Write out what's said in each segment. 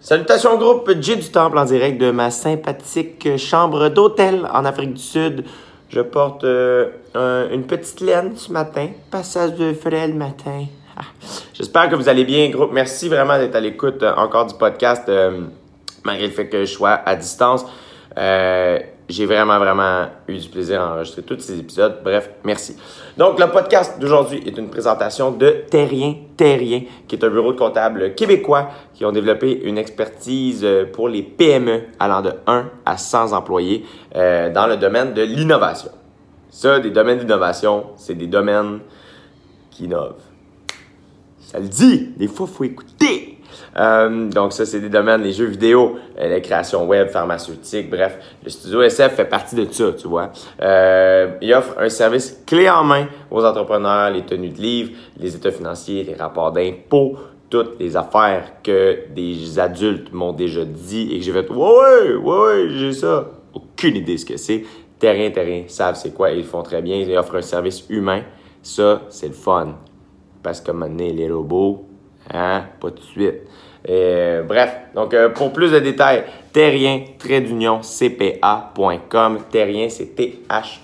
Salutations groupe J du Temple en direct de ma sympathique chambre d'hôtel en Afrique du Sud. Je porte euh, un- une petite laine ce matin, passage de frais le matin. Ah. J'espère que vous allez bien groupe. Merci vraiment d'être à l'écoute euh, encore du podcast euh, malgré le fait que je sois à distance. J'ai vraiment, vraiment eu du plaisir à enregistrer tous ces épisodes. Bref, merci. Donc, le podcast d'aujourd'hui est une présentation de Terrien Terrien, qui est un bureau de comptables québécois qui ont développé une expertise euh, pour les PME allant de 1 à 100 employés euh, dans le domaine de l'innovation. Ça, des domaines d'innovation, c'est des domaines qui innovent. Ça le dit, des fois, il faut écouter. Euh, donc ça, c'est des domaines, les jeux vidéo, euh, la création web, pharmaceutique, bref. Le studio SF fait partie de ça, tu vois. Euh, il offre un service clé en main aux entrepreneurs, les tenues de livres, les états financiers, les rapports d'impôts, toutes les affaires que des adultes m'ont déjà dit et que j'ai fait « Ouais, ouais, ouais, j'ai ça. » Aucune idée ce que c'est. Terrain, terrain, savent c'est quoi, ils font très bien. Ils offrent un service humain. Ça, c'est le fun. Parce que maintenant, les robots, hein, pas tout de suite. Euh, bref, donc euh, pour plus de détails, terrien cpa.com. Terrien, c'est T-H-E-R-R-I-E-N,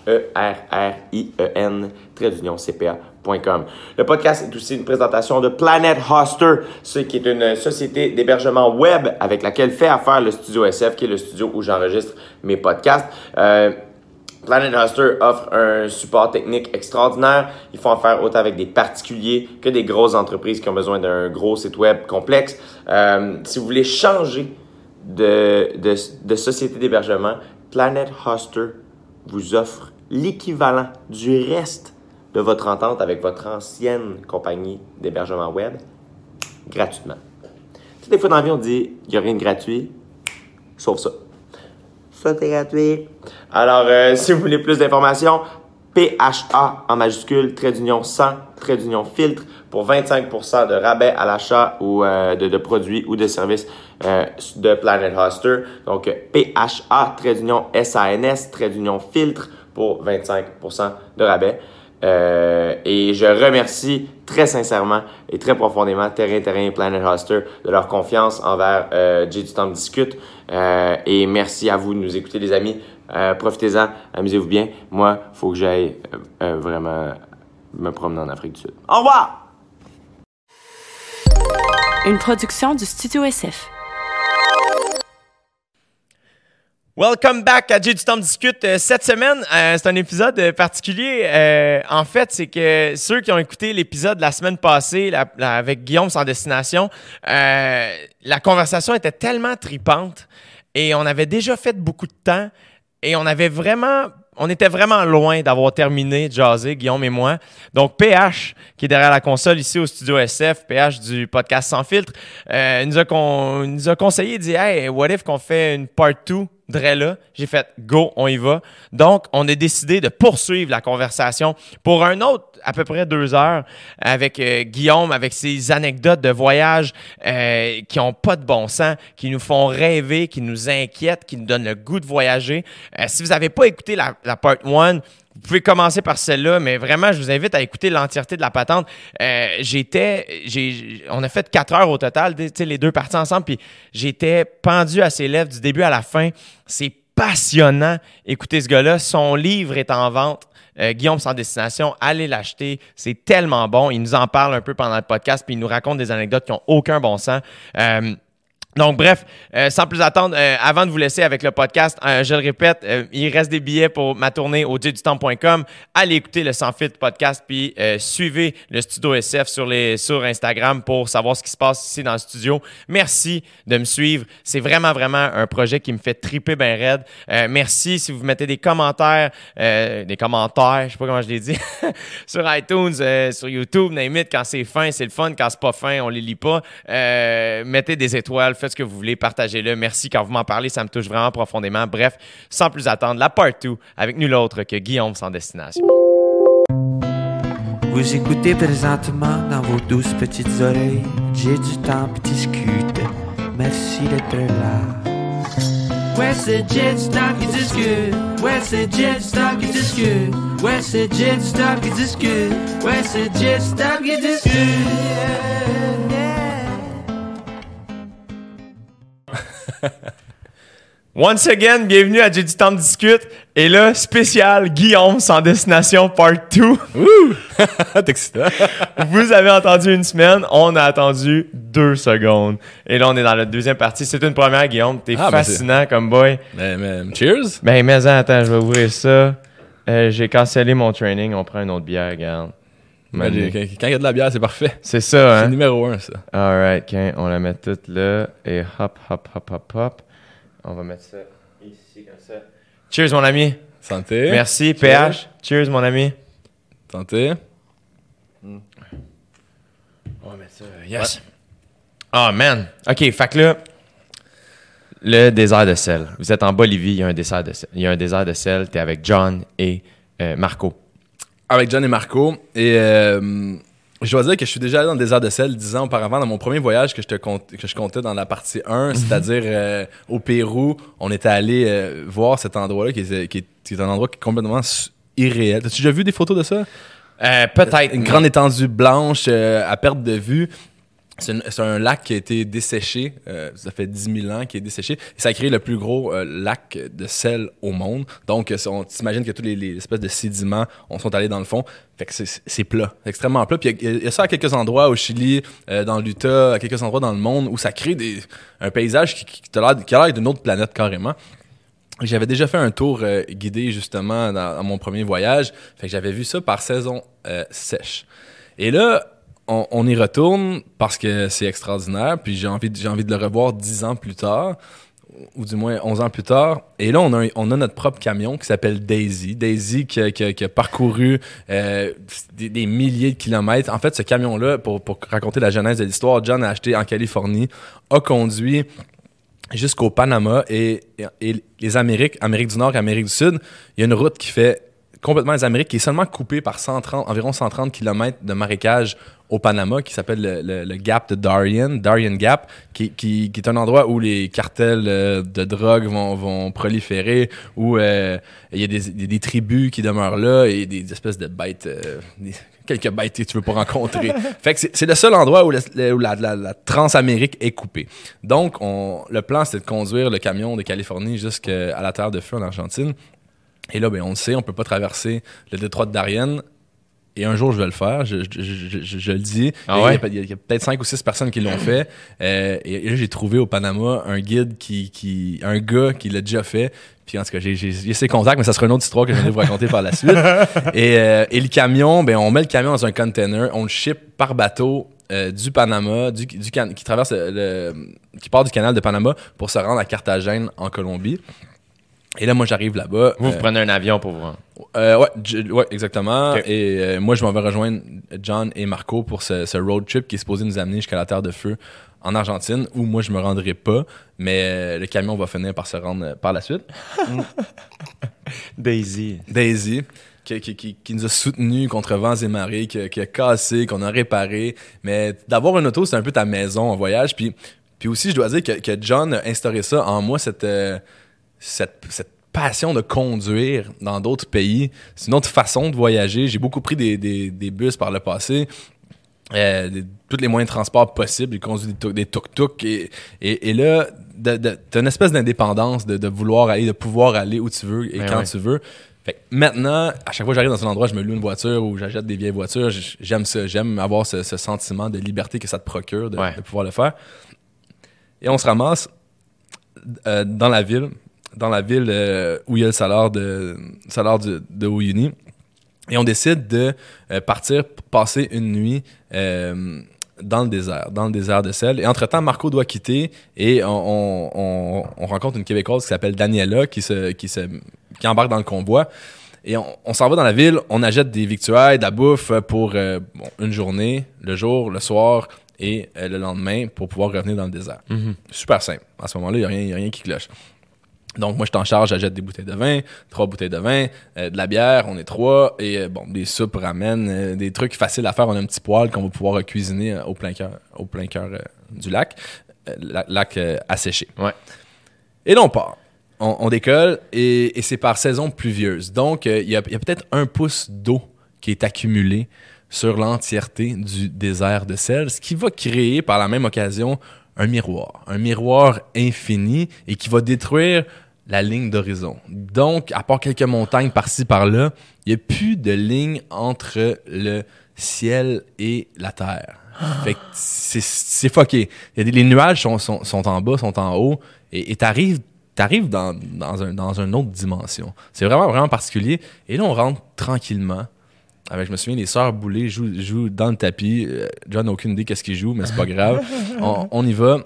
trait d'union cpa.com. Le podcast est aussi une présentation de Planet Hoster, ce qui est une société d'hébergement web avec laquelle fait affaire le studio SF, qui est le studio où j'enregistre mes podcasts. Euh, Planet Hoster offre un support technique extraordinaire. Ils font affaire autant avec des particuliers que des grosses entreprises qui ont besoin d'un gros site web complexe. Euh, si vous voulez changer de, société d'hébergement, Planet Hoster vous offre l'équivalent du reste de votre entente avec votre ancienne compagnie d'hébergement web gratuitement. Tu sais, des fois dans la vie, on dit il n'y a rien de gratuit, sauf ça. Gratuit. Alors, euh, si vous voulez plus d'informations, PHA en majuscule, trait d'union 100, trait d'union filtre pour 25% de rabais à l'achat ou euh, de, de produits ou de services euh, de Planet Hoster. Donc, PHA, trait d'union SANS, trait d'union filtre pour 25% de rabais. Euh, et je remercie très sincèrement et très profondément Terrain Terrain et Planet Hoster de leur confiance envers euh, J du Temps discute. Euh, et merci à vous de nous écouter, les amis. Euh, Profitez-en, amusez-vous bien. Moi, il faut que j'aille euh, euh, vraiment me promener en Afrique du Sud. Au revoir! Une production du Studio SF. Welcome back à J du Temps discute. Euh, cette semaine, euh, c'est un épisode euh, particulier. En fait, c'est que ceux qui ont écouté l'épisode la semaine passée avec Guillaume sans destination, la conversation était tellement tripante et on avait déjà fait beaucoup de temps et on avait vraiment on était vraiment loin d'avoir terminé de jaser, Guillaume et moi. Donc, PH, qui est derrière la console ici au studio SF, PH du podcast Sans filtre, nous, a con- nous a conseillé, il dit Hey, what if qu'on fait une part 2 de là? J'ai fait Go, on y va. Donc, on a décidé de poursuivre la conversation pour un autre à peu près deux heures avec euh, Guillaume, avec ses anecdotes de voyage euh, qui ont pas de bon sens, qui nous font rêver, qui nous inquiètent, qui nous donnent le goût de voyager. Euh, si vous n'avez pas écouté la, la part 1, vous pouvez commencer par celle-là, mais vraiment, je vous invite à écouter l'entièreté de la patente. Euh, j'étais, j'ai, on a fait quatre heures au total, les deux parties ensemble, puis j'étais pendu à ses lèvres du début à la fin. C'est passionnant. Écoutez ce gars-là, son livre est en vente. Euh, Guillaume sans destination, allez l'acheter. C'est tellement bon. Il nous en parle un peu pendant le podcast, puis il nous raconte des anecdotes qui ont aucun bon sens. Euh, donc, bref, euh, sans plus attendre, euh, avant de vous laisser avec le podcast, euh, je le répète, il reste des billets pour ma tournée au diedutemps.com. Allez écouter le Sans Fit podcast, puis suivez le Studio SF sur, les, sur Instagram pour savoir ce qui se passe ici dans le studio. Merci de me suivre. C'est vraiment, vraiment un projet qui me fait triper bien raide. Merci si vous mettez des commentaires, des commentaires, je sais pas comment je l'ai dit, sur iTunes, sur YouTube, name it, quand c'est fin, c'est le fun. Quand c'est pas fin, on les lit pas. Mettez des étoiles, faites ce que vous voulez, partagez-le. Merci quand vous m'en parlez, ça me touche vraiment profondément. Bref, sans plus attendre, la part 2 avec nul autre que Guillaume sans destination. Vous écoutez présentement dans vos douces petites oreilles. J'ai du temps puis discute. Merci d'être là. Ouais, c'est Jet Stop qui discute. Ouais, c'est Jet Stop qui discute. Ouais, c'est Jet Stop qui discute. Ouais, c'est Jet Stop qui discute. Once again, bienvenue à J'ai du temps de discute. Et là, spécial Guillaume sans destination part 2. T'es excitant. Vous avez entendu une semaine, on a attendu deux secondes. Et là, on est dans la deuxième partie. C'est une première, Guillaume. T'es Ah, ben, fascinant comme boy. mais, mais, cheers. Ben, mais attends, je vais ouvrir ça. Euh, J'ai cancellé mon training. On prend une autre bière, regarde. Quand il y a de la bière, c'est parfait. C'est ça, C'est hein? numéro un, ça. Alright, ok, on la met toute là. Et hop, hop, hop, hop, hop. On va mettre ça ici, comme ça. Cheers, mon ami. Santé. Merci, Cheers. PH. Cheers, mon ami. Santé. On va mettre ça. Yes. Oh, man. OK, fait que là, le désert de sel. Vous êtes en Bolivie, il y a un désert de sel. Il y a un désert de sel. T'es avec John et euh, Marco. Avec John et Marco. Et euh, je dois dire que je suis déjà allé dans le désert de sel dix ans auparavant, dans mon premier voyage que je, te compte- que je comptais dans la partie 1, c'est-à-dire euh, au Pérou. On était allé euh, voir cet endroit-là qui est, qui, est, qui est un endroit qui est complètement irréel. T'as-tu déjà vu des photos de ça? Peut-être. Une grande étendue blanche à perte de vue. C'est un lac qui a été desséché. euh, ça fait 10 000 ans qu'il est desséché. Et ça a créé le plus gros euh, lac de sel au monde. Donc, euh, on t'imagine que tous les, les espèces de sédiments on sont allés dans le fond. Fait que c'est- plat, extrêmement plat. Puis il y, y a ça à quelques endroits au Chili, euh, dans l'Utah, à quelques endroits dans le monde où ça crée des, un paysage qui, qui, qui a l'air d'une autre planète carrément. J'avais déjà fait un tour euh, guidé justement dans, dans mon premier voyage. Fait que j'avais vu ça par saison euh, sèche. Et là, on, y retourne parce que c'est extraordinaire. Puis j'ai envie, de- le revoir dix ans plus tard, ou du moins 11 ans plus tard. Et là, on a, notre propre camion qui s'appelle Daisy. Daisy qui, a- parcouru euh, des, milliers de kilomètres. En fait, ce camion-là, pour, raconter la genèse de l'histoire, John a acheté en Californie, a conduit jusqu'au Panama et, les Amériques, Amérique du Nord et Amérique du Sud, il y a une route qui fait complètement les Amériques qui est seulement coupée par 130, environ 130 km de marécage au Panama qui s'appelle le, le- le Gap de Darien, Darien Gap, qui, qui- qui est un endroit où les cartels euh, de drogue vont, vont proliférer, où euh, il y a des, des- des tribus qui demeurent là et des espèces de bêtes, euh, quelques bêtes que tu veux pas rencontrer. fait que c'est- c'est le seul endroit où, le- où la, la- la Transamérique est coupée. Donc, on, le plan, c'est de conduire le camion de Californie jusqu'à la Terre de Feu en Argentine. Et là, ben, on le sait, on peut pas traverser le détroit de Darien. Et un jour, je vais le faire, je, je- je- je- je le dis. Ah ouais? Il y a, peut-être cinq ou six personnes qui l'ont fait. Euh, et, et là, j'ai trouvé au Panama un guide qui, qui un gars qui l'a déjà fait. Puis en tout cas, j'ai, j'ai, j'ai ses contacts, mais ça sera une autre histoire que je vais vous raconter par la suite. Et, euh, et le camion, ben, on met le camion dans un container, on le ship par bateau euh, du Panama, du, du can- qui traverse le, le- qui part du canal de Panama pour se rendre à Carthagène en Colombie. Et là, moi, j'arrive là-bas. Vous, vous euh, prenez un avion pour vous rendre. euh, ouais, ouais, exactement. Et euh, moi, je m'en vais rejoindre John et Marco pour ce, ce road trip qui est supposé nous amener jusqu'à la Terre de Feu en Argentine, où moi, je me rendrai pas, mais euh, le camion va finir par se rendre euh, par la suite. Daisy. Daisy, qui, qui, qui, qui nous a soutenus contre vents et marées, qui, a- qui a cassé, qu'on a réparé. Mais d'avoir une auto, c'est un peu ta maison en voyage. Puis, puis aussi, je dois dire que, que John a instauré ça en moi, cette, euh, cette, cette passion de conduire dans d'autres pays. C'est une autre façon de voyager. J'ai beaucoup pris des, des, des bus par le passé. Euh, des- tous les moyens de transport possibles, j'ai conduit des tuk- des tuk-tuk et, et, et là, t'as une espèce d'indépendance de, de vouloir aller, de pouvoir aller où tu veux et Ben quand ouais. tu veux. Fait que maintenant, à chaque fois que j'arrive dans un endroit, je me loue une voiture ou j'achète des vieilles voitures, j'aime ça, j'aime avoir ce, ce sentiment de liberté que ça te procure de, Ouais. de pouvoir le faire. Et on se ramasse euh, dans la ville, dans la ville euh, où il y a le salaire de, salaire de, de Uyuni. Et on décide de euh, partir passer une nuit euh, dans le désert, dans le désert de sel. Et entre-temps, Marco doit quitter et on, on- on- on rencontre une Québécoise qui s'appelle Daniela qui, se, qui, se, qui embarque dans le convoi. Et on, on s'en va dans la ville, on achète des victuailles, de la bouffe pour euh, bon, une journée, le jour, le soir et euh, le lendemain pour pouvoir revenir dans le désert. Super simple. À ce moment-là, il n'y a, rien- il y a rien qui cloche. Donc, moi, je t'en charge, j'achète des bouteilles de vin, trois bouteilles de vin, euh, de la bière, on est trois, et euh, bon, des soupes, ramen, euh, des trucs faciles à faire. On a un petit poêle qu'on va pouvoir cuisiner au plein cœur, au plein cœur du lac, la- lac asséché. Ouais. Et là, on part. On, on décolle, et, et c'est par saison pluvieuse. Donc, il y a, il y a peut-être un pouce d'eau qui est accumulé sur l'entièreté du désert de sel, ce qui va créer par la même occasion un miroir. Un miroir infini et qui va détruire la ligne d'horizon. Donc, à part quelques montagnes par-ci, par-là, il n'y a plus de ligne entre le ciel et la terre. Fait que c'est, c'est fucké. Les nuages sont, sont, sont en bas, sont en haut, et t'arrives, t'arrives dans, dans, un, dans une autre dimension. C'est vraiment, vraiment particulier. Et là, on rentre tranquillement. Avec, je me souviens, les sœurs Boulay jouent, jouent dans le tapis. Euh, John n'a aucune idée qu'est-ce qu'ils jouent, mais c'est pas grave. on, on y va.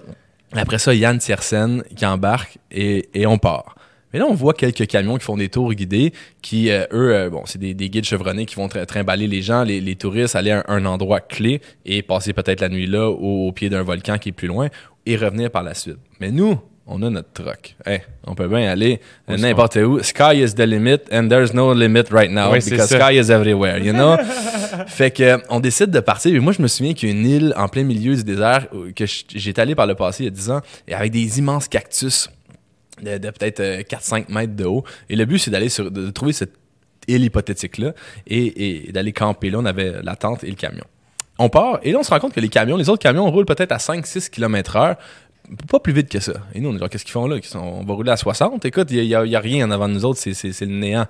Après ça, Yann Tiersen qui embarque et, et on part. Mais là, on voit quelques camions qui font des tours guidés, qui, euh, eux, euh, bon, c'est des, des guides chevronnés qui vont tra- trimballer les gens, les, les touristes, aller à un, endroit clé et passer peut-être la nuit là au pied d'un volcan qui est plus loin et revenir par la suite. Mais nous, on a notre truck. Hey, on peut bien aller euh, n'importe où. Sky is the limit and there's no limit right now Oui, because sky is everywhere, you know? fait que, euh, on décide de partir. Et moi, je me souviens qu'il y a une île en plein milieu du désert que j'étais allé par le passé il y a 10 ans et avec des immenses cactus de, de peut-être euh, 4-5 mètres de haut. Et le but, c'est d'aller sur, de trouver cette île hypothétique-là et, et d'aller camper là. On avait la tente et le camion. On part et là, on se rend compte que les camions, les autres camions roulent peut-être à 5-6 km heure. Pas plus vite que ça. Et nous, on est genre, qu'est-ce qu'ils font là? On va rouler à 60. Écoute, il n'y a, il y a rien en avant de nous autres, c'est- c'est c'est le néant.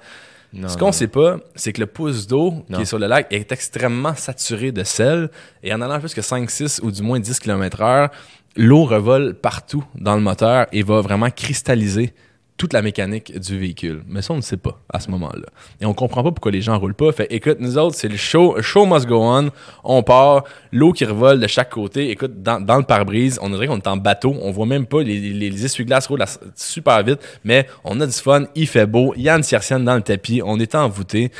Ce qu'on sait pas, c'est que le pouce d'eau qui est sur le lac est extrêmement saturé de sel. Et en allant plus que 5, 6 ou du moins 10 km heure, l'eau revole partout dans le moteur et va vraiment cristalliser toute la mécanique du véhicule. Mais ça, on ne sait pas à ce moment-là. Et on comprend pas pourquoi les gens roulent pas. Fait, écoute, nous autres, c'est le show, show must go on. On part, l'eau qui revole de chaque côté. Écoute, dans, le pare-brise, on dirait qu'on est en bateau. On voit même pas les, essuie-glaces roulent super vite. Mais on a du fun, il fait beau. Yann Tiersienne dans le tapis. On est envoûté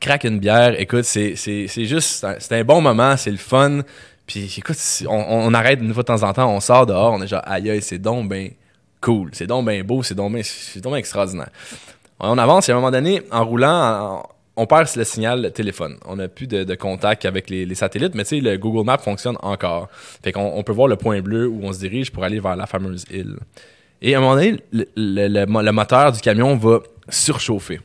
craque une bière. Écoute, c'est, juste, c'est un, bon moment, c'est le fun. Puis écoute, on arrête une fois de temps en temps, on sort dehors, on est genre, aïe aïe, c'est donc ben cool, c'est donc ben beau, c'est donc ben extraordinaire. On avance et à un moment donné, en roulant, on perd le signal téléphone. On n'a plus de, contact avec les, satellites, mais tu sais, le Google Maps fonctionne encore. Fait qu'on on peut voir le point bleu où on se dirige pour aller vers la fameuse île. Et à un moment donné, le moteur du camion va surchauffer.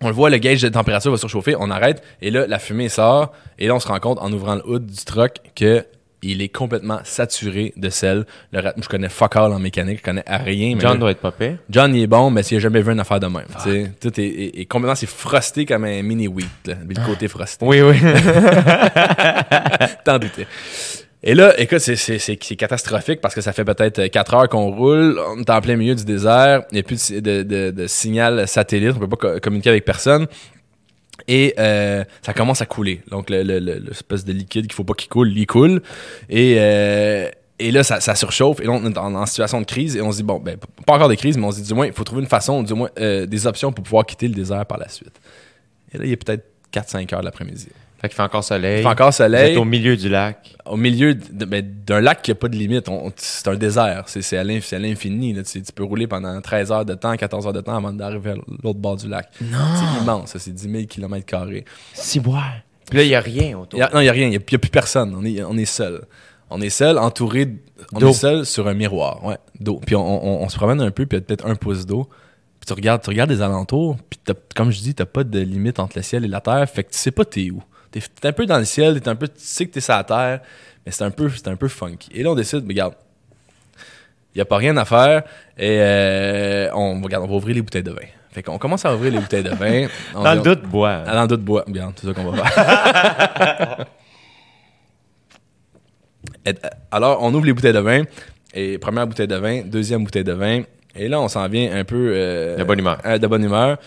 On le voit, le gauge de température va surchauffer, on arrête, et là, la fumée sort, et là, on se rend compte, en ouvrant le hood du truck, que il est complètement saturé de sel. Le rat- je connais fuck all en mécanique, je connais à rien. Mais John là- doit être pire. John, il est bon, mais s'il a jamais vu une affaire de même. tu sais. Tout est, est- est complètement, c'est frosté comme un mini wheat, là, le côté frosté. Oui, oui. T'en doutais. Et là, écoute, c'est, catastrophique parce que ça fait peut-être 4 heures qu'on roule, on est en plein milieu du désert, il n'y a plus de, de, de- de signal satellite, on peut pas co- communiquer avec personne. Et euh, ça commence à couler. Donc, le, le, le- l'espèce de liquide qu'il faut pas qu'il coule, il coule. Et, euh, et là, ça, ça surchauffe. Et là, on est en, situation de crise. Et on se dit, bon, ben, pas encore de crise, mais on se dit, du moins, il faut trouver une façon, du moins, euh, des options pour pouvoir quitter le désert par la suite. Et là, il est peut-être 4-5 heures l'après-midi. Fait qu'il fait encore soleil. Il fait encore Vous soleil êtes au milieu du lac. au milieu ben, d'un lac qui n'a pas de limite. C'est un désert. C'est, c'est à, l'inf- c'est à l'infini. Tu, tu peux rouler pendant 13 heures de temps, 14 heures de temps avant d'arriver à l'autre bord du lac. C'est immense. ça, C'est 10 000 km. Si boire. Puis là, il n'y a rien autour. Y a- non, il n'y a rien. Il n'y a, y a plus personne. On est, on est seul. On est seul, entouré. On est seul sur un miroir. Ouais, d'eau. Puis on, on- on se promène un peu, puis il y a peut-être un pouce d'eau. Puis tu regardes, tu regardes les alentours, puis comme je dis, t'as pas de limite entre le ciel et la terre. Fait que tu sais pas t'es où. T'es, t'es un peu dans le ciel, t'es un peu, tu sais que t'es sur la terre, mais c'est un peu, c'est un peu funky. Et là, on décide, regarde, il n'y a pas rien à faire, et euh, on, regarde, on va ouvrir les bouteilles de vin. Fait qu'on commence à ouvrir les bouteilles de vin. On Dans dit- le doute, ah, dans le doute, bois. Regarde, c'est ça qu'on va faire. Et, euh, Alors, on ouvre les bouteilles de vin. Et première bouteille de vin, deuxième bouteille de vin. Et là, on s'en vient un peu... euh, De bonne humeur. euh, de bonne humeur.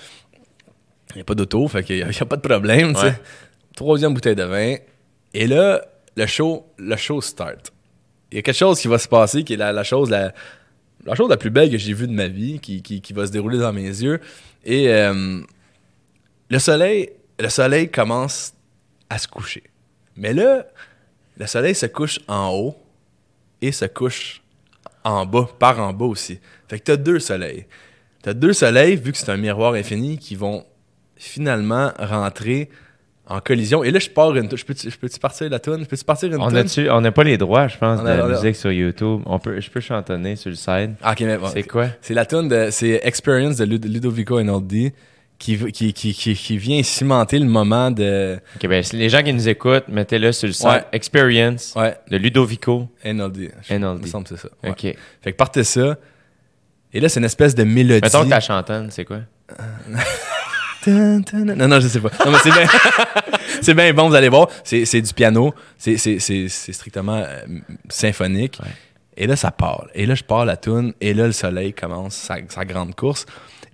Il n'y a pas d'auto, fait qu'il n'y a, pas de problème. tu sais. Ouais. Troisième bouteille de vin. Et là, le show, le show start. Il y a quelque chose qui va se passer qui est la, chose la, la chose la plus belle que j'ai vue de ma vie, qui, qui, qui va se dérouler dans mes yeux. Et euh, le soleil, le soleil commence à se coucher. Mais là, le soleil se couche en haut et se couche en bas, par en bas aussi. Fait que t'as deux soleils. T'as deux soleils, vu que c'est un miroir infini, qui vont finalement rentrer en collision. Et là, je pars une... Je peux-tu partir la toune? Je peux-tu partir une On toune? a-tu- on n'a pas les droits, je pense, On de a- la a- musique sur YouTube. On peut, je peux chantonner sur le side. Ah, ok, mais bon. C'est quoi? C'est la tune de... C'est Experience de Lud- Ludovico Einaudi, qui, qui, qui, qui, qui vient cimenter le moment de Ok, ben, les gens qui nous écoutent, mettez-le sur le site Ouais. Experience ouais, de Ludovico. NLD. Je- NLD. Il me semble que c'est ça. ouais. Ok. Fait que partez ça. Et là, c'est une espèce de mélodie. Mettons que ta chantonne, c'est quoi? Non, non, je sais pas. Non, mais c'est bien. c'est bien bon, vous allez voir. C'est, c'est du piano. C'est, c'est, c'est, c'est strictement euh, symphonique. Ouais. Et là, ça part. Et là, je pars la toune. Et là, le soleil commence sa, sa grande course.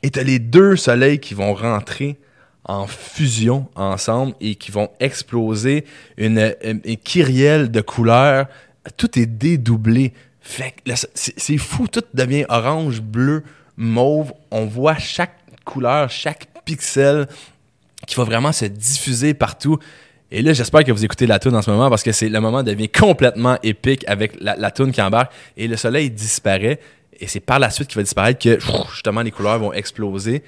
Et t'as les deux soleils qui vont rentrer en fusion ensemble et qui vont exploser une, une, une kyrielle de couleurs. Tout est dédoublé. Fait c'est fou. Tout devient orange, bleu, mauve. On voit chaque couleur, chaque pixel qui va vraiment se diffuser partout. Et là, j'espère que vous écoutez la tune en ce moment parce que c'est le moment devient complètement épique avec la, la tune qui embarque et le soleil disparaît. Et c'est par la suite qu'il va disparaître que justement les couleurs vont exploser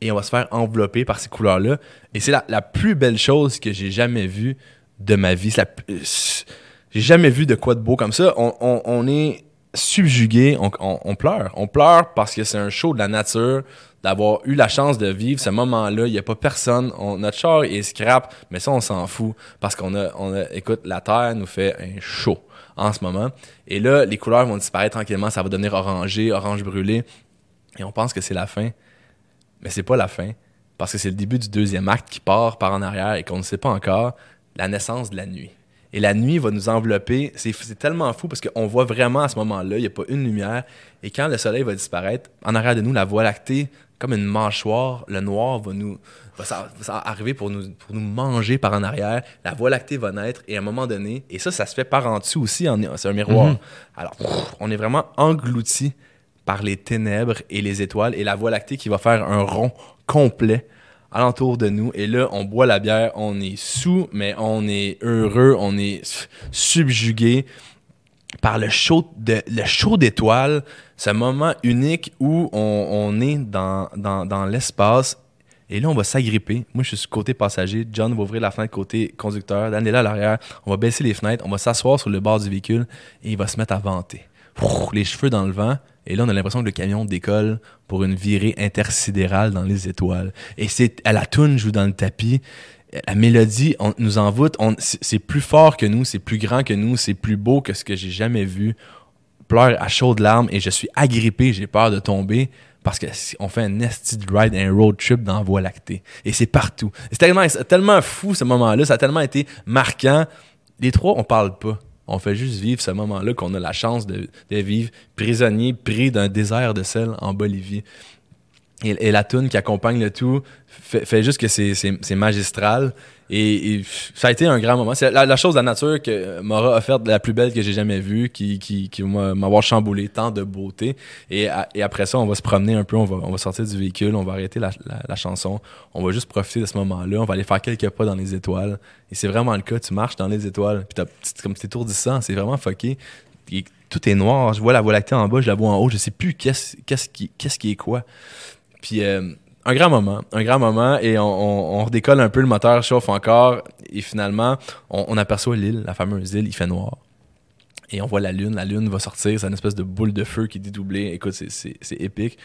et on va se faire envelopper par ces couleurs-là. Et c'est la, plus belle chose que j'ai jamais vue de ma vie. J'ai jamais vu de quoi de beau comme ça. On, est subjugué, on pleure. On pleure parce que c'est un show de la nature, d'avoir eu la chance de vivre ce moment-là. Il n'y a pas personne. On, notre char est scrap, mais ça, on s'en fout parce qu'on a, on a, écoute, la Terre nous fait un show en ce moment. Et là, les couleurs vont disparaître tranquillement. Ça va devenir orangé, orange brûlé. Et on pense que c'est la fin. Mais c'est pas la fin. Parce que c'est le début du deuxième acte qui part par en arrière et qu'on ne sait pas encore la naissance de la nuit. Et la nuit va nous envelopper. C'est tellement fou parce qu'on voit vraiment à ce moment-là, il n'y a pas une lumière. Et quand le soleil va disparaître, en arrière de nous, la voie lactée, comme une mâchoire, le noir va nous va, arriver pour nous, pour nous manger par en arrière. La voie lactée va naître et à un moment donné, et ça, ça se fait par en dessous aussi, c'est un miroir. Alors, pff, on est vraiment englouti par les ténèbres et les étoiles et la voie lactée qui va faire un rond complet alentour de nous. Et là, on boit la bière, on est sous, mais on est heureux, on est subjugué par le show de le d'étoiles, ce moment unique où on, est dans, l'espace. Et là, on va s'agripper. Moi, je suis côté passager. John va ouvrir la fenêtre côté conducteur. Dan est là à l'arrière. On va baisser les fenêtres. On va s'asseoir sur le bord du véhicule et il va se mettre à vanter. Les cheveux dans le vent. Et là, on a l'impression que le camion décolle pour une virée intersidérale dans les étoiles. Et c'est à la toune joue dans le tapis. La mélodie on, nous envoûte. On- C'est plus fort que nous, c'est plus grand que nous, c'est plus beau que ce que j'ai jamais vu. Pleure à chaudes larmes et je suis agrippé, j'ai peur de tomber parce que si- on fait un de ride, un road trip dans la Voie lactée. Et c'est partout. C'est tellement, tellement fou ce moment-là, ça a tellement été marquant. Les trois, on parle pas. On fait juste vivre ce moment-là qu'on a la chance de, de vivre prisonnier, pris d'un désert de sel en Bolivie. Et, la tune qui accompagne le tout fait, juste que c'est- magistral. Et, ça a été un grand moment. C'est la, chose de la nature que m'aura offerte la plus belle que j'ai jamais vue, qui, qui, qui m'avoir chamboulé tant de beauté. Et, après ça, on va se promener un peu, on va, on va sortir du véhicule, on va arrêter la, la, chanson, on va juste profiter de ce moment-là, on va aller faire quelques pas dans les étoiles. Et c'est vraiment le cas, tu marches dans les étoiles, puis c'est comme c'est étourdissant, c'est vraiment fucké. Et tout est noir, je vois la voie lactée en bas, je la vois en haut, je sais plus qu'est-ce qu'est-ce qui, qu'est-ce qui est quoi. Puis euh, un grand moment, un grand moment, et on, on, on redécolle un peu, le moteur chauffe encore, et finalement, on, on aperçoit l'île, la fameuse île, il fait noir. Et on voit la lune, la lune va sortir, c'est une espèce de boule de feu qui est dédoublée. Écoute, c'est- épique.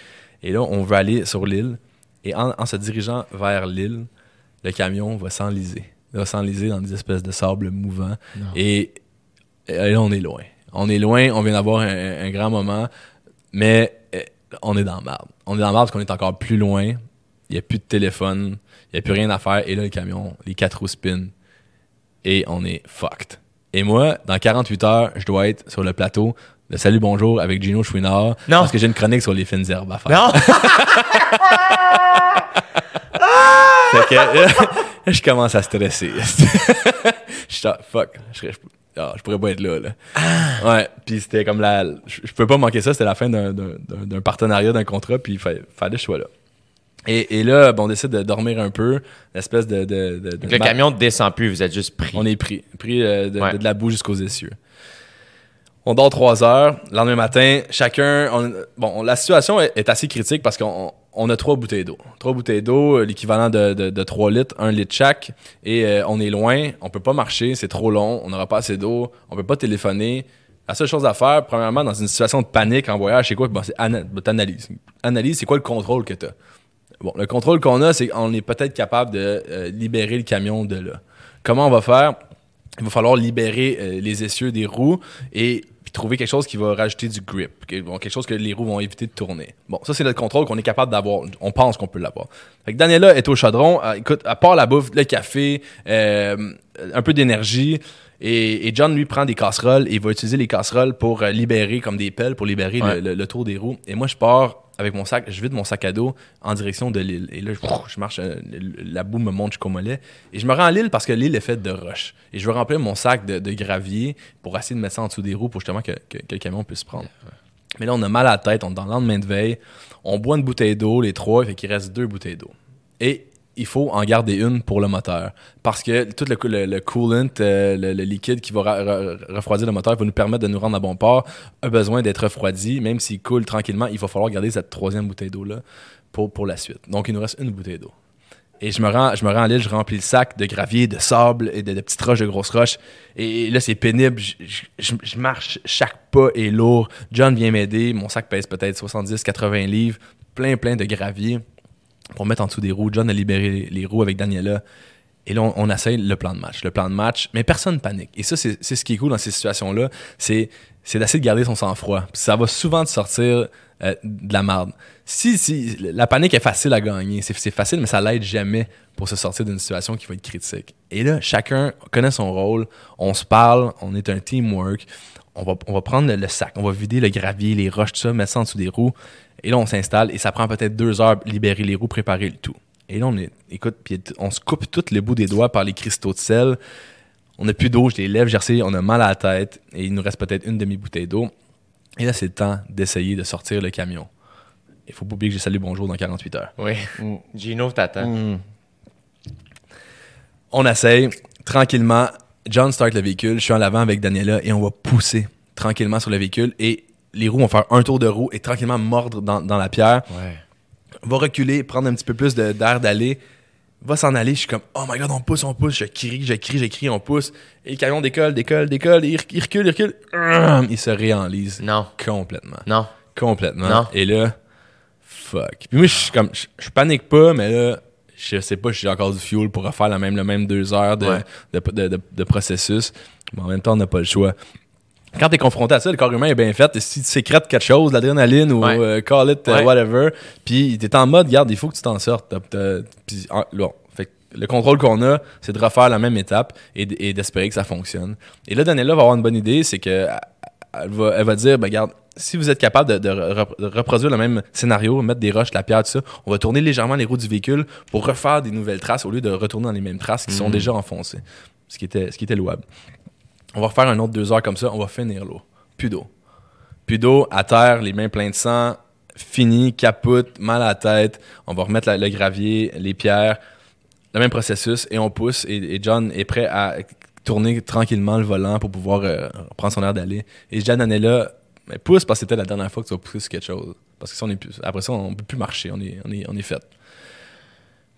Et là, on veut aller sur l'île, et en, en se dirigeant vers l'île, le camion va s'enliser. Il va s'enliser dans des espèces de sable mouvant. Et, et là, on est loin. On est loin, on vient d'avoir un, un grand moment, mais on est dans la merde. On est dans la merde parce qu'on est encore plus loin. Il n'y a plus de téléphone, il n'y a plus rien à faire. Et là, le camion, les quatre roues spin. Et on est fucked. Et moi, dans 48 heures, je dois être sur le plateau de Salut Bonjour avec Gino Chouinard. Non. Parce que j'ai une chronique sur les fines herbes à faire. Non! Fait que là, là, je commence à stresser. je suis fuck, je, serais- je- ah, je pourrais pas être là. là. Ouais, puis c'était comme la. Je, pouvais pas manquer ça, c'était la fin d'un- partenariat, d'un contrat, puis il fallait, que je sois là. Et, et là, ben, on décide de dormir un peu, l'espèce de. de, de- de- Donc, le camion ne descend plus, vous êtes juste pris. on est pris, pris euh, de, Ouais. de- de la boue jusqu'aux essieux. On dort trois heures. Le lendemain matin, chacun. on- bon, la situation est, assez critique parce qu'on on a trois bouteilles d'eau. Trois bouteilles d'eau, euh, l'équivalent de, de, de 3 litres, un litre chaque. Et euh, on est loin, on peut pas marcher, c'est trop long, on n'aura pas assez d'eau, on peut pas téléphoner. La seule chose à faire, premièrement, dans une situation de panique en voyage, c'est quoi? Bon, c'est ana- t'analyses. Analyse, c'est quoi le contrôle que tu as? Bon, le contrôle qu'on a, c'est qu'on est peut-être capable de euh, libérer le camion de là. Comment on va faire? Il va falloir libérer les essieux des roues et puis trouver quelque chose qui va rajouter du grip, quelque chose que les roues vont éviter de tourner. Bon, ça c'est notre contrôle qu'on est capable d'avoir. On pense qu'on peut l'avoir. Fait que Daniela est au chaudron. euh, écoute, à part la bouffe, le café, euh, un peu d'énergie. Et, et John lui prend des casseroles et il va utiliser les casseroles pour euh, libérer comme des pelles pour libérer Ouais. le, le- le tour des roues. Et moi je pars avec mon sac, je vide mon sac à dos en direction de l'île. Et là, je, je marche, euh, la boue me monte jusqu'au mollet. Et je me rends à l'île parce que l'île est faite de roches. Et je veux remplir mon sac de, de gravier pour essayer de mettre ça en dessous des roues pour justement que, que- que le camion puisse prendre. Mais là, on a mal à la tête, on est dans le lendemain de veille. On boit une bouteille d'eau, les trois, fait qu'il reste deux bouteilles d'eau. Et il faut en garder une pour le moteur. Parce que tout le, le, le coolant, euh, le, liquide qui va refroidir le moteur va nous permettre de nous rendre à bon port, a besoin d'être refroidi. Même s'il coule tranquillement, il va falloir garder cette troisième bouteille d'eau-là pour, pour la suite. Donc, il nous reste une bouteille d'eau. Et je me rends, je me rends à l'île, je remplis le sac de gravier, de sable et de, petites roches, de grosses roches. Et là, c'est pénible. Je marche, chaque pas est lourd. John vient m'aider. Mon sac pèse peut-être 70, 80 livres. Plein, plein de gravier pour mettre en dessous des roues. John a libéré les, roues avec Daniela. Et là, on, essaye le plan de match. Le plan de match, mais personne ne panique. Et ça, c'est ce qui est cool dans ces situations-là. C'est d'essayer de garder son sang-froid. Ça va souvent te sortir euh, de la merde. Si, si, la panique est facile à gagner. C'est c'est facile, mais ça l'aide jamais pour se sortir d'une situation qui va être critique. Et là, chacun connaît son rôle. On se parle. On est un teamwork. On va, on va prendre le, le sac. On va vider le gravier, les roches, tout ça, mettre ça en dessous des roues. Et là, on s'installe et ça prend peut-être deux heures libérer les roues, préparer le tout. Et là, on est, écoute, puis on se coupe tous les bouts des doigts par les cristaux de sel. On n'a plus d'eau, je les lève, j'essaie, on a mal à la tête et il nous reste peut-être une demi-bouteille d'eau. Et là, c'est le temps d'essayer de sortir le camion. Il faut pas oublier que j'ai salué bonjour dans 48 heures. Oui. Gino t'attend. On essaye tranquillement. John start le véhicule, je suis en avant avec Daniela et on va pousser tranquillement sur le véhicule et les roues vont faire un tour de roue et tranquillement mordre dans, dans la pierre. Ouais. va reculer, prendre un petit peu plus d'air d'aller, va s'en aller. Je suis comme, oh my god, on pousse, on pousse. Je crie, je crie, je crie, on pousse. Et le camion décolle, décolle, décolle. Il, rec- il recule, il recule. Il se réenlise. Non. Complètement. Non. Complètement. Non. Et là, fuck. Puis moi, je suis comme, je, je panique pas, mais là, je sais pas si j'ai encore du fuel pour refaire la même, le même deux heures de, Ouais. de, de- de- de processus. Mais en même temps, on n'a pas le choix. Quand t'es confronté à ça, le corps humain est bien fait. Et si tu sécrètes quelque chose, l'adrénaline ou Ouais. euh, call it euh, Ouais. whatever, puis t'es en mode, garde, il faut que tu t'en sortes. En- là, fait que le contrôle qu'on a, c'est de refaire la même étape et d'espérer que ça fonctionne. Et là, Daniela va avoir une bonne idée, c'est que elle va, elle va dire, ben garde, si vous êtes capable de, de re- de reproduire le même scénario, mettre des roches, de la pierre, tout ça, on va tourner légèrement les roues du véhicule pour refaire des nouvelles traces au lieu de retourner dans les mêmes traces qui sont déjà enfoncées. Ce qui était, ce qui était louable. On va refaire un autre deux heures comme ça, on va finir l'eau. Plus d'eau. Plus d'eau, à terre, les mains pleines de sang, fini, capote, mal à la tête. On va remettre la- le gravier, les pierres, le même processus et on pousse. Et, et John est prêt à tourner tranquillement le volant pour pouvoir euh, prendre son air d'aller. Et je dis à Nanella, mais pousse parce que c'était la dernière fois que tu vas pousser sur quelque chose. Parce que si on est plus, après ça, on peut plus marcher, on est, on est, on est fait.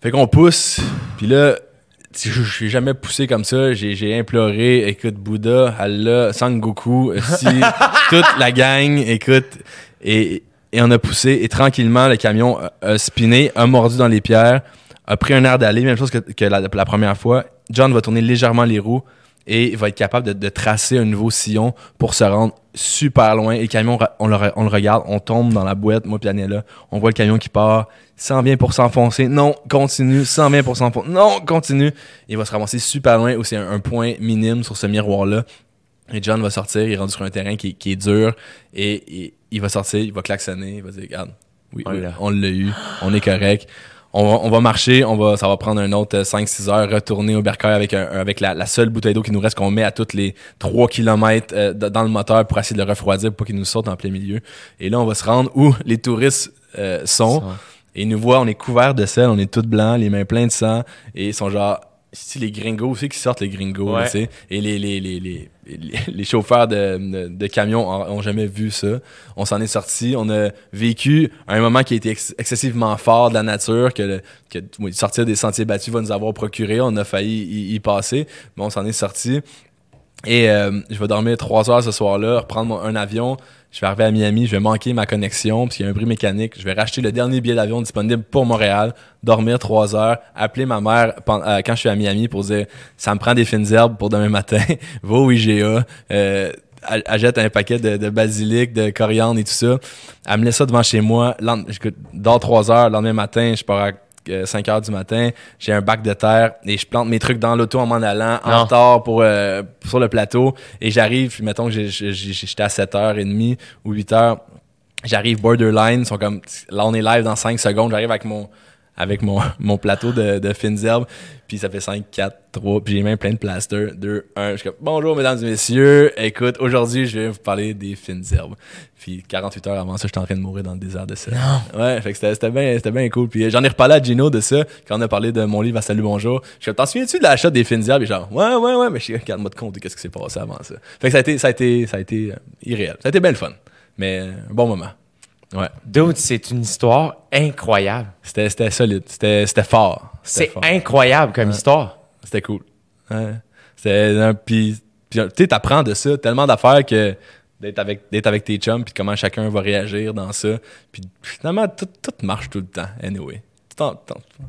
Fait qu'on pousse, puis là, je j'ai jamais poussé comme ça. J'ai j'ai imploré, écoute, Bouddha, Allah, Sangoku, si, toute la gang, écoute, et, et on a poussé, et tranquillement, le camion a, a spiné, a mordu dans les pierres, a pris un air d'aller, même chose que, que la, la première fois. John va tourner légèrement les roues et il va être capable de, de tracer un nouveau sillon pour se rendre super loin. Et le camion, on le, on le regarde, on tombe dans la boîte, moi et là, on voit le camion qui part, s'en vient pour s'enfoncer, non, continue, s'en vient pour s'enfoncer, non, continue. Il va se ramasser super loin où c'est un, un point minime sur ce miroir-là. Et John va sortir, il est rendu sur un terrain qui, qui est dur, et, et il va sortir, il va klaxonner, il va dire, regarde, oui, l'a. on l'a eu, on est correct. On va, on va marcher, on va, ça va prendre un autre 5-6 heures, retourner au bercail avec, un, avec la, la seule bouteille d'eau qui nous reste, qu'on met à toutes les 3 km dans le moteur pour essayer de le refroidir pour pas qu'il nous saute en plein milieu. Et là, on va se rendre où les touristes euh, sont. Sont. Et ils nous voient, on est couverts de sel, on est tout blancs, les mains pleines de sang. Et ils sont genre, si les gringos aussi qui sortent les gringos, Ouais. tu sais. Et les, les, les, les, les, chauffeurs de, de, de camions ont, jamais vu ça. On s'en est sorti. On a vécu un moment qui a été ex- excessivement fort de la nature, que, le, sortir des sentiers battus va nous avoir procuré. On a failli y, y passer, mais on s'en est sorti. Et euh, je vais dormir trois heures ce soir-là, reprendre mon- un avion. Je vais arriver à Miami, je vais manquer ma connexion parce qu'il y a un bris mécanique. Je vais racheter le dernier billet d'avion disponible pour Montréal, dormir trois heures, appeler ma mère euh, quand je suis à Miami pour dire ça me prend des fines herbes pour demain matin. Va au IGA, euh, achète un paquet de, basilic, de coriandre et tout ça. Laisse ça devant chez moi. Je dors trois heures. Le lendemain matin, je pars à 5 heures du matin. J'ai un bac de terre et je plante mes trucs dans l'auto en m'en allant, en retard pour, euh, sur le plateau. Et j'arrive, puis mettons que j'étais à 7h30 ou 8h. J'arrive borderline, ils sont comme là on est live dans 5 secondes, j'arrive avec mon avec mon, mon plateau de, de fines herbes, puis ça fait 5, 4, 3, puis j'ai même plein de plasters, 2, 1. Je suis comme, bonjour mesdames et messieurs, écoute, aujourd'hui je vais vous parler des fines herbes. Puis 48 heures avant ça, j'étais en train de mourir dans le désert de ça. Non. Ouais, fait que c'était c'était bien c'était bien cool. Puis euh, j'en ai reparlé à Gino de ça, quand on a parlé de mon livre à Salut Bonjour. Je suis comme, t'en souviens-tu de l'achat des fines herbes? Et genre, ouais, ouais, ouais, mais je suis regarde-moi de compte de qu'est-ce qui s'est passé avant ça. Fait que ça a été, ça a été, ça a été euh, irréel. Ça a été bien le fun. Mais euh, un bon moment. Ouais. Dude, c'est une histoire incroyable. C'était, c'était solide. C'était, c'était fort. C'était C'est incroyable comme histoire. C'était cool. Ouais. C'était un puis tu sais t'apprends de ça tellement d'affaires que d'être avec d'être avec tes chums puis comment chacun va réagir dans ça. Puis finalement tout, tout marche tout le temps anyway.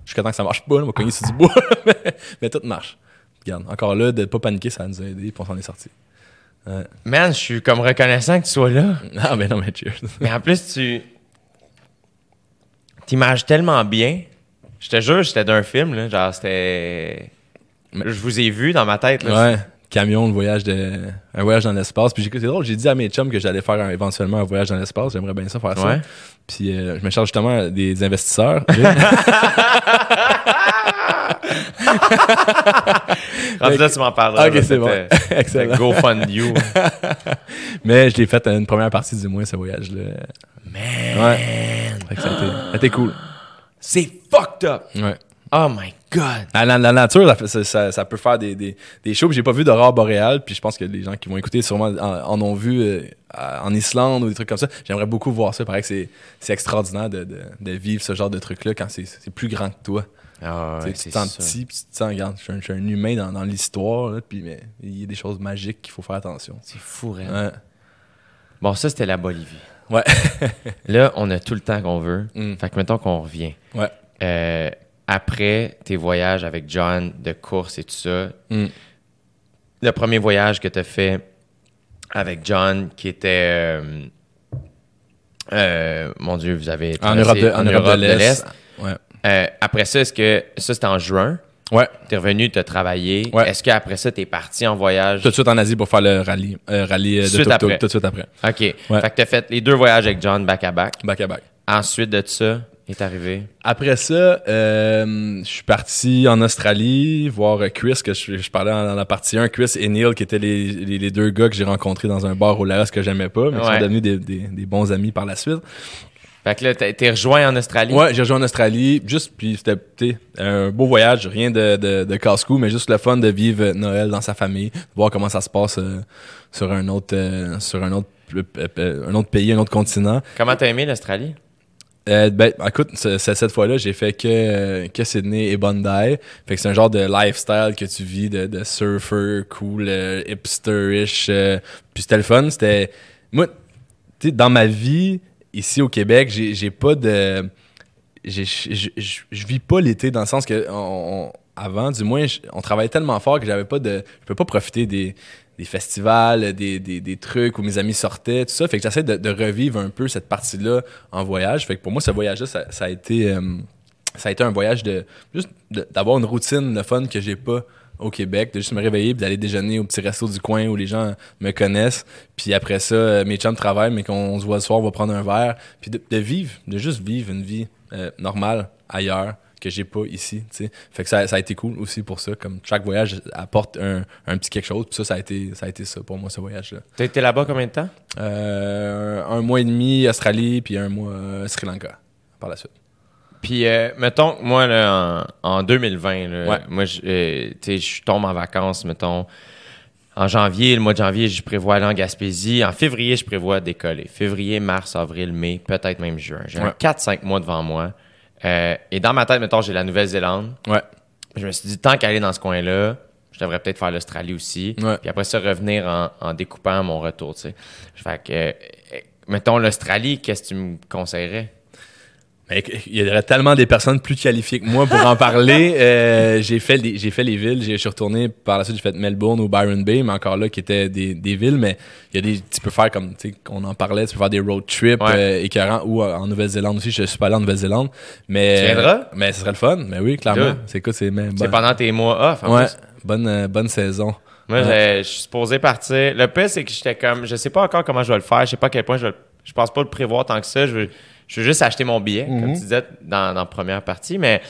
Jusqu'à temps que ça marche pas, on va cogner sur du bois, mais, mais tout marche. Regarde, encore là de pas paniquer, ça nous a aidé puis on s'en est sorti. Man, je suis comme reconnaissant que tu sois là. Ah mais non mais cheers. Mais en plus, tu t'images tellement bien. Je te jure, j'étais d'un film, là. Genre, c'était. Je vous ai vu dans ma tête, là. Ouais, camion, le voyage de un voyage dans l'espace. Puis j'ai- c'est drôle, j'ai dit à mes chums que j'allais faire un- éventuellement un voyage dans l'espace. J'aimerais bien ça faire ça. Ouais. Puis euh, je me charge justement des investisseurs. Rendu là, tu m'en parleras. Ok, c'est bon. Excellent. Go fund you. Mais je l'ai fait une première partie du moins ce voyage-là. Man. Ouais. Fait que ça a été, cool. C'est fucked up. Ouais. Oh my god. La, la- la nature, ça, peut faire des, des, des shows. J'ai pas vu d'aurore boréale, puis je pense que les gens qui vont écouter sûrement en, en ont vu euh, en Islande ou des trucs comme ça. J'aimerais beaucoup voir ça. Pareil que c'est extraordinaire de, de, de vivre ce genre de truc-là quand c'est plus grand que toi. Ah, Tu te sens petit, puis tu te sens, regarde, je suis un, je suis un humain dans, dans l'histoire, puis il y a des choses magiques qu'il faut faire attention. C'est fou, rien. Ouais. Bon, ça, c'était la Bolivie. Ouais. Là, on a tout le temps qu'on veut. Mm. Fait que mettons qu'on revient. Ouais. Euh, après tes voyages avec John de course et tout ça, Mm. le premier voyage que tu as fait avec John, qui était. euh, euh, mon Dieu, vous avez. En Europe de, en Europe de l'Est. Ouais. Euh, après ça, est-ce que. Ça, c'était en juin? Ouais. Tu es revenu, tu as travaillé. Ouais. Est-ce qu'après ça, tu es parti en voyage? Tout de suite en Asie pour faire le rallye, euh, rallye de Tout de suite après. tout de suite après. OK. Ouais. Fait que tu as fait les deux voyages avec John back à back. Back à back. Ensuite de ça, est arrivé? Après ça, euh, je suis parti en Australie voir Chris, que je, je parlais dans la partie 1, Chris et Neil, qui étaient les, les, les deux gars que j'ai rencontrés dans un bar au Laos que j'aimais pas, mais qui Ouais. sont devenus des, des, des bons amis par la suite. Fait que là, été rejoint en Australie. Ouais, j'ai rejoint en Australie, juste, puis c'était un beau voyage, rien de, de, de casse-cou, mais juste le fun de vivre Noël dans sa famille, de voir comment ça se passe euh, sur un autre, euh, sur un autre, euh, euh, un autre pays, un autre continent. Comment t'as aimé l'Australie? Euh, ben, écoute, ce- ce- cette fois-là, j'ai fait que, que Sydney et Bondi. Fait que c'est un genre de lifestyle que tu vis de, de surfer, cool, euh, hipsterish. euh, puis c'était le fun. C'était. Moi, tu sais, dans ma vie, ici au Québec, j'ai pas de. Je vis pas l'été dans le sens que avant, du moins, on travaillait tellement fort que j'avais pas de. Je peux pas profiter des, festivals, des, des, des trucs où mes amis sortaient, tout ça. Fait que j'essaie de, revivre un peu cette partie-là en voyage. Fait que pour moi, ce voyage-là, ça, a été. euh, ça a été un voyage de juste d'avoir une routine, le fun que j'ai pas au Québec, de juste me réveiller puis d'aller déjeuner au petit resto du coin où les gens me connaissent. Puis après ça, euh, mes chums travaillent, mais qu'on se voit le soir, on va prendre un verre. Puis de, de vivre, de juste vivre une vie euh, normale ailleurs que j'ai pas ici, tu sais. Fait que ça, ça a été cool aussi pour ça. Comme chaque voyage apporte un, un petit quelque chose. Puis ça, ça a été, ça a été ça pour moi, ce voyage-là. T'as été là-bas combien de temps? Euh, un mois et demi Australie, puis un mois euh, Sri Lanka par la suite. Puis, euh, mettons, moi, là, en, en 2020, là, Ouais. moi, je euh, tu sais, je tombe en vacances, mettons, en janvier, le mois de janvier, je prévois aller en Gaspésie. En février, je prévois décoller. Février, mars, avril, mai, peut-être même juin. J'ai Ouais. 4-5 mois devant moi. Euh, et dans ma tête, mettons, j'ai la Nouvelle-Zélande. Ouais. Je me suis dit, tant qu'aller dans ce coin-là, je devrais peut-être faire l'Australie aussi. Ouais. Puis après ça, revenir en, en découpant mon retour, tu sais. Fait que, euh, mettons l'Australie, qu'est-ce que tu me conseillerais? Mais Il y aurait tellement des personnes plus qualifiées que moi pour en parler. Euh, j'ai fait les, j'ai fait les villes. Je suis retourné par la suite. J'ai fait Melbourne ou Byron Bay, mais encore là qui étaient des, des villes. Mais il y a des, tu peux faire comme, tu sais, qu'on en parlait. Tu peux faire des road trips Ouais. euh, écœurants ou euh, en Nouvelle-Zélande aussi. Je suis pas allé en Nouvelle-Zélande, mais Tu viendras? Mais ce serait le fun. Mais oui, clairement. C'est quoi, c'est mais C'est pendant tes mois off. en Ouais, plus. bonne euh, bonne saison. Moi, Ouais. je suis supposé partir. Le pire, c'est que j'étais comme, je sais pas encore comment je vais le faire. Je sais pas à quel point je vais, le- je pense pas le prévoir tant que ça. Je veux, je veux juste acheter mon billet, Mhm. comme tu disais dans, dans la première partie. Mais,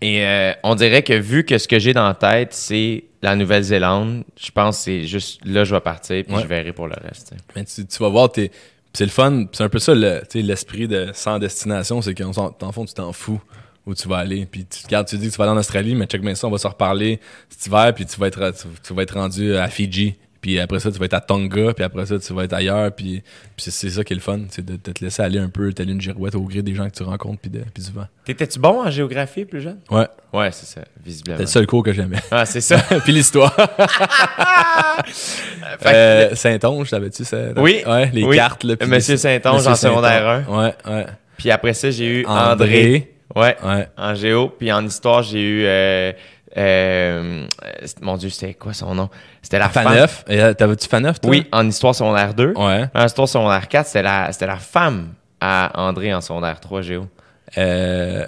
et euh, on dirait que vu que ce que j'ai dans la tête, c'est la Nouvelle-Zélande, je pense que c'est juste là, je vais partir, puis Ouais. je verrai pour le reste. Mais tu, tu vas voir, t'es- c'est le fun. C'est un peu ça le- l'esprit de sans destination, c'est qu'en en fond, tu t'en fous où tu vas aller. Puis tu, regardes, tu dis que tu vas aller en Australie, mais check bien ça, on va se reparler cet hiver, puis tu vas être, tu, tu vas être rendu à Fidji. Puis après ça, tu vas être à Tonga, puis après ça, tu vas être ailleurs. Puis, puis c'est, c'est ça qui est le fun, c'est de, de te laisser aller un peu, t'aller une girouette au gré des gens que tu rencontres, puis, de, puis du vent. T'étais-tu bon en géographie plus jeune? Ouais, Ouais, c'est ça, visiblement. c'est le seul cours que j'aimais. Ah, c'est ça. puis l'histoire. Euh, Saint-Onge, t'avais-tu ça? Oui. Ouais, les Oui. cartes, là. puis Monsieur Saint-Onge en secondaire Saint-Onge. Ouais, ouais. Puis après ça, j'ai eu André. André. Ouais. Ouais. En géo. Puis en histoire, j'ai eu. euh, euh, mon Dieu, c'était quoi son nom? C'était la femme. Faneuf. Euh, T'avais-tu Faneuf, toi? Oui, en histoire secondaire 2. Ouais. En histoire secondaire 4, c'était la, la femme à André en secondaire 3 géo. Euh,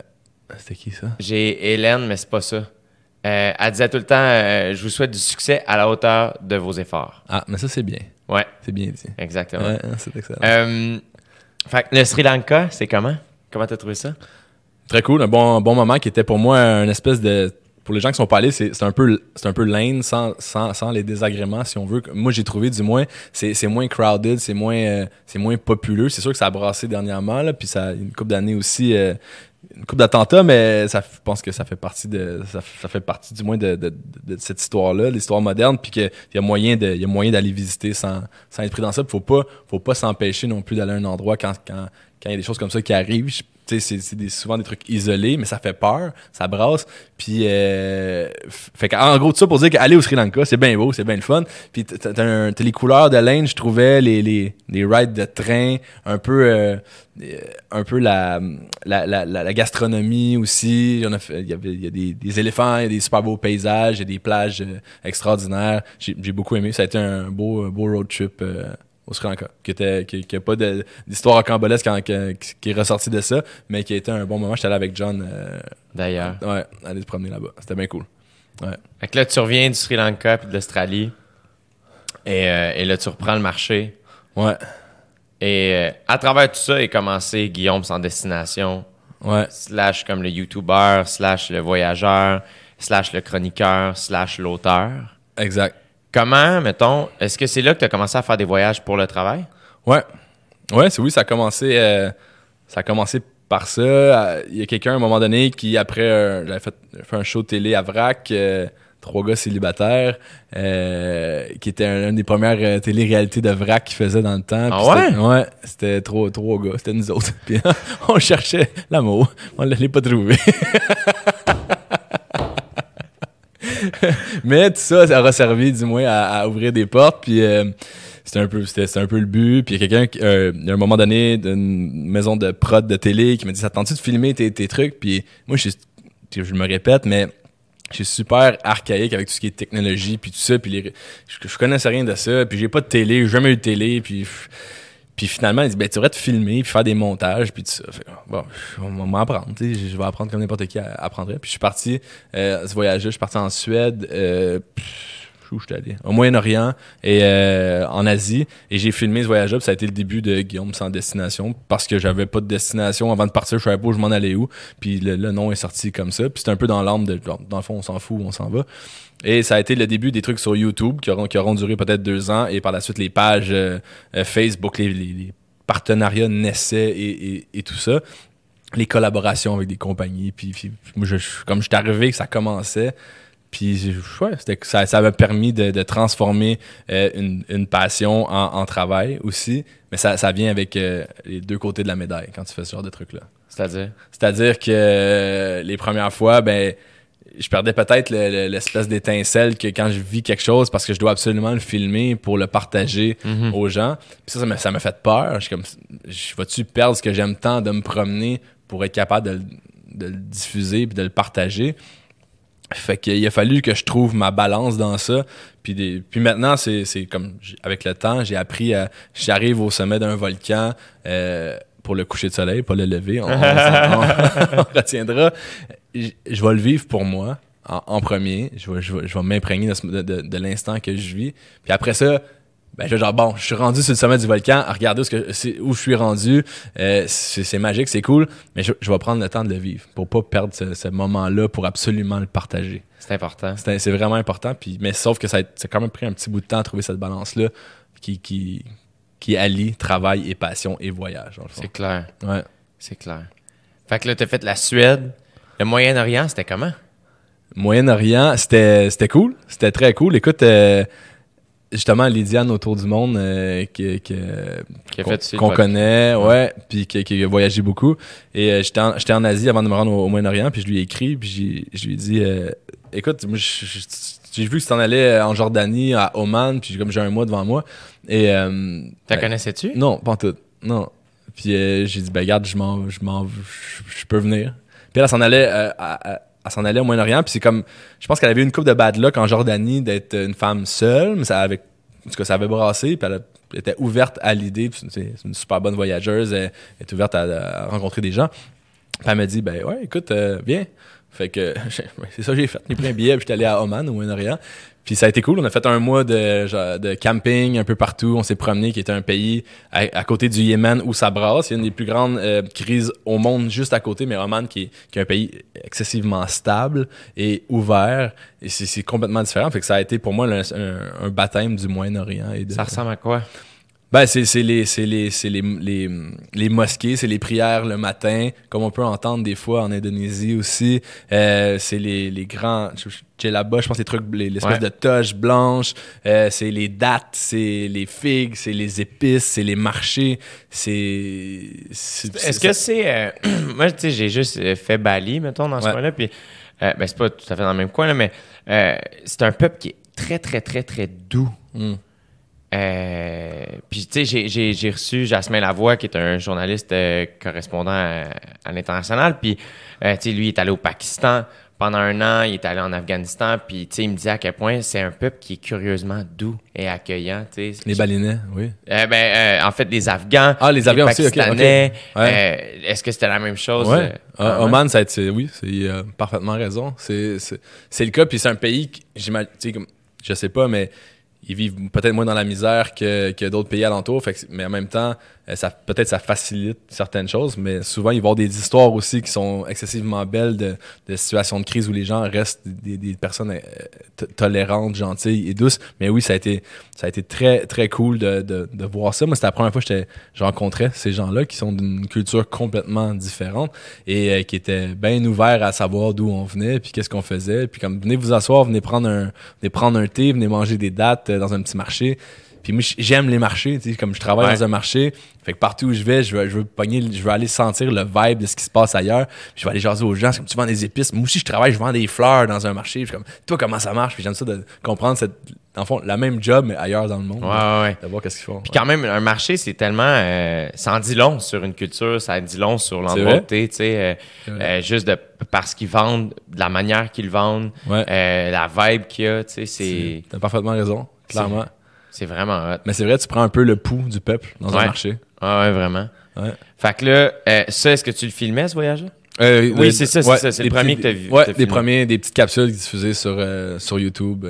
C'était qui ça? J'ai Hélène, mais c'est pas ça. Euh, elle disait tout le temps euh, Je vous souhaite du succès à la hauteur de vos efforts. Ah, mais ça, c'est bien. Ouais, C'est bien dit. exactement. Ouais, c'est excellent. Fait le Sri Lanka, c'est comment? Comment t'as trouvé ça? Très cool. Un bon, bon moment qui était pour moi un espèce de. Pour les gens qui sont pas allés, c'est un peu c'est un peu lane sans, sans, sans les désagréments si on veut. Moi j'ai trouvé du moins c'est moins crowded, c'est moins euh, c'est moins populeux. C'est sûr que ça a brassé dernièrement là, puis ça une couple d'années aussi euh, une couple d'attentats, mais ça, je pense que ça fait partie de ça, ça fait partie du moins de, de, de- cette histoire-là, l'histoire moderne, puis qu'il y a moyen de il y a moyen d'aller visiter sans, sans être pris dans ça. Faut pas faut pas s'empêcher non plus d'aller à un endroit quand quand quand il y a des choses comme ça qui arrivent. C'est souvent des trucs isolés, mais ça fait peur, ça brasse. Puis, euh, fait en gros, tout ça pour dire qu'aller au Sri Lanka, c'est bien beau, c'est bien le fun. Puis, t'as les couleurs de l'Inde, je trouvais, les, les, les rides de train, un peu, euh, euh, un peu la, la, la, la, gastronomie aussi. Il y, a, y, a des, éléphants, il y a des super beaux paysages, il y a des plages euh, extraordinaires. J'ai beaucoup aimé. Ça a été un beau, beau road trip. Au Sri Lanka, qui était qui, qui a pas d'histoire rocambolesque qui, qui est ressorti de ça, mais qui a été un bon moment. J'étais allé avec John, euh, D'ailleurs. ouais, aller se promener là-bas. C'était bien cool. Ouais. Fait que là, tu reviens du Sri Lanka puis de l'Australie. Et, euh, et là, tu reprends le marché. Ouais. Et euh, à travers tout ça est commencé Guillaume sans destination, Ouais. slash comme le YouTuber, slash le voyageur, slash le chroniqueur, slash l'auteur. Exact. Comment, mettons, est-ce que c'est là que tu as commencé à faire des voyages pour le travail? Ouais. Ouais, c'est oui, ça a commencé, euh, ça a commencé par ça. Il y a quelqu'un à un moment donné qui, après, euh, j'avais fait, fait un show télé à Vrac, euh, trois gars célibataires, qui était un, une des premières télé-réalités de Vrac qu'ils faisait dans le temps. Ah ouais? Ouais, c'était trois, trois gars, c'était nous autres. Puis on cherchait l'amour, on ne l'allait pas trouvé. Mais tout ça, ça aura servi du moins à, ouvrir des portes. Puis euh, c'était un peu, c'était, un peu le but. Puis il y a quelqu'un, euh, un moment donné, d'une maison de prod de télé, qui m'a dit, ça te tente-tu de filmer tes, trucs? Puis moi, je, je me répète, mais je suis super archaïque avec tout ce qui est technologie, puis tout ça. Puis les, je, je connaissais rien de ça. Puis j'ai pas de télé, j'ai jamais eu de télé. Puis puis finalement, il dit, ben, tu devrais te filmer, puis faire des montages, puis tout ça. Fait bon, on va m'apprendre, tu sais, je vais apprendre comme n'importe qui apprendrait. Puis je suis parti, euh, ce je suis parti en Suède, euh, où je suis allé? Au Moyen-Orient et euh, en Asie. Et j'ai filmé ce voyage-là, ça a été le début de Guillaume sans destination, parce que j'avais pas de destination avant de partir, je savais pas où je m'en allais où. Puis le, nom est sorti comme ça. Puis c'est un peu dans l'âme de, dans le fond, on s'en fout, on s'en va. Et ça a été le début des trucs sur YouTube qui auront, qui auront duré peut-être deux ans. Et par la suite, les pages euh, euh, Facebook, les, partenariats naissaient et, tout ça. Les collaborations avec des compagnies. Puis, comme je suis arrivé, que ça commençait. Puis ouais, ça, ça m'a permis de, de transformer euh, une, une passion en, en travail aussi. Mais ça, ça vient avec euh, les deux côtés de la médaille quand tu fais ce genre de trucs-là. C'est-à-dire? C'est-à-dire que euh, les premières fois, ben, je perdais peut-être le- le- l'espèce d'étincelle que quand je vis quelque chose parce que je dois absolument le filmer pour le partager Mhm. aux gens. Puis ça, ça m'a, fait peur. Je suis comme, je vais-tu perdre ce que j'aime tant de me promener pour être capable de, le- de le diffuser puis de le partager? Fait qu'il a fallu que je trouve ma balance dans ça. Puis, des, puis maintenant, c'est, c'est comme avec le temps, j'ai appris à. J'arrive au sommet d'un volcan euh, pour le coucher de soleil, pas le lever. On, on- on- on retiendra. Je, je vais le vivre pour moi en, en premier. Je vais, je vais, je vais m'imprégner de, ce- de, de- de l'instant que je vis. Puis après ça, ben, je, genre, bon, je suis rendu sur le sommet du volcan, regardez où, que, où je suis rendu. Euh, c'est, magique, c'est cool, mais je, je vais prendre le temps de le vivre pour pas perdre ce, ce moment-là, pour absolument le partager. C'est important. C'est, vraiment important, puis, mais sauf que ça a, ça a quand même pris un petit bout de temps à trouver cette balance-là qui, qui, qui allie travail et passion et voyage. C'est clair. Ouais. C'est clair. Fait que là, t'as fait la Suède. Le Moyen-Orient, c'était comment? Moyen-Orient, c'était, c'était cool. C'était très cool. Écoute, euh, justement, Lydiane autour du monde euh, Qui qu'on, connaît, ouais, puis qui, qui a voyagé beaucoup. Et euh, j'étais, en, j'étais en Asie avant de me rendre au, au Moyen-Orient, puis je lui ai écrit, puis j'ai- je lui ai dit, euh, écoute, moi, j'ai vu que tu t'en allais en Jordanie, à Oman, puis comme j'ai un mois devant moi. Et euh, T'as ben, connaissais-tu? non, pas en tout. Non. Puis euh, j'ai dit, ben regarde, je m'en, je m'en, je, peux venir. Puis elle, s'en allait, euh, à- à- s'en allait au Moyen-Orient. Puis c'est comme, je pense qu'elle avait eu une coupe de bad luck en Jordanie d'être une femme seule, mais ça avait, en tout cas, ça avait brassé. Puis elle, était ouverte à l'idée. C'est une super bonne voyageuse. Elle, est ouverte à, à rencontrer des gens. Puis elle m'a dit, ben ouais, écoute, euh, viens. Fait que c'est ça que j'ai fait. J'ai pris un billet, puis j'étais allé à Oman, au Moyen-Orient. Puis ça a été cool. On a fait un mois de, de camping un peu partout. On s'est promené, qui était un pays à, côté du Yémen où ça brasse. Il y a une des plus grandes euh, crises au monde juste à côté, mais Oman qui qui est un pays excessivement stable et ouvert. Et c'est complètement différent. Fait que ça a été pour moi un, un baptême du Moyen-Orient. Ça ressemble à quoi? Ben, c'est les, les, les, les, les mosquées, c'est les prières le matin, comme on peut entendre des fois en Indonésie aussi. Euh, c'est les, les grands, j'ai là-bas, je pense les trucs, les- l'espèce Ouais. de toge blanche. Euh, c'est les dattes, c'est les figues, c'est les épices, c'est les marchés. C'est. Est-ce que c'est. euh, moi, tu sais, j'ai juste fait Bali, mettons, dans ce Ouais. coin-là. Puis, ben, c'est pas tout à fait dans le même coin, là, mais c'est un peuple qui est très, très, très, très doux. Mm. Euh, puis, tu sais, j'ai- reçu Jasmin Lavoie, qui est un journaliste euh, correspondant à, à l'international. Puis, euh, tu sais, lui, il est allé au Pakistan pendant un an, il est allé en Afghanistan. Puis, tu sais, il me disait à quel point c'est un peuple qui est curieusement doux et accueillant. Les balinais, oui. Euh, ben, euh, en fait, les Afghans. Ah, les Afghans aussi, ok, ok. Pakistanais. Ouais. euh, Est-ce que c'était la même chose? Ouais. euh, Ah, ah, Oman, ça a été, oui, c'est euh, parfaitement raison. C'est, le cas, puis c'est un pays, j'imagine, tu sais, comme, je sais pas, mais ils vivent peut-être moins dans la misère que, que d'autres pays alentours, fait mais en même temps, ça, peut-être ça facilite certaines choses, mais souvent, il va y avoir des histoires aussi qui sont excessivement belles de, de situations de crise où les gens restent des, des personnes euh, tolérantes, gentilles et douces. Mais oui, ça a été, ça a été très, très cool de, de, de voir ça. Moi, c'était la première fois que je ces gens-là qui sont d'une culture complètement différente et euh, qui étaient bien ouverts à savoir d'où on venait puis qu'est-ce qu'on faisait. Puis comme, venez vous asseoir, venez prendre un, venez prendre un thé, venez manger des dates euh, dans un petit marché. Puis moi, j'aime les marchés, tu sais, comme je travaille Ouais. dans un marché, fait que partout où je vais, je veux, je veux pogner, je veux aller sentir le vibe de ce qui se passe ailleurs. Puis je vais aller jaser aux gens, c'est comme tu vends des épices. Moi aussi, je travaille, je vends des fleurs dans un marché. Je suis comme, toi, comment ça marche? Puis j'aime ça de comprendre cette, en fond, la même job, mais ailleurs dans le monde. Ouais, ouais, ouais. De voir qu'est-ce qu'ils font. Puis quand même, un marché, c'est tellement... euh, ça en dit long sur une culture, ça en dit long sur l'endroit tu sais. euh, euh, juste de, parce qu'ils vendent, de la manière qu'ils vendent, Ouais. euh, la vibe qu'il y a, tu sais, c'est T'as parfaitement raison, clairement. C'est vraiment hot. Mais c'est vrai, tu prends un peu le pouls du peuple dans Ouais. un marché. Ouais, ouais, vraiment. Ouais. Fait que là, euh, ça, est-ce que tu le filmais, ce voyage-là? Euh, Oui, c'est ça, c'est ça, c'est le premier que t'as vu- Ouais, des premiers, des petites capsules diffusées sur, euh, sur YouTube.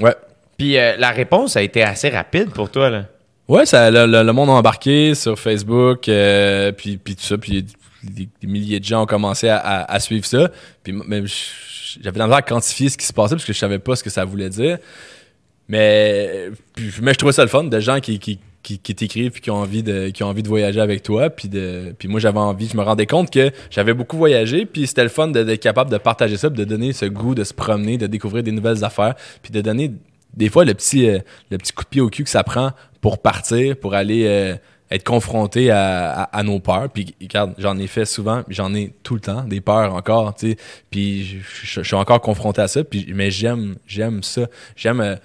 ouais. Puis la réponse a été assez rapide pour toi, là. Ouais, ça, le, le- le monde a embarqué sur Facebook, puis, puis tout ça, puis des, des milliers de gens ont commencé à, à- à suivre ça. Puis même j'avais misère à quantifier ce qui se passait parce que je savais pas ce que ça voulait dire. Mais, mais je trouvais ça le fun, de gens qui, qui, qui, t'écrivent puis qui ont envie de qui ont envie de voyager avec toi puis de puis moi j'avais envie je me rendais compte que j'avais beaucoup voyagé puis c'était le fun d'être capable de partager ça puis de donner ce goût de se promener de découvrir des nouvelles affaires puis de donner des fois le petit euh, le petit coup de pied au cul que ça prend pour partir pour aller euh, être confronté à, à, nos peurs. Puis regarde, j'en ai fait souvent, j'en ai tout le temps, des peurs encore, tu sais. Puis je suis encore confronté à ça, puis, mais j'aime j'aime ça. J'aime... euh,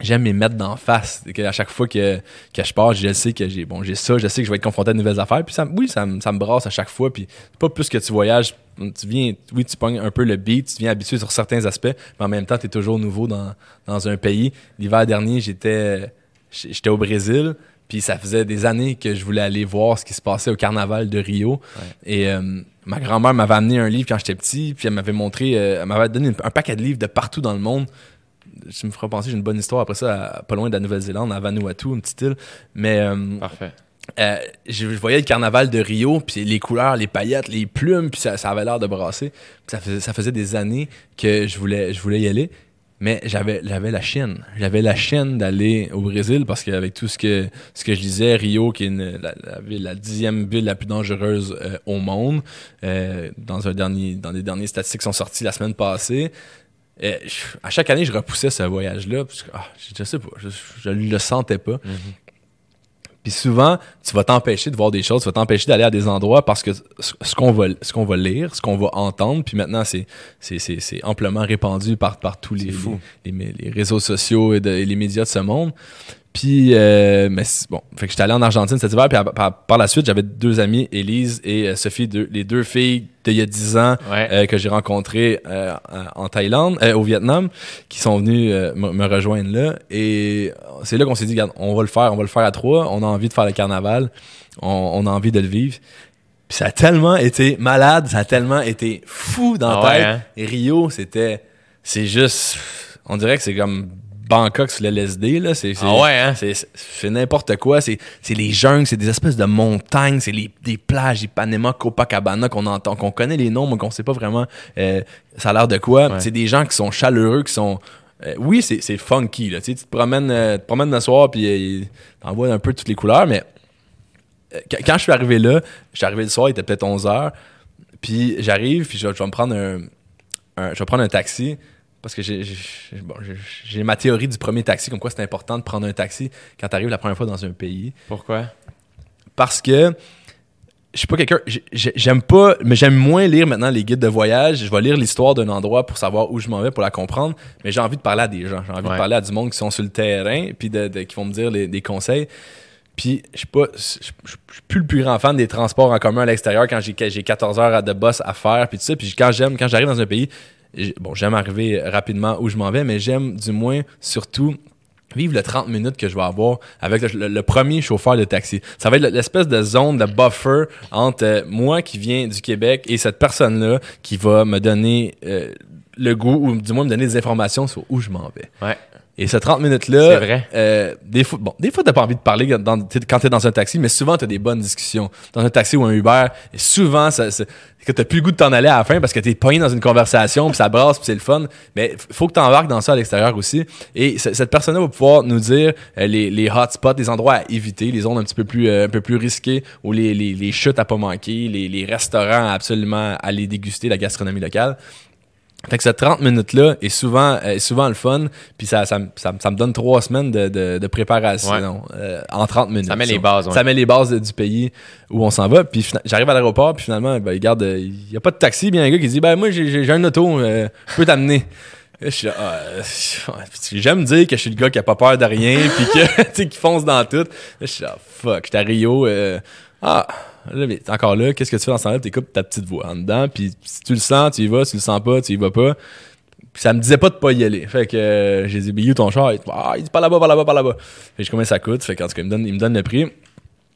J'aime les mettre d'en face. Que à chaque fois que, que je pars, je sais que j'ai bon, j'ai ça, je sais que je vais être confronté à de nouvelles affaires. Puis ça, oui, ça, me- ça me brasse à chaque fois. Puis c'est pas plus que tu voyages, tu viens, oui, tu pognes un peu le beat, tu viens habitué sur certains aspects, mais en même temps, tu es toujours nouveau dans, dans un pays. L'hiver dernier, j'étais j'étais au Brésil, puis ça faisait des années que je voulais aller voir ce qui se passait au carnaval de Rio. Et euh, ma grand-mère m'avait amené un livre quand j'étais petit, puis elle m'avait montré, euh, elle m'avait donné un paquet de livres de partout dans le monde tu me feras penser, j'ai une bonne histoire après ça, à- pas loin de la Nouvelle-Zélande, à Vanuatu, une petite île. Mais euh, Parfait. euh, je, je voyais le carnaval de Rio, puis les couleurs, les paillettes, les plumes, puis ça, ça avait l'air de brasser. Ça faisait, ça faisait des années que je voulais, je voulais y aller. Mais j'avais, j'avais la chienne. J'avais la chienne d'aller au Brésil parce qu'avec tout ce que, ce que je disais, Rio, qui est une- la, la ville- la dixième ville la plus dangereuse euh, au monde, euh, dans, un dernier, dans les dernières statistiques qui sont sorties la semaine passée, je- à chaque année, je repoussais ce voyage-là. parce que, ah, je, je sais pas, je, je le sentais pas. Puis souvent, tu vas t'empêcher de voir des choses, tu vas t'empêcher d'aller à des endroits parce que ce qu'on va, ce qu'on va lire, ce qu'on va entendre, puis maintenant, c'est, c'est, c'est, c'est amplement répandu par, par tous les, les, les- les réseaux sociaux et, de- et les médias de ce monde. Puis, euh, mais bon, fait que j'étais allé en Argentine cet hiver, puis à- par, par la suite, j'avais deux amies, Élise et euh, Sophie, deux- les deux filles d'il y a 10 ans Ouais. euh, que j'ai rencontrées euh, en Thaïlande, au Vietnam, qui sont venus euh, me rejoindre là. Et c'est là qu'on s'est dit, regarde, on va le faire, on va le faire à trois, on a envie de faire le carnaval, on, on a envie de le vivre. Puis ça a tellement été malade, ça a tellement été fou dans Ah la ouais, tête. hein? Et Rio, c'était, c'est juste, on dirait que c'est comme Bangkok sur le LSD, là. C'est, c'est- Ah ouais, hein? c'est, n'importe quoi. C'est, c'est les jungles, c'est des espèces de montagnes, c'est les, des plages, Ipanema, Copacabana qu'on entend, qu'on connaît les noms, mais qu'on sait pas vraiment euh, ça a l'air de quoi. Ouais. C'est des gens qui sont chaleureux, qui sont. euh, oui, c'est, c'est funky, là. Tu te promènes, euh, te promènes le soir, puis t'en vois un peu toutes les couleurs, mais quand, je suis arrivé là, je suis arrivé le soir, il était peut-être 11 h puis j'arrive, puis je, vais- je vais me prendre un, un- je vais prendre un taxi parce que j'ai bon, ma théorie du premier taxi, comme quoi c'est important de prendre un taxi quand tu arrives la première fois dans un pays. Pourquoi? Parce que je suis pas quelqu'un, j'ai- j'ai- j'aime pas, mais j'aime moins lire maintenant les guides de voyage. Je vais lire l'histoire d'un endroit pour savoir où je m'en vais, pour la comprendre, mais j'ai envie de parler à des gens. J'ai envie Ouais. de parler à du monde qui sont sur le terrain, puis de, de- qui vont me dire les- des conseils. Puis, je suis pas, je suis plus le plus grand fan des transports en commun à l'extérieur quand j'ai j'ai 14 heures de boss à faire, puis tout ça. Puis quand j'aime, quand j'arrive dans un pays, bon, j'aime arriver rapidement où je m'en vais, mais j'aime du moins surtout vivre le 30 minutes que je vais avoir avec le, premier chauffeur de taxi. Ça va être l'espèce de zone de buffer entre euh, moi qui viens du Québec et cette personne-là qui va me donner euh, le goût ou du moins me donner des informations sur où je m'en vais. Ouais. Et ce 30 minutes-là, vrai. euh, des fois, bon, des fois, t'as pas envie de parler dans- quand t'es dans un taxi, mais souvent, t'as des bonnes discussions. Dans un taxi ou un Uber, et souvent, ça, ça- que t'as plus le goût de t'en aller à la fin parce que t'es pogné dans une conversation, puis ça brasse, puis c'est le fun. Mais faut que t'embarques dans ça à l'extérieur aussi. Et cette personne-là va pouvoir nous dire euh, les, les hotspots, les endroits à éviter, les zones un petit peu plus, euh, un peu plus risquées, ou les, les, les chutes à pas manquer, les, les restaurants à absolument aller déguster la gastronomie locale. Fait que ce 30 minutes-là est souvent, est souvent le fun, puis ça, ça, me- ça, me- ça me donne trois semaines de, de, de préparation euh, en 30 minutes. Ça met les bases, ouais. Ça met les bases de- du pays où on s'en va. Puis j'arrive à l'aéroport, puis finalement, ben, regarde, euh, il n'y a pas de taxi, bien un gars qui dit Ben moi, j'ai- un auto, euh, je peux t'amener. Là, Je suis là, ah, j'aime dire que je suis le gars qui a pas peur de rien, puis que, tu sais, qui fonce dans tout. Je suis là, fuck, j'étais à Rio, euh, ah, là, mais t'es encore là, qu'est-ce que tu fais dans ce temps-là? T'écoutes ta petite voix en dedans, puis si tu le sens, tu y vas, si tu le sens pas, tu y vas pas. Puis ça me disait pas de pas y aller. Fait que euh, j'ai dit, ben, où ton char? Il dit, ah, il dit, par là-bas, par là-bas, par là-bas. Fait que je combien ça coûte. Fait qu'en tout cas, il me donne, il me donne le prix.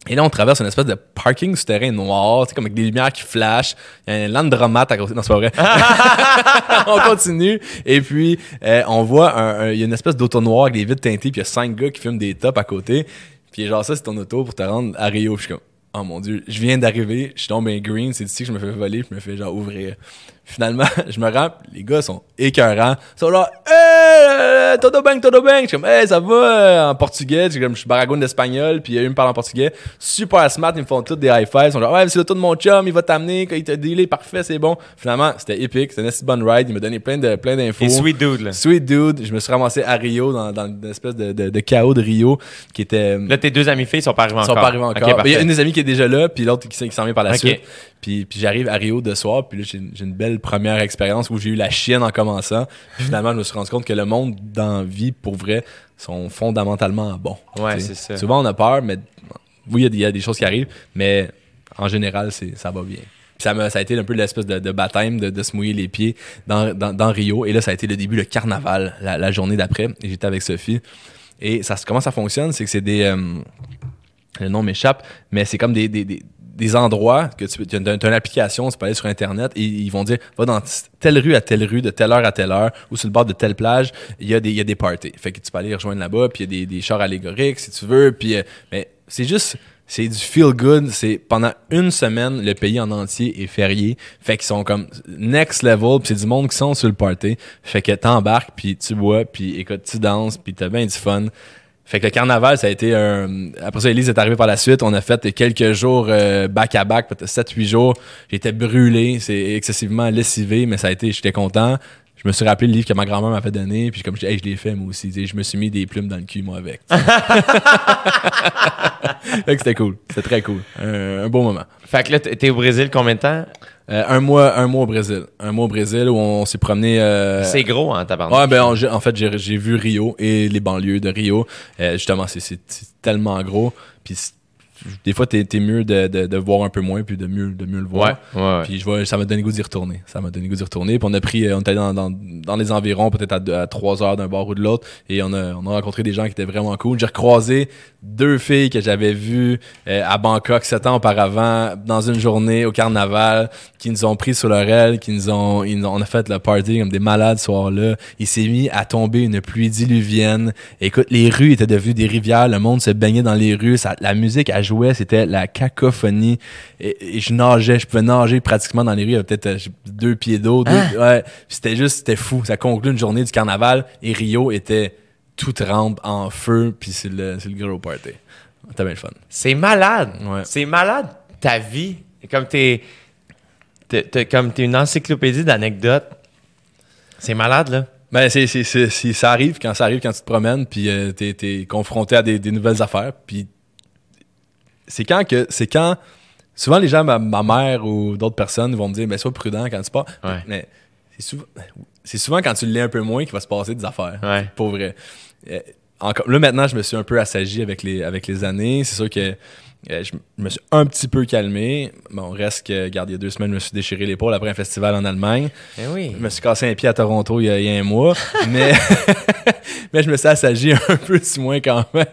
Et là, on traverse une espèce de parking souterrain noir, tu sais, comme avec des lumières qui flashent. Il y a un Landromat à côté. Non, c'est pas vrai. on continue. Et puis, euh, on voit un, un- il y a une espèce d'auto noir avec des vitres teintées, puis il y a cinq gars qui fument des tops à côté. Puis genre, ça, c'est ton auto pour te rendre à Rio. Puis je suis comme, oh mon dieu, je viens d'arriver, je suis tombé green, c'est ici que je me fais voler, je me fais genre ouvrir. Finalement, je me rends, les gars sont écœurants. Ils sont là, hey, todo bem, todo bem. Je suis comme, hey, ça va euh, en portugais. Je suis comme, je suis baragouine d'espagnol, puis eux, ils me parlent en portugais. Super smart, ils me font tous des high fives. Ils sont genre, ouais, c'est le tour de mon chum, il va t'amener, il t'a dealé, parfait, c'est bon. Finalement, c'était épique, c'était une bonne ride. Il m'a donné plein de, plein d'infos. Et sweet dude, là. Sweet dude. Je me suis ramassé à Rio, dans, dans une espèce de, de, de chaos de Rio, qui était. Là, tes deux amis filles sont pas arrivés Ils encore. sont pas arrivés encore. Il y a une des amies qui est déjà là, puis l'autre qui, qui s'en vient par la suite. Puis, puis j'arrive à Rio de soir, puis là, j'ai une belle première expérience où j'ai eu la chienne en commençant. Puis finalement, je me suis rendu compte que le monde dans vie, pour vrai, sont fondamentalement bons. Ouais, c'est ça. Souvent, on a peur, mais oui, il y a des- il y, a des choses qui arrivent, mais en général, ça va bien. Puis ça, ça a été un peu l'espèce de, de baptême de, de se mouiller les pieds dans, dans, dans Rio. Et là, ça a été le début, le carnaval, la, la journée d'après. Et j'étais avec Sophie. Et ça, comment ça fonctionne? C'est que c'est des... euh, le nom m'échappe, mais c'est comme des, des, des, des endroits que tu as une application, tu peux aller sur Internet et ils vont dire va dans telle rue à telle rue, de telle heure à telle heure, ou sur le bord de telle plage, il y a des, il y a des parties. Fait que tu peux aller rejoindre là-bas, puis il y a des, des chars allégoriques si tu veux, puis euh, mais c'est juste c'est du feel good, c'est pendant une semaine le pays en entier est férié, fait qu'ils sont comme next level, puis c'est du monde qui sont sur le party, fait que t'embarques puis tu bois, puis écoute, tu danses, puis t'as bien du fun. Fait que le carnaval, ça a été un... Après ça, Elise est arrivée par la suite. On a fait quelques jours euh, back-à-back, peut-être 7-8 jours. J'étais brûlé, c'est excessivement lessivé, mais ça a été... J'étais content. Je me suis rappelé le livre que ma grand-mère m'avait donné, puis comme je dis, hey, je l'ai fait moi aussi. Je me suis mis des plumes dans le cul, moi, avec. fait que c'était cool. C'était très cool. Un, un beau moment. Fait que là, t'es au Brésil combien de temps? Euh, un mois un mois au Brésil. Un mois au Brésil où on s'est promené... euh, C'est gros, hein, tabarnak. Ouais, ben en, en fait, j'ai vu Rio et les banlieues de Rio. Euh, justement, c'est- tellement gros. Puis des fois, t'es es mieux de, de, de voir un peu moins puis de mieux, de mieux le voir. Ouais, ouais, ouais. Puis je vois, ça m'a donné goût d'y retourner. Ça m'a donné goût d'y retourner. Puis on a pris, euh, on était dans, dans, dans les environs, peut-être à, à trois heures d'un bord ou de l'autre. Et on a, on a rencontré des gens qui étaient vraiment cool. J'ai recroisé deux filles que j'avais vues euh, à Bangkok sept ans auparavant, dans une journée au carnaval, qui nous ont pris sur leur aile, qui nous ont, ils nous ont- on a fait le party comme des malades ce soir-là. Il s'est mis à tomber une pluie diluvienne. Écoute, les rues étaient devenues des rivières. Le monde se baignait dans les rues. Ça, la musique, elle jouait. C'était la cacophonie. Et, et je nageais. Je pouvais nager pratiquement dans les rues. Il y avait peut-être euh, deux pieds d'eau. deux- Ouais. C'était juste, c'était fou. Ça conclut une journée du carnaval. Et Rio était tout trempe en feu. Puis c'est le, c'est le gros party. T'as bien le fun. C'est malade. Ouais. C'est malade ta vie. Comme t'es, t'es, comme t'es une encyclopédie d'anecdotes. C'est malade, là. Ben, c'est, c'est, c'est, c'est- ça arrive quand ça arrive quand tu te promènes, puis euh, t'es, t'es confronté à des, des nouvelles affaires, puis c'est quand que, c'est quand, souvent les gens, ma, ma mère ou d'autres personnes vont me dire, ben, sois prudent quand tu pars. Ouais. Mais c'est souvent, c'est souvent quand tu l'es un peu moins qu'il va se passer des affaires. Ouais. Pour vrai. Euh, encore, là, maintenant, je me suis un peu assagi avec les, avec les années. C'est sûr que je je me suis un petit peu calmé. Bon, reste que, regarde, il y a deux semaines, je me suis déchiré l'épaule après un festival en Allemagne. Eh oui. Je me suis cassé un pied à Toronto il y a, il y a un mois, mais, mais je me suis assagi un peu du moins quand même.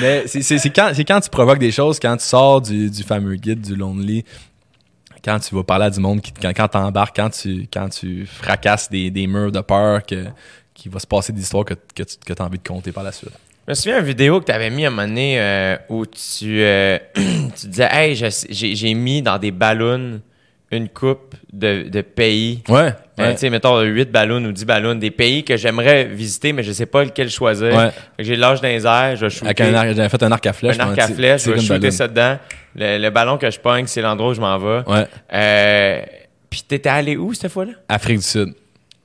Mais c'est quand, tu provoques des choses, quand tu sors du, du fameux guide du Lonely, quand tu vas parler à du monde, qui, quand, quand tu embarques, quand tu, quand tu fracasses des, des murs de peur, que, qu'il va se passer des histoires que, que tu as envie de compter par la suite. Je me souviens d'une vidéo que tu avais mis à un moment donné euh, où tu, euh, tu disais Hey, j'ai mis dans des ballons une coupe de, de pays. Ouais. Euh, tu sais, mettons 8 ballons ou 10 ballons, des pays que j'aimerais visiter, mais je sais pas lequel choisir. Ouais. J'ai l'âge d'un airs, je vais shooter Avec un arc- j'avais fait un arc à flèche. un arc à flèche, je vais shooter ça dedans. Le, le ballon que je pogne, c'est l'endroit où je m'en vais. Ouais. Euh, Puis t'étais allé où cette fois-là? Afrique du Sud.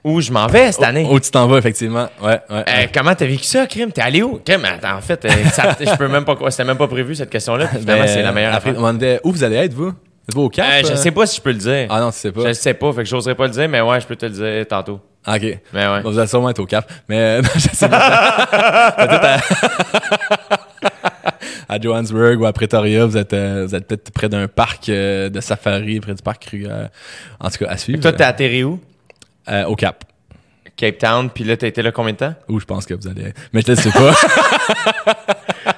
Où je m'en vais cette année? Où tu t'en vas, effectivement. Ouais, ouais. Euh, comment t'as vécu ça, Crime? T'es allé où? Crime, attends, en fait, euh, ça- je peux même pas, c'était même pas prévu cette question-là. Finalement, Ben, c'est la meilleure Afrique- affaire. on demandait, où vous allez être, vous? Êtes-vous au Cap? Euh, je euh? sais pas si je peux le dire. Ah non, tu sais pas. Je sais pas, fait que j'oserais pas le dire, mais ouais, je peux te le dire tantôt. Ah, OK. Mais ouais. Bon, vous allez sûrement être au Cap. Mais non, je sais pas. Peut-être à... Johannesburg ou à Pretoria, vous êtes, euh, vous êtes peut-être près d'un parc euh, de safari, près du parc Kruger. En tout cas, à suivre. Toi, t'es atterri où? Euh, au Cap. Cape Town, puis là, t'as été là combien de temps? Où je pense que vous allez. Mais je le sais pas.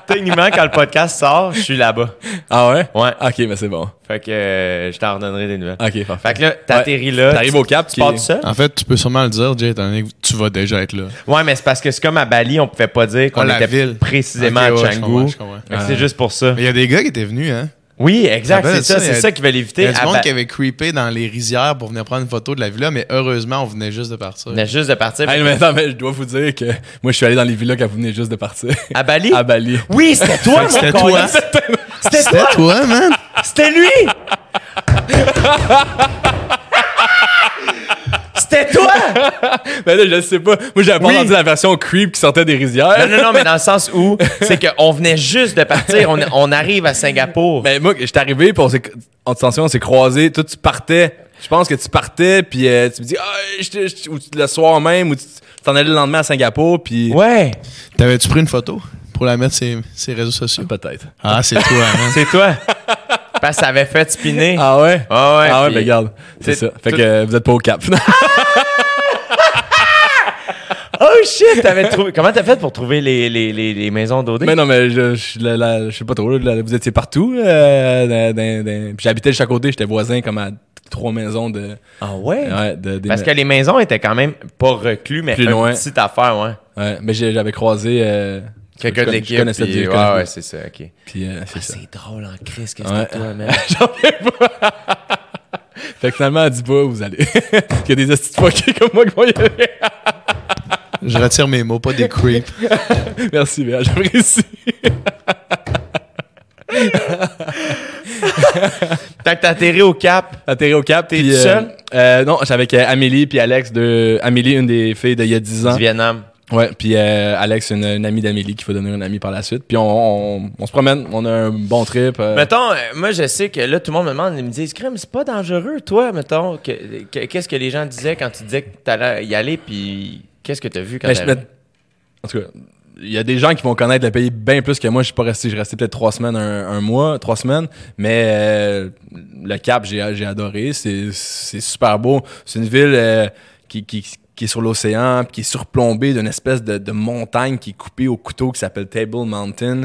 Techniquement, quand le podcast sort, je suis là-bas. ah ouais? Ouais. OK, mais c'est bon. Fait que euh, je t'en redonnerai des nouvelles. OK, parfait. Fait que là, t'atterris là. T'arrives au Cap, Tu pars tout seul? En fait, tu peux sûrement le dire, Jay, étant donné que tu vas déjà être là. Ouais, mais c'est parce que c'est comme à Bali, on pouvait pas dire qu'on Ah, la était ville. précisément Ok, à ouais, je Canggu. comprends, je comprends. Fait que C'est juste pour ça. Mais il y a des gars qui étaient venus, hein? Oui, exact, c'est ça, c'est ça qu'ils veulent Il y a du Ah, monde qui avait creepé dans les rizières pour venir prendre une photo de la villa, mais heureusement, on venait juste de partir. on venait juste de partir. Hey, mais attends, mais je dois vous dire que moi, je suis allé dans les villas quand vous venez juste de partir. À Bali? à Bali. Oui, c'était toi, mon C'était toi. C'était C'était toi. toi, man! C'était lui. C'était toi. Mais là, je sais pas. Moi, j'avais pas Oui. entendu la version creep qui sortait des rizières. Non, non, non, mais dans le sens où c'est qu'on venait juste de partir. On, on arrive à Singapour. Ben, moi, j'étais arrivé, puis on s'est, en attention, on s'est croisés. Toi, tu partais. Je pense que tu partais, puis euh, tu me dis, ah, ou le soir même, ou tu t'en allais le lendemain à Singapour, puis. Ouais, T'avais-tu pris une photo pour la mettre sur ses- réseaux sociaux? Peut-être. Ah, c'est toi, man. c'est toi. Parce que ça avait fait spinner. Ah ouais? Ah ouais, Ah ouais, puis- ben, regarde. C'est ça. Fait tout- que euh, vous êtes pas au cap. Oh shit, trouvé. Comment t'as fait pour trouver les, les, les, les maisons d'OD? mais non, mais je, je, la- la- je sais pas trop. là, vous étiez partout. Euh, dans- dans- dans- puis j'habitais de chaque côté. J'étais voisin comme à trois maisons de. Ah ouais? Ouais, de, des- Parce que les maisons étaient quand même pas reclus, mais Plus une loin. petite affaire, ouais. Ouais, mais j'avais croisé. euh, Quelqu'un de l'équipe. Je connaissais puis- ouais, ouais, c'est ça, ok. Puis euh, c'est Ah, c'est drôle en crise que Ouais. c'était toi, man? Fait que finalement, dit pas où vous allez. Il y a des astuces fuckés comme moi qui vont y aller. Je retire mes mots, pas des creeps. Merci, Béa, j'apprécie. Tant que t'as atterri au Cap, Atterri au Cap. T'es euh, seul? euh, non, j'étais avec euh, Amélie puis Alex. De... Amélie, une des filles d'il y a 10 ans. du Vietnam. Ouais, puis euh, Alex, une, une amie d'Amélie qui va devenir une amie par la suite. Puis on, on, on se promène, on a un bon trip. euh, Mettons, moi, je sais que là, tout le monde me demande, ils me disent, crème, c'est pas dangereux, toi, mettons. que- que- Qu'est-ce que les gens disaient quand tu disais que t'allais y aller, puis qu'est-ce que t'as vu quand me- En tout cas, il y a des gens qui vont connaître le pays bien plus que moi. Je suis pas resté, je resté peut-être trois semaines, un, un mois, trois semaines. Mais euh, le Cap, j'ai j'ai adoré. C'est c'est super beau. C'est une ville euh, qui, qui, qui est sur l'océan, qui est surplombée d'une espèce de, de montagne qui est coupée au couteau qui s'appelle Table Mountain.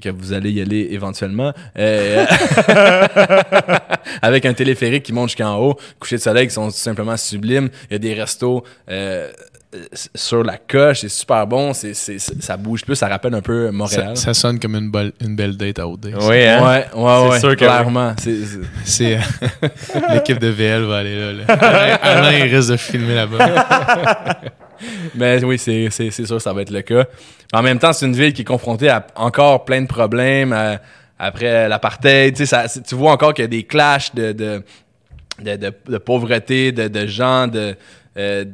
Que, vous allez y aller éventuellement. Euh, avec un téléphérique qui monte jusqu'en haut, coucher de soleil qui sont tout simplement sublimes. Il y a des restos euh, sur la coche, c'est super bon, c'est, c'est, ça bouge plus, ça rappelle un peu Montréal. Ça, ça sonne comme une, bol- une belle date à OD. Oui, hein? Ouais, ouais, ouais, sûr que clairement. C'est, c'est- C'est euh, l'équipe de VL va aller là. là. Alain, Alain, il risque de filmer là-bas. Mais oui, c'est, c'est, c'est sûr ça va être le cas. En même temps, c'est une ville qui est confrontée à encore plein de problèmes euh, après l'apartheid. Tu sais, ça- tu vois encore qu'il y a des clashs de, de, de, de- de pauvreté, de, de gens, de, euh,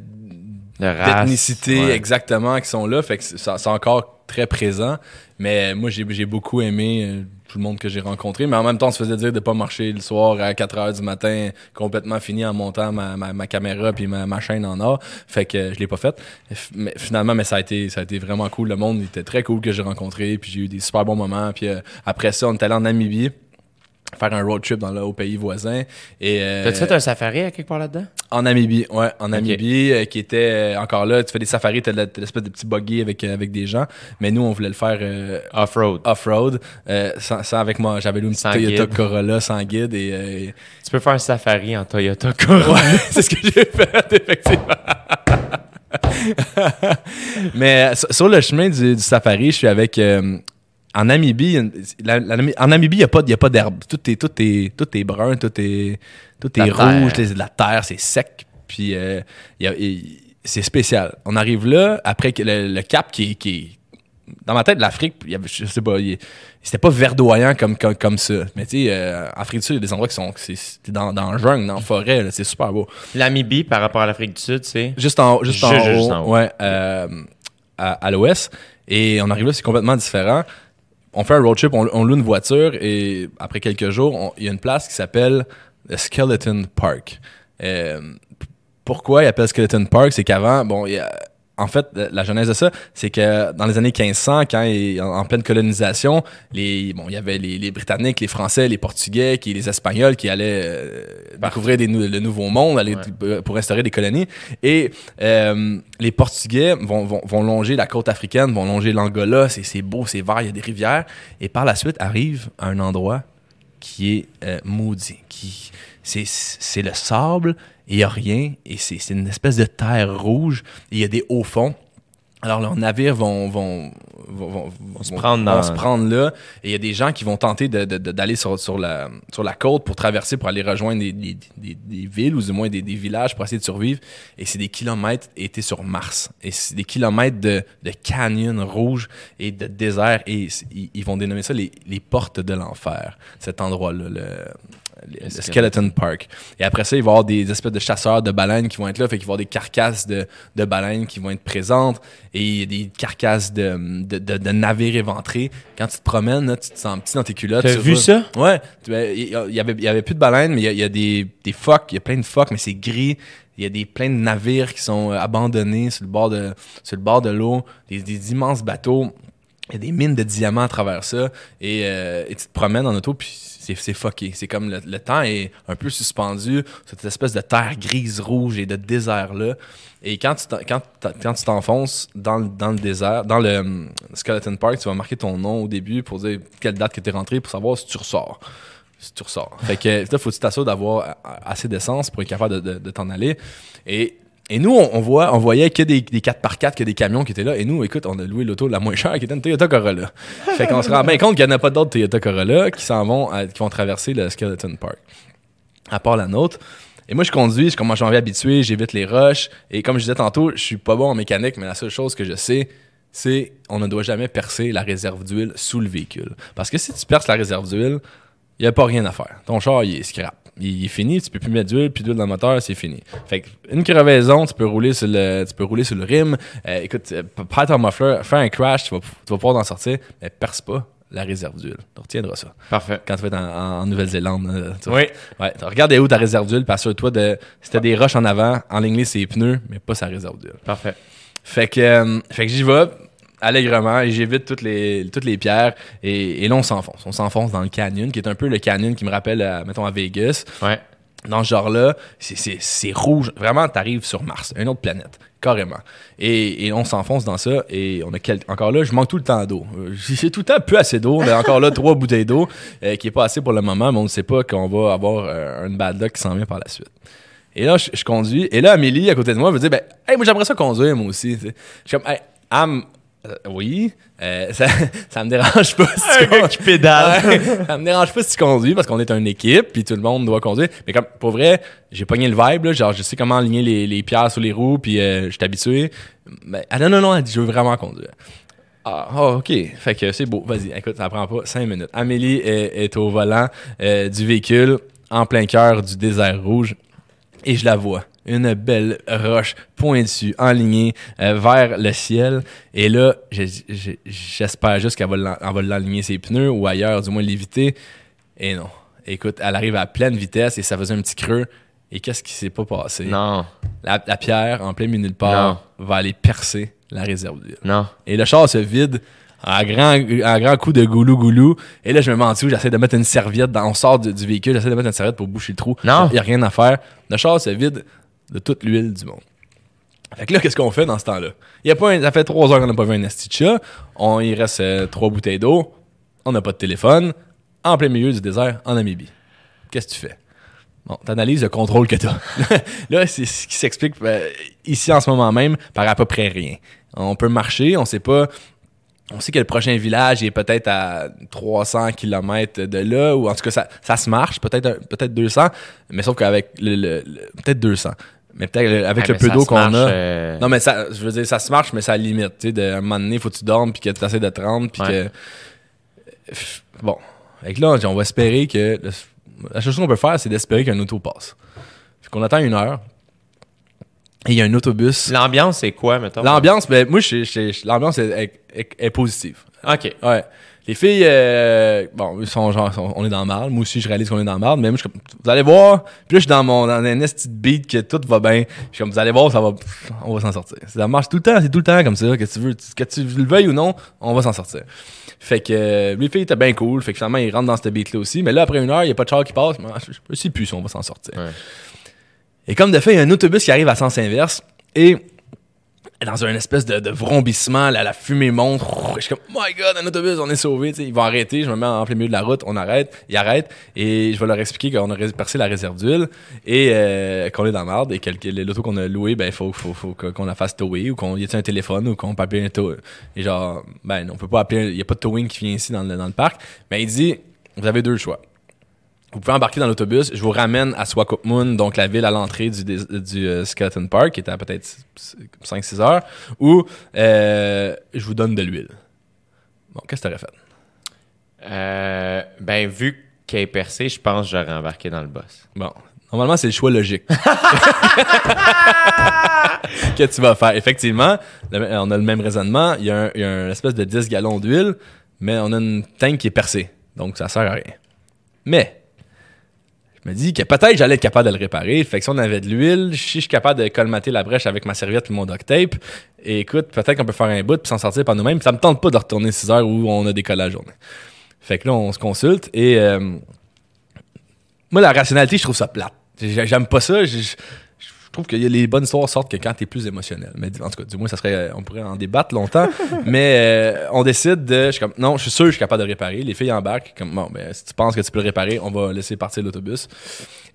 d'ethnicité ouais. exactement qui sont là. Fait que c'est encore très présent. Mais moi, j'ai j'ai beaucoup aimé euh, tout le monde que j'ai rencontré. Mais en même temps, on se faisait dire de pas marcher le soir à 4 heures du matin, complètement fini en montant ma, ma, ma caméra puis ma, ma chaîne en or. Fait que je l'ai pas fait. Mais finalement, mais ça a été ça a été vraiment cool. Le monde était très cool que j'ai rencontré. Puis j'ai eu des super bons moments. Puis euh, après ça, on est allé en Namibie faire un road trip dans le, au pays voisin. Et, euh, T'as-tu fait un safari à quelque part là-dedans? en Namibie, ouais, en Namibie, euh, qui était euh, encore là. Tu fais des safaris, t'as l'espèce de petit buggy avec, euh, avec des gens. Mais nous, on voulait le faire euh, Off-road. off-road, euh, sans, sans avec moi. J'avais loué une petite Toyota guide. Corolla sans guide et. euh, Tu peux faire un safari en Toyota Corolla. ouais, c'est ce que j'ai fait, effectivement. Mais sur- sur le chemin du, du safari, je suis avec. En Namibie, la- la- en Namibie, il n'y a pas, il y a pas d'herbe. Tout est, tout, est, tout est brun, tout est, tout est La rouge, les- la terre, c'est sec. Puis euh, c'est spécial. On arrive là, après que le, le cap qui est, qui Dans ma tête, l'Afrique, il y avait- je sais pas, c'était pas verdoyant comme, comme, comme ça. Mais tu sais, euh, en Afrique du Sud, il y a des endroits qui sont. c'est- dans, dans le jungle, dans la forêt, c'est super beau. Namibie, par rapport à l'Afrique du Sud, c'est... Juste en, juste en haut, juste en haut. Ouais, euh, à, à l'ouest. Et on arrive là, c'est complètement différent. On fait un road trip, on, loue une voiture et après quelques jours, il y a une place qui s'appelle le Skeleton Park. Euh, pourquoi il appelle Skeleton Park? C'est qu'avant, bon, il y a- en fait, la la genèse de ça, c'est que dans les années 1500, quand il- en, en pleine colonisation, les, bon, il y avait les, les Britanniques, les Français, les Portugais, qui, les Espagnols qui allaient euh, découvrir des le nouveau monde, aller Ouais. pour instaurer des colonies. Et euh, les Portugais vont, vont, vont longer la côte africaine, vont longer l'Angola, c'est beau, c'est vert, il y a des rivières. Et par la suite arrive un endroit qui est euh, maudit, qui c'est c'est le sable, il y a rien, et c'est c'est une espèce de terre rouge, et il y a des hauts fonds. Alors, leurs navires vont, vont, vont, se prendre vont dans- se prendre là. Et il y a des gens qui vont tenter d'aller sur, sur, la, sur la côte pour traverser, pour aller rejoindre des, des, des, des villes ou du moins des, villages pour essayer de survivre. Et c'est des kilomètres et t'es sur Mars. Et c'est des kilomètres de, de canyons rouges et de désert. Et ils, ils vont dénommer ça les, les portes de l'enfer, cet endroit-là. Le, le- le Skeleton Park. Et après ça, il va y avoir des espèces de chasseurs de baleines qui vont être là. Fait qu'il va y avoir des carcasses de, de baleines qui vont être présentes. Et des carcasses de, de, de, de navires éventrés. Quand tu te promènes, là, tu te sens petit dans tes culottes. T'as vu ça? Ouais. Il y, avait, il y avait plus de baleines, mais il y a, il y a des, des phoques. Il y a plein de phoques, mais c'est gris. Il y a des plein de navires qui sont euh, abandonnés sur le bord de, sur le bord de l'eau. Des, des immenses bateaux. Il y a des mines de diamants à travers ça. Et, euh, et tu te promènes en auto, puis c'est, fucké. C'est comme le, le temps est un peu suspendu, cette espèce de terre grise, rouge et de désert-là. Et quand tu, t'enfonces dans, dans le désert, dans le hum, Skeleton Park, tu vas marquer ton nom au début pour dire quelle date que tu es rentré pour savoir si tu ressors. Si tu ressors. Fait que là, faut que tu t'assures d'avoir assez d'essence pour être capable de, de- de t'en aller. Et et nous, on, on voit, on voyait que des, des 4x4, que des camions qui étaient là. Et nous, écoute, on a loué l'auto la moins chère qui était une Toyota Corolla. fait qu'on se rend bien compte qu'il n'y en a pas d'autres Toyota Corolla qui s'en vont, à- qui vont traverser le Skeleton Park. À part la nôtre. Et moi, je conduis, je commence à m'en habitué, j'évite les rushs. Et comme je disais tantôt, je suis pas bon en mécanique, mais la seule chose que je sais, c'est on ne doit jamais percer la réserve d'huile sous le véhicule. Parce que si tu perces la réserve d'huile, il n'y a pas rien à faire. Ton char, il est scrap. Il est fini, tu peux plus mettre d'huile, puis d'huile dans le moteur, c'est fini. Fait que une crevaison, tu peux rouler sur le, tu peux rouler sur le rim. Euh, écoute, perds ton muffler, fais un crash, tu vas, tu vas pouvoir t'en sortir, mais perce pas la réserve d'huile. Tu retiendras ça. Parfait. Quand tu vas être en, en Nouvelle-Zélande. euh, Oui. Ouais, regarde où ta réserve d'huile, puis assure-toi de, si t'as des roches en avant, enligne ses pneus, mais pas sa réserve d'huile. Parfait. Fait que, euh, fait que j'y vais allègrement et j'évite toutes les, toutes les pierres et, et là on s'enfonce. On s'enfonce dans le canyon, qui est un peu le canyon qui me rappelle, à, mettons, à Vegas. Ouais. Dans ce genre-là, c'est- rouge. Vraiment, t'arrives sur Mars, une autre planète, carrément. Et, et on s'enfonce dans ça et on a quel- encore là, je manque tout le temps d'eau. Euh, J'ai tout le temps peu assez d'eau. On a encore là trois bouteilles d'eau euh, qui est pas assez pour le moment, mais on ne sait pas qu'on va avoir euh, une bad luck qui s'en vient par la suite. Et là, je, je conduis. Et là, Amélie, à côté de moi, me dit Ben, hey, moi, j'aimerais ça conduire, moi aussi. Je suis comme, hey, Am, euh, oui, euh, ça, ça me dérange pas si tu Un gars qui pédale. Ouais, ça me dérange pas si tu conduis parce qu'on est une équipe puis tout le monde doit conduire. Mais comme pour vrai, j'ai pogné le vibe là, genre je sais comment aligner les, les pierres sur les roues puis euh, je suis habitué. Mais ah non non non, elle dit je veux vraiment conduire. Ah, ah, ok. Fait que c'est beau. Vas-y, écoute, ça prend pas cinq minutes. Amélie est, est au volant euh, du véhicule en plein cœur du désert rouge et je la vois. Une belle roche pointue, enlignée euh, vers le ciel. Et là, j'espère juste qu'elle va l'enligner ses pneus ou ailleurs, du moins l'éviter. Et non. Écoute, elle arrive à pleine vitesse et ça faisait un petit creux. Et qu'est-ce qui s'est pas passé? Non. La, la pierre, en plein milieu de part, va aller percer la réserve d'huile. Non. Et le char se vide à grand, à grand coup de goulou-goulou. Et là, je me mets en dessous, j'essaie de mettre une serviette. Dans, on sort du, du véhicule, j'essaie de mettre une serviette pour boucher le trou. Non. Il n'y a rien à faire. Le char se vide de toute l'huile du monde. Fait que là, qu'est-ce qu'on fait dans ce temps-là? Il y a ça fait trois heures qu'on n'a pas vu un chat. On, il reste euh, trois bouteilles d'eau. On n'a pas de téléphone. En plein milieu du désert, en Namibie. Qu'est-ce que tu fais? Bon, t'analyses le contrôle que t'as. là, c'est ce qui s'explique euh, ici en ce moment même par à peu près rien. On peut marcher, on sait pas. On sait que le prochain village est peut-être à 300 km de là, ou en tout cas, ça, se marche, peut-être peut-être 200, mais sauf qu'avec le- le- peut-être 200. Mais peut-être le- avec Ah, le peu d'eau qu'on a. euh, Non, mais ça, je veux dire, ça se marche, mais ça limite. Tu sais, à un moment donné, faut que tu dormes, puis que tu essaies de te rendre, puis Ouais. que. Bon. Fait que là, on va espérer que. le- la chose qu'on peut faire, c'est d'espérer qu'un auto passe. Fait qu'on attend une heure. Et il y a un autobus. L'ambiance, c'est quoi, mettons? L'ambiance, ben, moi, je- je- je- l'ambiance est- est- est positive. OK. Ouais. Les filles, euh, bon, ils sont genre, sont- on est dans le marde. Moi aussi, je réalise qu'on est dans le marde. Mais moi, je suis comme, vous allez voir. Puis là, je suis dans mon, dans un de beat que tout va bien. Je suis comme, vous allez voir, ça va, on va s'en sortir. Ça marche tout le temps, c'est tout le temps comme ça. Que tu veux, que tu le veuilles ou non, on va s'en sortir. Fait que, euh, les filles étaient bien cool. Fait que finalement, ils rentrent dans cette beat-là aussi. Mais là, après une heure, il n'y a pas de char qui passe. Je, je sais plus si on va s'en sortir. Ouais. Et comme de fait, il y a un autobus qui arrive à sens inverse. Et dans un espèce de, de vrombissement, la, la fumée monte. Je suis comme, my god, un autobus, on est sauvé. Ils vont arrêter, je me mets en plein milieu de la route, on arrête, ils arrêtent, et je vais leur expliquer qu'on a percé la réserve d'huile et euh, qu'on est dans la merde et que l'auto qu'on a loué, ben, faut, faut, faut qu'on la fasse tower ou qu'on y ait un téléphone ou qu'on peut appeler un tow. Et genre, ben, on peut pas appeler, il y a pas de towing qui vient ici dans le, dans le parc. Mais il dit, vous avez deux choix. Vous pouvez embarquer dans l'autobus, je vous ramène à Swakopmund, donc la ville à l'entrée du, du euh, Skeleton Park, qui est à peut-être 5-6 heures, ou euh, je vous donne de l'huile. Bon, qu'est-ce que t'aurais fait? Euh, ben, vu qu'elle est percée, je pense que j'aurais embarqué dans le boss. Bon, normalement, c'est le choix logique. que tu vas faire. Effectivement, on a le même raisonnement. Il y a, un, il y a un espèce de 10 gallons d'huile, mais on a une tank qui est percée. Donc, ça sert à rien. Mais, me dis que peut-être j'allais être capable de le réparer. Fait que si on avait de l'huile, si je suis capable de colmater la brèche avec ma serviette et mon duct tape, et écoute, peut-être qu'on peut faire un bout puis s'en sortir par nous-mêmes. Ça me tente pas de retourner 6 heures où on a décollé la journée. Fait que là, on se consulte et euh, moi, la rationalité, je trouve ça plate. J'ai- J'aime pas ça. Trouve que les bonnes histoires sortent que quand t'es plus émotionnel. Mais en tout cas, du moins, ça serait, on pourrait en débattre longtemps. mais euh, on décide de, je suis comme, non, je suis sûr que je suis capable de réparer. Les filles embarquent, comme, bon, ben, si tu penses que tu peux le réparer, on va laisser partir l'autobus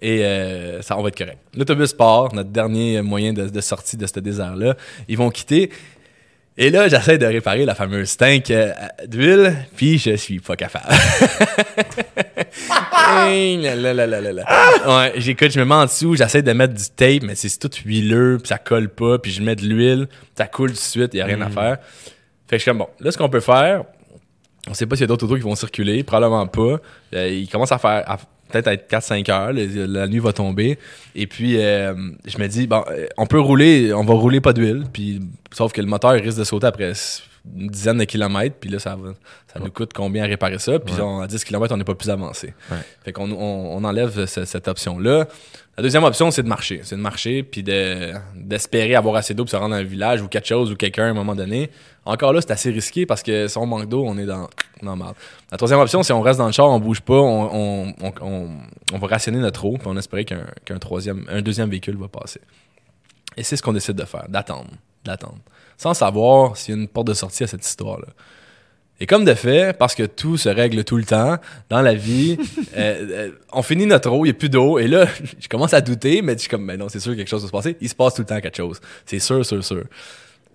et euh, ça, on va être correct. L'autobus part, notre dernier moyen de, de sortie de ce désert-là. Ils vont quitter. Et là, j'essaie de réparer la fameuse tank euh, d'huile, puis je suis pas capable. Hey, là, là, là. Ouais, j'écoute, je me mets en dessous, j'essaie de mettre du tape, mais c'est tout huileux, puis ça colle pas, puis je mets de l'huile, ça coule tout de suite, il y a rien à faire. Fait que je suis comme, bon, là, ce qu'on peut faire, on sait pas s'il y a d'autres autos qui vont circuler, probablement pas. Euh, il commence à faire, à peut-être être 4-5 heures, le- la nuit va tomber. Et puis, euh, je me dis, bon, euh, on peut rouler, on va rouler pas d'huile, puis sauf que le moteur risque de sauter après une dizaine de kilomètres, puis là, ça, va, ça nous coûte combien à réparer ça, puis on- à 10 kilomètres, on n'est pas plus avancé. Ouais. Fait qu'on on, on enlève ce- cette option-là. La deuxième option, c'est de marcher. C'est de marcher, puis de- d'espérer avoir assez d'eau pour se rendre à un village ou quelque chose ou quelqu'un à un moment donné. Encore là, c'est assez risqué parce que si on manque d'eau, on est dans, dans merde. La troisième option, si on reste dans le char, on bouge pas, on, on, on, on- va rationner notre eau, puis on espérait qu'un qu'un troisième, un deuxième véhicule va passer. Et c'est ce qu'on décide de faire, d'attendre, d'attendre, sans savoir s'il y a une porte de sortie à cette histoire-là. Et comme de fait, parce que tout se règle tout le temps dans la vie, euh, euh, on finit notre eau, il n'y a plus d'eau, et là, je commence à douter, mais je suis comme, ben non, c'est sûr que quelque chose va se passer. Il se passe tout le temps quelque chose. C'est sûr, sûr, sûr.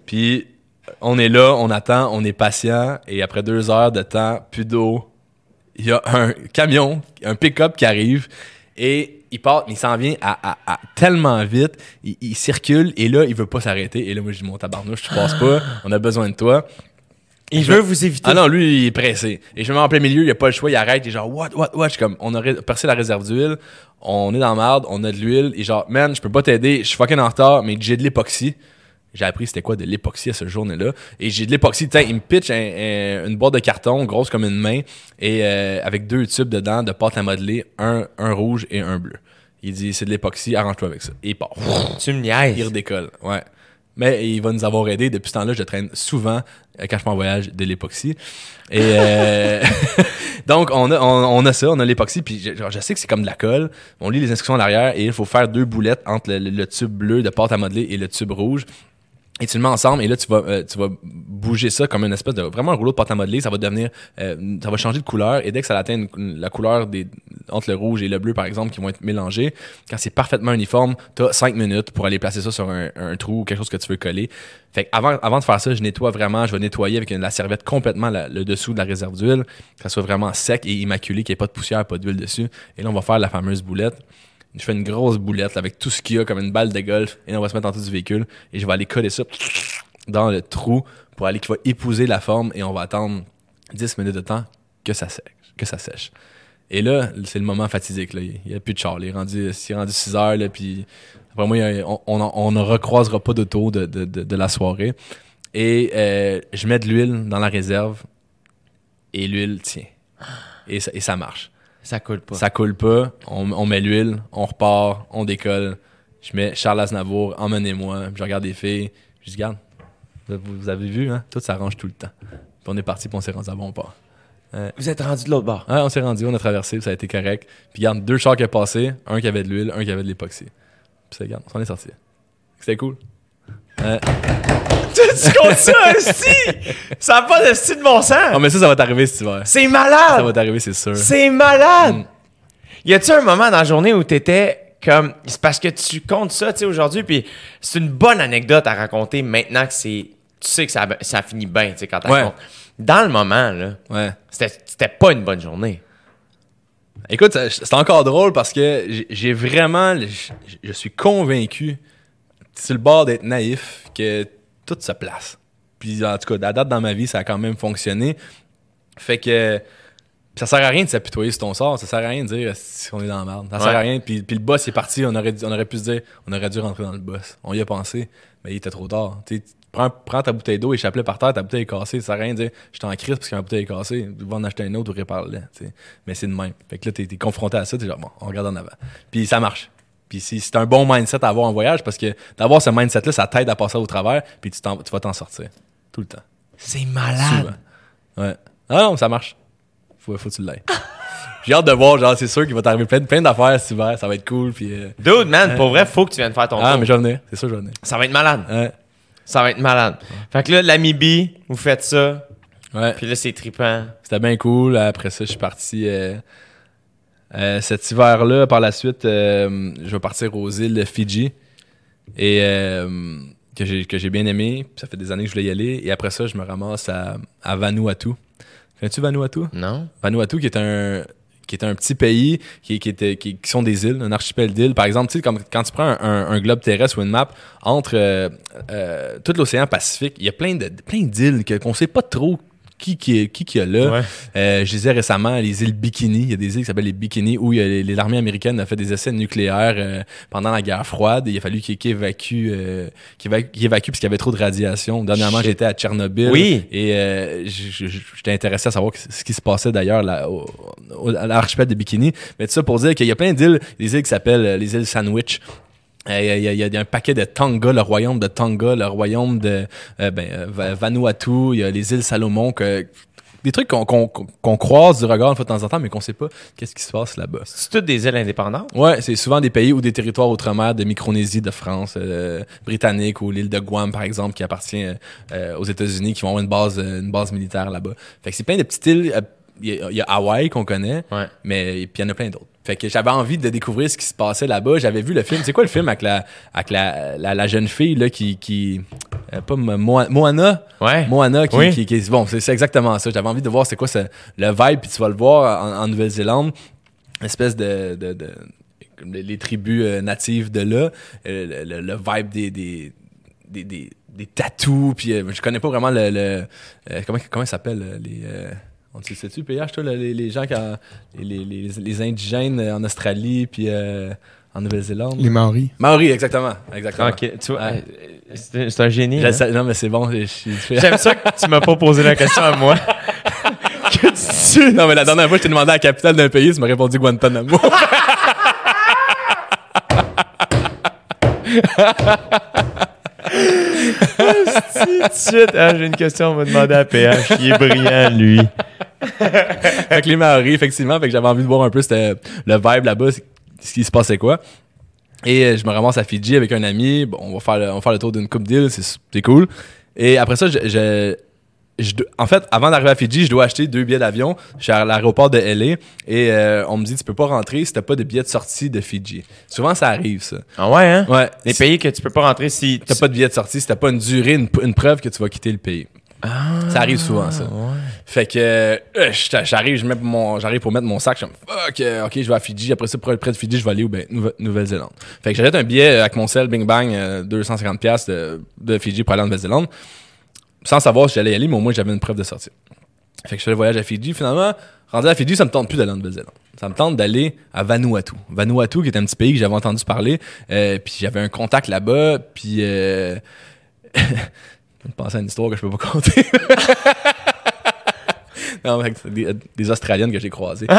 Puis, on est là, on attend, on est patient, et après deux heures de temps, plus d'eau, il y a un camion, un pick-up qui arrive, et il part, il s'en vient à, à- à tellement vite, il, il circule, et là, il veut pas s'arrêter, et là, moi, je dis, mon tabarnouche, tu passes pas, on a besoin de toi. Il veut vous éviter. Ah non, lui, il est pressé. Et je me mets en plein milieu, il a pas le choix, il arrête, il est genre, what, what, what? Je suis comme, on aurait percé la réserve d'huile, on est dans la merde, on a de l'huile, et genre, man, je peux pas t'aider, je suis fucking en retard, mais j'ai de l'époxy. J'ai appris c'était quoi de l'époxy à ce journée-là. Et j'ai de l'époxy, il me pitch un- un- une boîte de carton grosse comme une main, et euh, avec deux tubes dedans de pâte à modeler, un, un rouge et un bleu. Il dit, c'est de l'époxy, arrange-toi avec ça. Et il part. Tu me niaises. Il redécolle, ouais. Mais il va nous avoir aidé. Depuis ce temps-là, je traîne souvent, euh, quand je suis en voyage, de l'époxy. Et euh, donc, on a, on, on a ça, on a l'époxy. Puis je, je sais que c'est comme de la colle. On lit les instructions en arrière et il faut faire deux boulettes entre le, le- le tube bleu de pâte à modeler et le tube rouge. Et tu le mets ensemble et là tu vas euh, tu vas bouger ça comme une espèce de vraiment un rouleau de pâte à modeler, ça va devenir euh, ça va changer de couleur et dès que ça atteint la couleur des entre le rouge et le bleu par exemple qui vont être mélangés, quand c'est parfaitement uniforme, tu as 5 minutes pour aller placer ça sur un, un trou ou quelque chose que tu veux coller. Fait avant avant de faire ça, je nettoie vraiment, je vais nettoyer avec la serviette complètement le dessous de la réserve d'huile, que ça soit vraiment sec et immaculé, qu'il n'y ait pas de poussière, pas d'huile dessus. Et là on va faire la fameuse boulette. Je fais une grosse boulette avec tout ce qu'il y a comme une balle de golf et là, on va se mettre en dessous du véhicule et je vais aller coller ça dans le trou pour aller qui va épouser la forme et on va attendre 10 minutes de temps que ça sèche. Que ça sèche. Et là, c'est le moment fatidique. Là. Il n'y a plus de char. Il est rendu, rendu 6 heures. Là, puis après moi, on, on, ne recroisera pas d'auto de, de, de, de la soirée. Et euh, je mets de l'huile dans la réserve et l'huile tient. Et ça, et ça marche. Ça coule pas. Ça coule pas, on, on met l'huile, on repart, on décolle. Je mets Charles Aznavour, emmenez-moi. Puis Je regarde les filles, je dis, regarde, vous, vous avez vu, hein? Tout s'arrange tout le temps. Puis on est parti, puis on s'est rendu à bon port. Vous êtes rendu de l'autre bord. Ouais, on s'est rendu, on a traversé, puis ça a été correct. Puis regarde, deux chars qui ont passé, un qui avait de l'huile, un qui avait de l'époxy. Puis ça, regarde, on s'en est sorti. C'était cool. Ouais. Tu comptes ça, esti! Ça n'a pas de style de bon sens! Non, mais ça, ça va t'arriver cet hiver. C'est Ça malade! va t'arriver, c'est sûr. C'est malade! Mm. Y a-tu un moment dans la journée où t'étais comme. C'est parce que tu comptes ça, tu sais, aujourd'hui, puis c'est une bonne anecdote à raconter maintenant que c'est. Tu sais que ça, ça finit bien, tu sais, quand t'as Ouais. Dans le moment, là, Ouais. c'était pas une bonne journée. Écoute, ça- c'est encore drôle parce que j'ai- vraiment. Je, je suis convaincu, sur le bord d'être naïf, que tout se place. Puis en tout cas, à date dans ma vie, ça a quand même fonctionné. Fait que. Ça sert à rien de s'apitoyer sur ton sort, ça sert à rien de dire si on est dans la merde. Ça sert à rien. Puis, puis le boss est parti, on aurait, on aurait pu se dire, on aurait dû rentrer dans le boss. On y a pensé, mais il était trop tard. Prends, prends ta bouteille d'eau, échappe-la par terre, ta bouteille est cassée. Ça sert à rien de dire, je en crise parce que ma bouteille est cassée. Va en acheter une autre ou répare-la. Mais c'est de même. Fait que là, t'es, t'es confronté à ça, t'es genre, bon, on regarde en avant. Puis ça marche. Puis c'est, c'est un bon mindset à avoir en voyage parce que d'avoir ce mindset-là, ça t'aide à passer au travers, puis tu, t'en- tu vas t'en sortir. Tout le temps. C'est malade. Souvent. Ouais. Ah non, ça marche. Faut, faut que tu l'ailles. J'ai hâte de voir, genre, c'est sûr qu'il va t'arriver plein, plein d'affaires cet hiver, ça va être cool, puis... euh, Dude, man, pour vrai, faut que tu viennes faire ton Ah, tour. mais je vais venir, c'est sûr je vais venir. Ça va être malade. Ouais. Ça va être malade. Fait que là, l'Amibie, vous faites ça, Ouais. puis là, c'est trippant. C'était bien cool. Après ça, je suis parti euh, euh, cet hiver-là. Par la suite, euh, je vais partir aux îles Fidji. Et euh, que j'ai bien aimé. Puis ça fait des années que je voulais y aller. Et après ça, je me ramasse à, à Vanuatu. Connais-tu Vanuatu? Non? Vanuatu, qui est un qui est un petit pays qui, qui, était, qui, qui sont des îles, un archipel d'îles. Par exemple, tu sais, comme quand tu prends un, un- un globe terrestre ou une map, entre euh, euh, tout l'océan Pacifique, il y a plein de plein d'îles qu'on sait pas trop qui qui, est- qui, qui a là. Ouais. Euh, je disais récemment les îles Bikini. Il y a des îles qui s'appellent les Bikini où il y a les- l'armée américaine a fait des essais nucléaires euh, pendant la guerre froide. Et il a fallu qu'ils évacuent, euh, qu'ils évacuent, parce qu'il y avait trop de radiation. Dernièrement, j'étais à Tchernobyl. Oui. Et euh, j'étais intéressé à savoir ce qui se passait d'ailleurs à l'archipel de Bikini. Mais tout ça pour dire qu'il y a plein d'îles, des îles qui s'appellent euh, les îles Sandwich. Euh, Il y, a- il y a- il y a un paquet de Tonga, le royaume de Tonga, le royaume de euh, ben, euh, Va- Vanuatu, il y a les îles Salomon, que, des trucs qu'on qu'on- qu'on croise du regard une fois de temps en temps, mais qu'on sait pas qu'est-ce qui se passe là-bas. C'est toutes des îles indépendantes? Ouais, c'est souvent des pays ou des territoires outre-mer de Micronésie, de France, euh, britannique ou l'île de Guam par exemple qui appartient aux États-Unis qui vont avoir une base une base militaire là-bas. Fait que c'est plein de petites îles. Il y, a- il y a Hawaï qu'on connaît, Ouais. mais puis il y en a plein d'autres. Fait que j'avais envie de découvrir ce qui se passait là-bas. J'avais vu le film. C'est quoi le film avec la avec la, la, la jeune fille là qui qui euh, pas Mo- Moa- Moana? Ouais. Moana qui, Oui. qui, qui- bon c'est exactement ça. J'avais envie de voir c'est quoi ce- le vibe puis tu vas le voir en, en Nouvelle-Zélande espèce de, de, les, les tribus euh, natives de là, euh, le, le- le vibe des des des, des, des tatous, puis je connais pas vraiment le, le- comment comment ça s'appelle les on tu sais-tu PH toi les, les gens qui en- les, les, les indigènes euh, en Australie puis euh, en Nouvelle-Zélande? Les Maoris. Maori exactement, exactement. Ok, tu vois, Ouais. euh, c'est un génie. Hein? non mais c'est bon, J'aime ça que tu m'as pas posé la question à moi. que tu... Non mais la dernière fois je t'ai demandé la capitale d'un pays, tu m'as répondu Guantanamo. suite, ah, j'ai une question, on va demander à PH. Il est brillant, lui. fait que les Maoris, effectivement, fait que j'avais envie de voir un peu le vibe là-bas, ce qui se passait quoi. Et euh, je me ramasse à Fidji avec un ami. Bon, on va faire le, on va le tour d'une coupe d'îles, c'est c'est cool. Et après ça, je, je- je en fait, avant d'arriver à Fidji, je dois acheter deux billets d'avion. Je suis à l'aéroport de LA et euh, on me dit tu peux pas rentrer si t'as pas de billet de sortie de Fidji. Souvent, ça arrive ça. Ah ouais, hein? Ouais. Les Si pays que tu peux pas rentrer si... T'as pas de billet de sortie, si t'as pas une durée, une, une preuve que tu vas quitter le pays. ça arrive souvent, ça. Fait que euh, j'arrive, je mets mon, j'arrive pour mettre mon sac, je suis comme, fuck, euh, ok, je vais à Fidji. Après ça, près près de Fidji, je vais aller où ben Nouve- Nouvelle-Zélande. Fait que j'achète un billet euh, avec mon sel, bing bang, euh, 250 pièces de, de Fidji pour aller en Nouvelle-Zélande, sans savoir si j'allais y aller, mais au moins j'avais une preuve de sortie. Fait que je fais le voyage à Fidji. Finalement, rendu à Fidji, ça me tente plus d'aller en Nouvelle-Zélande. Ça me tente d'aller à Vanuatu. Vanuatu, qui est un petit pays que j'avais entendu parler. Euh, puis j'avais un contact là-bas. Puis euh... je pense à une histoire que je peux pas compter. non, c'est des, des Australiennes que j'ai croisées.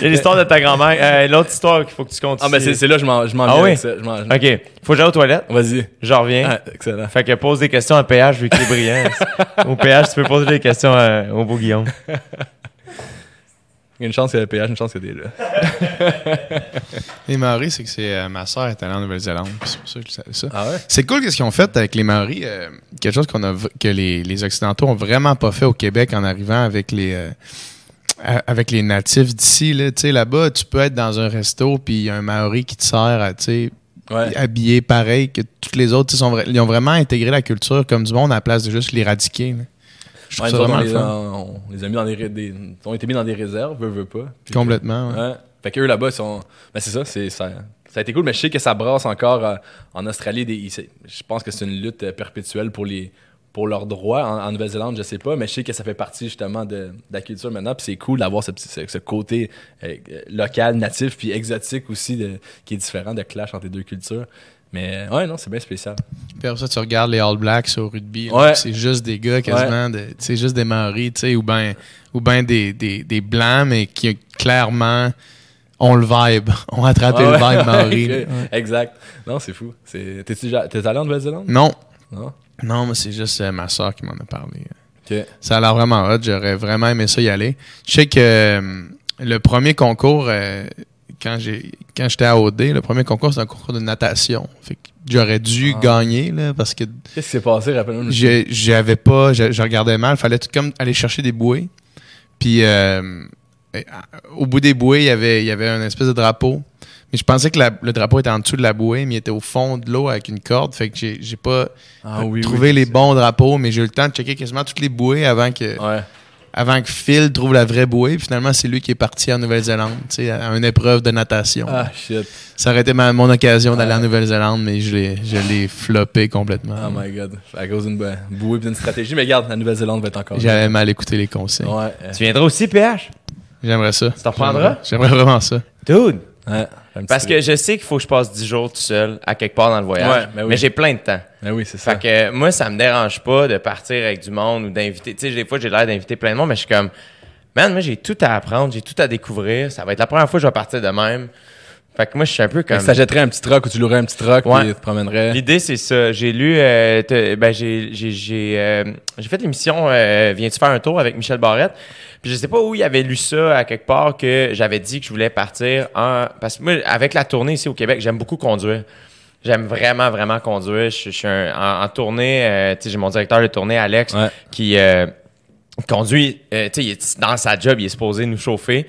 Il y a l'histoire de ta grand-mère. Euh, L'autre histoire qu'il faut que tu comptes. Ah, ben c'est là, je m'en Ah viens oui? avec ça. Je m'en- je m'en- OK. Faut que j'aille aux toilettes. Vas-y. Je reviens. Ah, excellent. Fait que pose des questions à PH vu qu'il est brillant. au PH, tu peux poser des questions à- au beau Guillaume. Il y a une chance qu'il y ait le péage, une chance qu'il y ait des là. Les Maoris, c'est que c'est euh, ma soeur est allée en Nouvelle-Zélande. C'est pour ça que je savais ça. Ah ouais? C'est cool qu'est-ce qu'ils ont fait avec les Maoris. euh, quelque chose qu'on a que les, les Occidentaux ont vraiment pas fait au Québec en arrivant avec les euh, a- avec les natifs d'ici. Là, Tu sais, là-bas, tu peux être dans un resto puis il y a un Maori qui te sert à tu sais, Ouais. habillé pareil que toutes les autres. Sont, ils ont vraiment intégré la culture comme du monde à la place de juste l'éradiquer. Je trouve ça vraiment on, le les, fun. on- on les a mis dans des, des- ont été mis dans des réserves, veut, veut pas. Complètement. ouais. Ouais. Fait qu'eux là-bas, ils sont. Ben c'est ça, c'est ça. Ça a été cool, mais je sais que ça brasse encore euh, en Australie. Des, je pense que c'est une lutte euh, perpétuelle pour les pour leurs droits. En, en Nouvelle-Zélande, je sais pas, mais je sais que ça fait partie justement de, de la culture maintenant. Puis c'est cool d'avoir ce, petit- ce, ce côté euh, euh, local, natif, puis exotique aussi, de- qui est différent de clash entre les deux cultures. Mais ouais, non, c'est bien spécial. Puis après ça, tu regardes les All Blacks au rugby. Ouais. C'est juste des gars quasiment, de- c'est juste des Maoris, tu sais, ou bien ou ben des, des, des Blancs, mais qui clairement ont le vibe, ont attrapé Ouais, le vibe Maori. Exact. Non, c'est fou. C'est- T'es-tu ja- t'es allé en Nouvelle-Zélande? Non, Non? non, mais c'est juste euh, ma soeur qui m'en a parlé. Ça a l'air vraiment hot, j'aurais vraiment aimé ça y aller. Je sais que euh, le premier concours, euh, quand j'ai quand j'étais à OD, le premier concours, c'est un concours de natation. Fait que j'aurais dû Ah. gagner, là, parce que Qu'est-ce qui s'est passé, rappelle-moi? J'avais pas, je, regardais mal. Fallait tout comme aller chercher des bouées. Puis euh, euh, au bout des bouées, il y avait, il y avait un espèce de drapeau. Mais je pensais que la- le drapeau était en dessous de la bouée, mais il était au fond de l'eau avec une corde. Fait que j'ai pas Ah oui, trouvé oui, les bons drapeaux, mais j'ai eu le temps de checker quasiment toutes les bouées avant que, Ouais. Avant que Phil trouve la vraie bouée. Puis finalement, c'est lui qui est parti en Nouvelle-Zélande, tu sais, à une épreuve de natation. Ah, shit. Ça aurait été ma- mon occasion d'aller Ouais. en Nouvelle-Zélande, mais je l'ai je l'ai floppé complètement. Oh my god. À cause d'une bou- bouée et d'une stratégie. Mais regarde, la Nouvelle-Zélande va être encore. J'avais mal écouté les consignes. Ouais. Tu viendras aussi, PH? J'aimerais ça. Tu t'en reprendras? J'aimerais vraiment ça. Dude! Ouais. Parce que je sais qu'il faut que je passe 10 jours tout seul à quelque part dans le voyage. Ouais, ben oui. Mais j'ai plein de temps. Ben oui, c'est ça. Fait que euh, moi, ça me dérange pas de partir avec du monde ou d'inviter. Tu sais, des fois, j'ai l'air d'inviter plein de monde, mais je suis comme, man, moi, j'ai tout à apprendre, j'ai tout à découvrir. Ça va être la première fois que je vais partir de même. Fait que moi, je suis un peu comme. que ça jetterait un petit truck ou tu louerais un petit truck Ouais. puis tu te promènerais. L'idée, c'est ça. J'ai lu, euh, ben, j'ai, j'ai, j'ai, euh, fait l'émission euh, Viens-tu faire un tour avec Michel Barrette? Puis je sais pas où il avait lu ça à quelque part que j'avais dit que je voulais partir en. Parce que moi, avec la tournée ici au Québec, j'aime beaucoup conduire. J'aime vraiment, vraiment conduire. Je, je suis un- en, en tournée, euh, tu sais, j'ai mon directeur de tournée, Alex, Ouais. qui conduit, tu sais, il est dans sa job, il est supposé nous chauffer.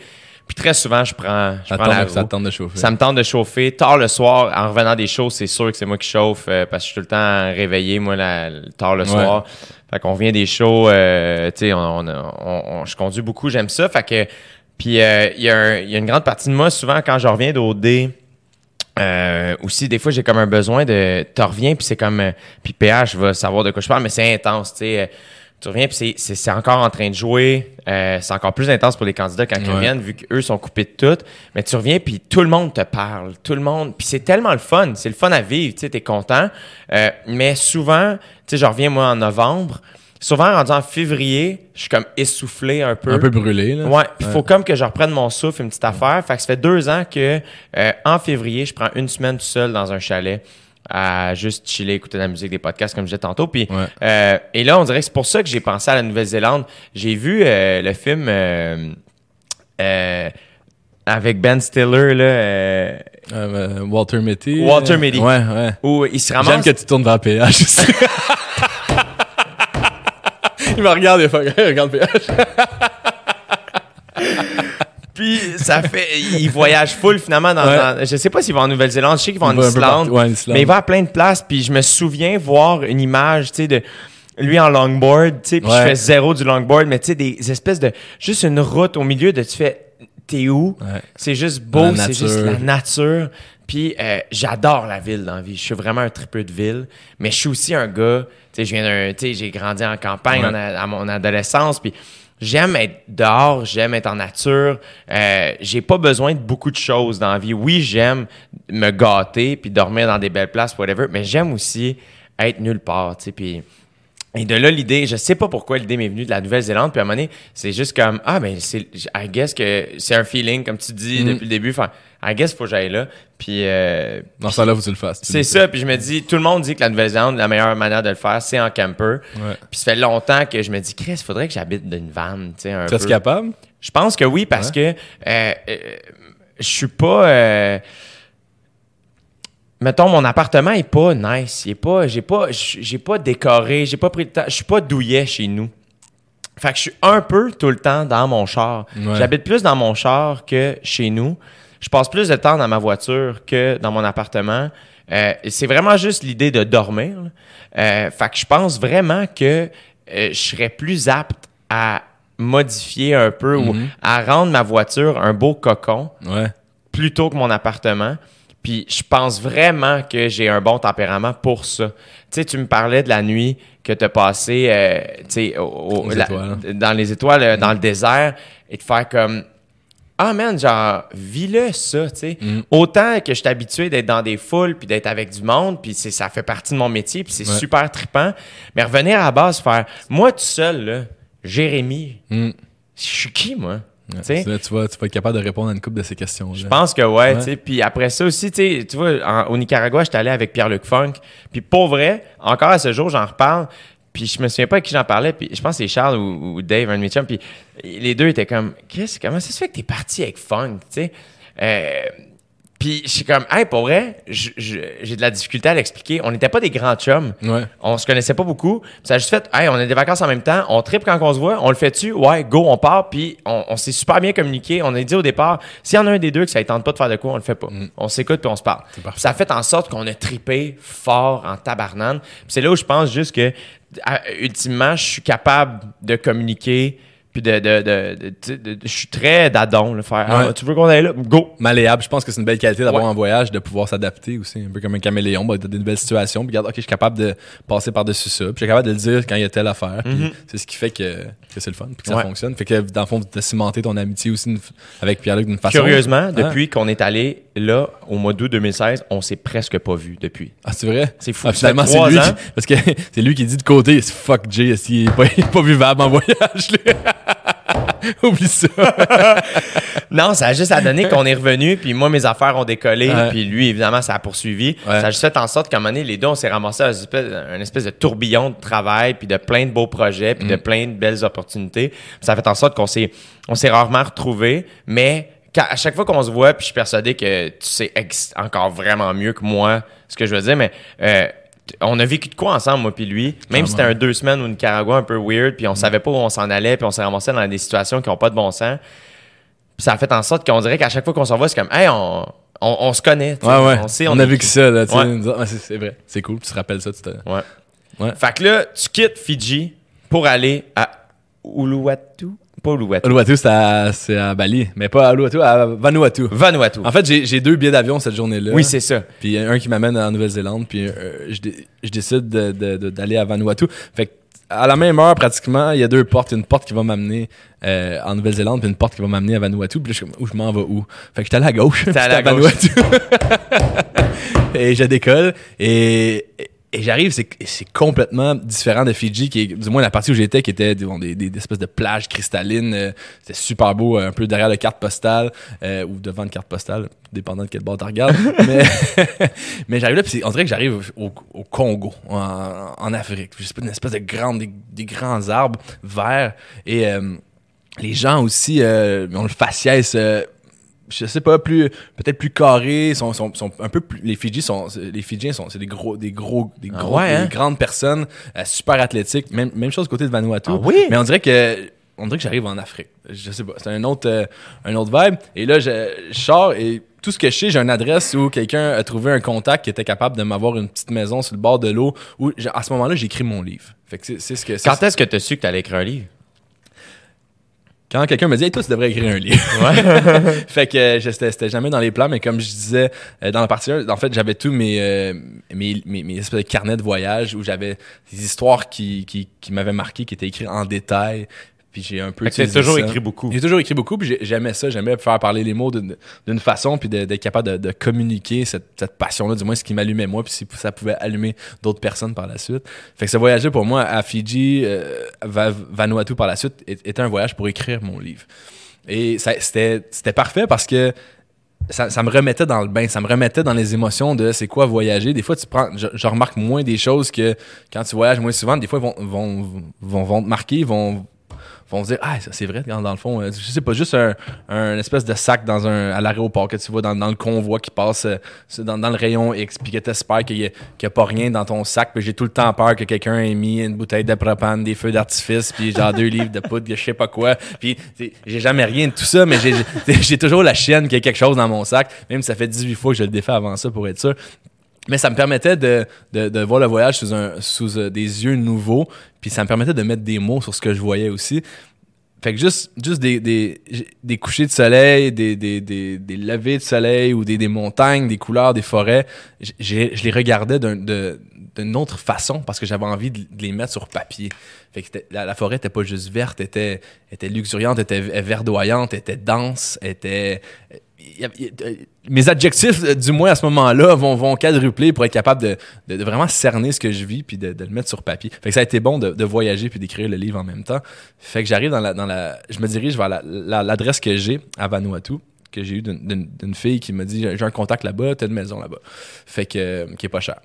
Puis très souvent, je prends, je prends la que ça roue. te tente de chauffer. Ça me tente de chauffer. Tard le soir, en revenant des shows, c'est sûr que c'est moi qui chauffe euh, parce que je suis tout le temps réveillé, moi, la- tard le soir. Fait qu'on vient des shows, euh, tu sais, on, on, on- on- je conduis beaucoup, j'aime ça. Fait que, puis euh, il y, a un- il y a une grande partie de moi, souvent, quand je reviens d'OD, euh, aussi, des fois, j'ai comme un besoin de. Tu reviens, puis c'est comme. euh, puis PH va savoir de quoi je parle, mais c'est intense, tu sais. Tu reviens, puis c'est- encore en train de jouer. euh, c'est encore plus intense pour les candidats quand ils reviennent, vu qu'eux sont coupés de tout. Mais tu reviens, puis tout le monde te parle. Tout le monde. Puis c'est tellement le fun. C'est le fun à vivre, tu sais, t'es content. Euh, mais souvent, tu sais, je reviens, moi, en novembre. Souvent, rendu en février, je suis comme essoufflé un peu. Un peu brûlé, là. Ouais, il faut comme que je reprenne mon souffle, une petite affaire. Fait que ça fait deux ans que euh, en février, je prends une semaine tout seul dans un chalet à juste chiller, écouter de la musique, des podcasts, comme je disais tantôt. Puis, Ouais. euh, et là, on dirait que c'est pour ça que j'ai pensé à la Nouvelle-Zélande. J'ai vu euh, le film euh, euh, avec Ben Stiller, là, Walter Mitty. Walter Mitty. Ouais, ouais. où il se J'aime ramasse... que tu tournes vers PH. Il me regarde des fois. Regarde PH. Puis ça fait... Il voyage full, finalement, dans... Ouais. dans- je sais pas s'il va en Nouvelle-Zélande. Je sais qu'il va en Islande. Ouais, Islande. Mais il va à plein de places, puis je me souviens voir une image, tu sais, de lui en longboard, tu sais, puis Ouais. je fais zéro du longboard, mais tu sais, des espèces de... Juste une route au milieu de... Tu fais... T'es où? C'est juste beau, c'est juste la nature. Puis euh, j'adore la ville dans la vie. Je suis vraiment un tripeux de ville, mais je suis aussi un gars, tu sais, je viens d'un, tu sais, j'ai grandi en campagne Ouais. en a- à mon adolescence, puis j'aime être dehors, j'aime être en nature. Euh, j'ai pas besoin de beaucoup de choses dans la vie. Oui, j'aime me gâter puis dormir dans des belles places, whatever, mais j'aime aussi être nulle part, tu sais, puis et de là, l'idée, je sais pas pourquoi l'idée m'est venue de la Nouvelle-Zélande, puis à un moment donné, c'est juste comme, ah, ben, c'est, I guess que c'est un feeling, comme tu dis Mm. depuis le début, enfin, I guess faut que j'aille là, puis euh, Dans ça là, faut que tu le fasses. c'est ça, puis je me dis, tout le monde dit que la Nouvelle-Zélande, la meilleure manière de le faire, c'est en camper, Ouais. puis ça fait longtemps que je me dis, Chris, faudrait que j'habite d'une van, tu sais, un Tu es peu. capable? Je pense que oui, parce Ouais. que euh, euh, je suis pas. Mettons, mon appartement est pas nice. Il est pas. J'ai pas. J'ai pas décoré. J'ai pas pris le temps. Je suis pas douillet chez nous. Fait que je suis un peu tout le temps dans mon char. Ouais. J'habite plus dans mon char que chez nous. Je passe plus de temps dans ma voiture que dans mon appartement. Euh, c'est vraiment juste l'idée de dormir. Euh, fait que je pense vraiment que euh, je serais plus apte à modifier un peu ou à rendre ma voiture un beau cocon Ouais. plutôt que mon appartement. Puis je pense vraiment que j'ai un bon tempérament pour ça. Tu sais, tu me parlais de la nuit que tu as passée euh, tu Aux la- étoiles. dans les étoiles, euh, dans le désert, et de faire comme Ah man, genre, vis-le ça, tu sais. Mm. Autant que je suis habitué d'être dans des foules, puis d'être avec du monde, puis ça fait partie de mon métier, puis c'est Ouais. super trippant. Mais revenir à la base, faire Moi tout seul, là, Jérémy, Mm. je suis qui, moi? Ouais. Tu Là, vas, tu vas être capable de répondre à une couple de ces questions. Je pense que ouais, Ouais. tu sais. Puis après ça aussi, tu vois, en- au Nicaragua, j'étais allé avec Pierre-Luc Funk. Puis pour vrai, encore à ce jour, j'en reparle. Puis je me souviens pas à qui j'en parlais. Puis je pense que c'est Charles ou, ou Dave, un de mes chums. Puis les deux étaient comme, qu'est-ce, comment ça se fait que t'es parti avec Funk, tu sais? Euh, puis je suis comme, hey, pour vrai, j'ai de la difficulté à l'expliquer. On n'était pas des grands chums. Ouais. On se connaissait pas beaucoup. Ça a juste fait, hey, on a des vacances en même temps, on tripe quand on se voit, on le fait-tu? Ouais, go, on part. Puis on, on s'est super bien communiqué. On a dit au départ, s'il y en a un des deux que ça ne tente pas de faire de quoi, on le fait pas. On s'écoute puis on se parle. Ça a fait en sorte qu'on a tripé fort en tabarnane. C'est là où je pense juste que, à- ultimement, je suis capable de communiquer. Puis de, de, de, de- je suis très d'adon, le faire. Ah, tu veux qu'on aille là? Go! Malléable, je pense que c'est une belle qualité d'avoir Ouais. en voyage, de pouvoir s'adapter aussi, un peu comme un caméléon, bah, dans des nouvelles situations. Puis regarde, ok, je suis capable de passer par-dessus ça. Puis je suis capable de le dire quand il y a telle affaire. Puis c'est ce qui fait que, que c'est le fun, puis que ça. Ouais. fonctionne. Fait que dans le fond, tu as cimenté ton amitié aussi avec Pierre-Luc d'une façon. Curieusement, Ah. depuis qu'on est allé là, au mois d'août 2016, on s'est presque pas vu depuis. Ah, c'est vrai? C'est fou. Ah, finalement, c'est lui, qui, parce que c'est lui qui dit de côté, fuck Jay, il est pas, il est pas vivable en voyage, lui? Oublie ça. Non, ça a juste à donner qu'on est revenu, puis moi, mes affaires ont décollé, Ouais. puis lui, évidemment, ça a poursuivi. Ouais. Ça a juste fait en sorte qu'à un moment donné, les deux, on s'est ramassés à une espèce, un espèce de tourbillon de travail, puis de plein de beaux projets, puis de Mm. plein de belles opportunités. Ça a fait en sorte qu'on s'est, on s'est rarement retrouvés, mais à chaque fois qu'on se voit, puis je suis persuadé que tu sais encore vraiment mieux que moi ce que je veux dire, mais euh, on a vécu de quoi ensemble, moi puis lui. Même si c'était un deux semaines au Nicaragua un peu weird, puis on savait pas où on s'en allait, puis on s'est ramassé dans des situations qui ont pas de bon sens. Puis ça a fait en sorte qu'on dirait qu'à chaque fois qu'on s'en va, c'est comme, hey, on, on, on se connaît. Ouais, ouais. On sait, on, on a que ça, là, tu sais. Ouais. c'est vrai. C'est cool, tu te rappelles ça, tu te... Ouais. Ouais. Fait que là, tu quittes Fidji pour aller à Uluwatu. Pas Uluwatu. Uluwatu, c'est à, c'est à Bali, mais pas à Uluwatu, à Vanuatu. Vanuatu. En fait, j'ai j'ai deux billets d'avion cette journée-là. oui, c'est ça. Puis un qui m'amène en Nouvelle-Zélande, puis euh, je, dé- je décide de- de- de- d'aller à Vanuatu. Fait que à la même heure, pratiquement, il y a deux portes. Une porte qui va m'amener euh, en Nouvelle-Zélande, puis une porte qui va m'amener à Vanuatu. Puis là, je suis comme, où je m'en vais où? Fait que j'étais à gauche. T'es à gauche. Vanuatu. et je décolle. Et, et j'arrive, c'est, c'est complètement différent de Fidji, qui est, du moins la partie où j'étais, qui était bon, des, des, des espèces de plages cristallines. euh, c'était super beau, un peu derrière la carte postale, euh, ou devant une carte postale, dépendant de quel bord tu regardes. mais, mais j'arrive là, puis on dirait que j'arrive au, au Congo, en, en Afrique. Je sais pas, une espèce de grande, des, des grands arbres verts. Et euh, les gens aussi euh, ont le faciès. Je sais pas plus peut-être plus carrés sont, sont, sont un peu plus les Fidji sont les Fidjiens sont c'est des gros des gros des Ah gros ouais, hein? des grandes personnes euh, super athlétiques même même chose côté de Vanuatu Ah oui? mais on dirait que on dirait que j'arrive en Afrique je sais pas c'est un autre euh, un autre vibe et là je, je sors et tout ce que je sais j'ai une adresse où quelqu'un a trouvé un contact qui était capable de m'avoir une petite maison sur le bord de l'eau où à ce moment-là j'écris mon livre fait que c'est c'est ce que c'est- Quand est-ce que tu as su que tu allais écrire un livre? Quand quelqu'un me dit hey, toi tu devrais écrire un livre. Fait que euh, c'était jamais dans les plans mais comme je disais euh, dans la partie 1 en fait j'avais tous mes, euh, mes, mes, mes espèces de carnets de voyage où j'avais des histoires qui, qui, qui m'avaient marqué qui étaient écrites en détail puis j'ai un peu utilisé toujours écrit beaucoup. j'ai toujours écrit beaucoup puis j'ai- j'aimais ça j'aimais faire parler les mots d'une façon puis d'être capable de, de communiquer cette, cette passion là du moins ce qui m'allumait moi puis si ça pouvait allumer d'autres personnes par la suite fait que ce voyage là pour moi à Fidji euh, Va- Vanuatu par la suite était un voyage pour écrire mon livre et c'était c'était parfait parce que ça, ça me remettait dans le bain, ça me remettait dans les émotions de c'est quoi voyager. Des fois, tu prends, je, je remarque moins des choses que quand tu voyages moins souvent. Des fois, ils vont, vont, vont, vont te marquer, vont, vont se dire ah c'est vrai dans, le fond euh, je sais pas juste un, espèce de sac dans un à l'aéroport que tu vois dans, le convoi qui passe euh, dans, le rayon X puis que t'espères qu'il y, a- a pas rien dans ton sac puis j'ai tout le temps peur que quelqu'un ait mis une bouteille de propane des feux d'artifice puis genre deux livres de poudre je sais pas quoi puis j'ai jamais rien de tout ça mais j'ai toujours la chienne qu'il y a quelque chose dans mon sac. Même si ça fait 18 fois que je le défais avant ça pour être sûr mais ça me permettait de, de, de voir le voyage sous, un, sous euh, des yeux nouveaux, puis ça me permettait de mettre des mots sur ce que je voyais aussi. Fait que juste, juste des, des, des couchers de soleil, des, des, des, des levées de soleil ou des, des montagnes, des couleurs, des forêts, je les regardais d'une autre façon parce que j'avais envie de, les mettre sur papier. Fait que la, la forêt était pas juste verte, était, était luxuriante, était verdoyante, était dense, était... euh, mes adjectifs, euh, du moins à ce moment-là, vont, quadrupler pour être capable de, vraiment cerner ce que je vis puis de, le mettre sur papier. Fait que ça a été bon de, voyager puis d'écrire le livre en même temps. Fait que j'arrive dans la, dans la, je me dirige vers la- la- l'adresse que j'ai à Vanuatu que j'ai eu d'une fille qui m'a dit j'ai un contact là-bas, t'as une maison là-bas. Fait que euh, qui est pas cher.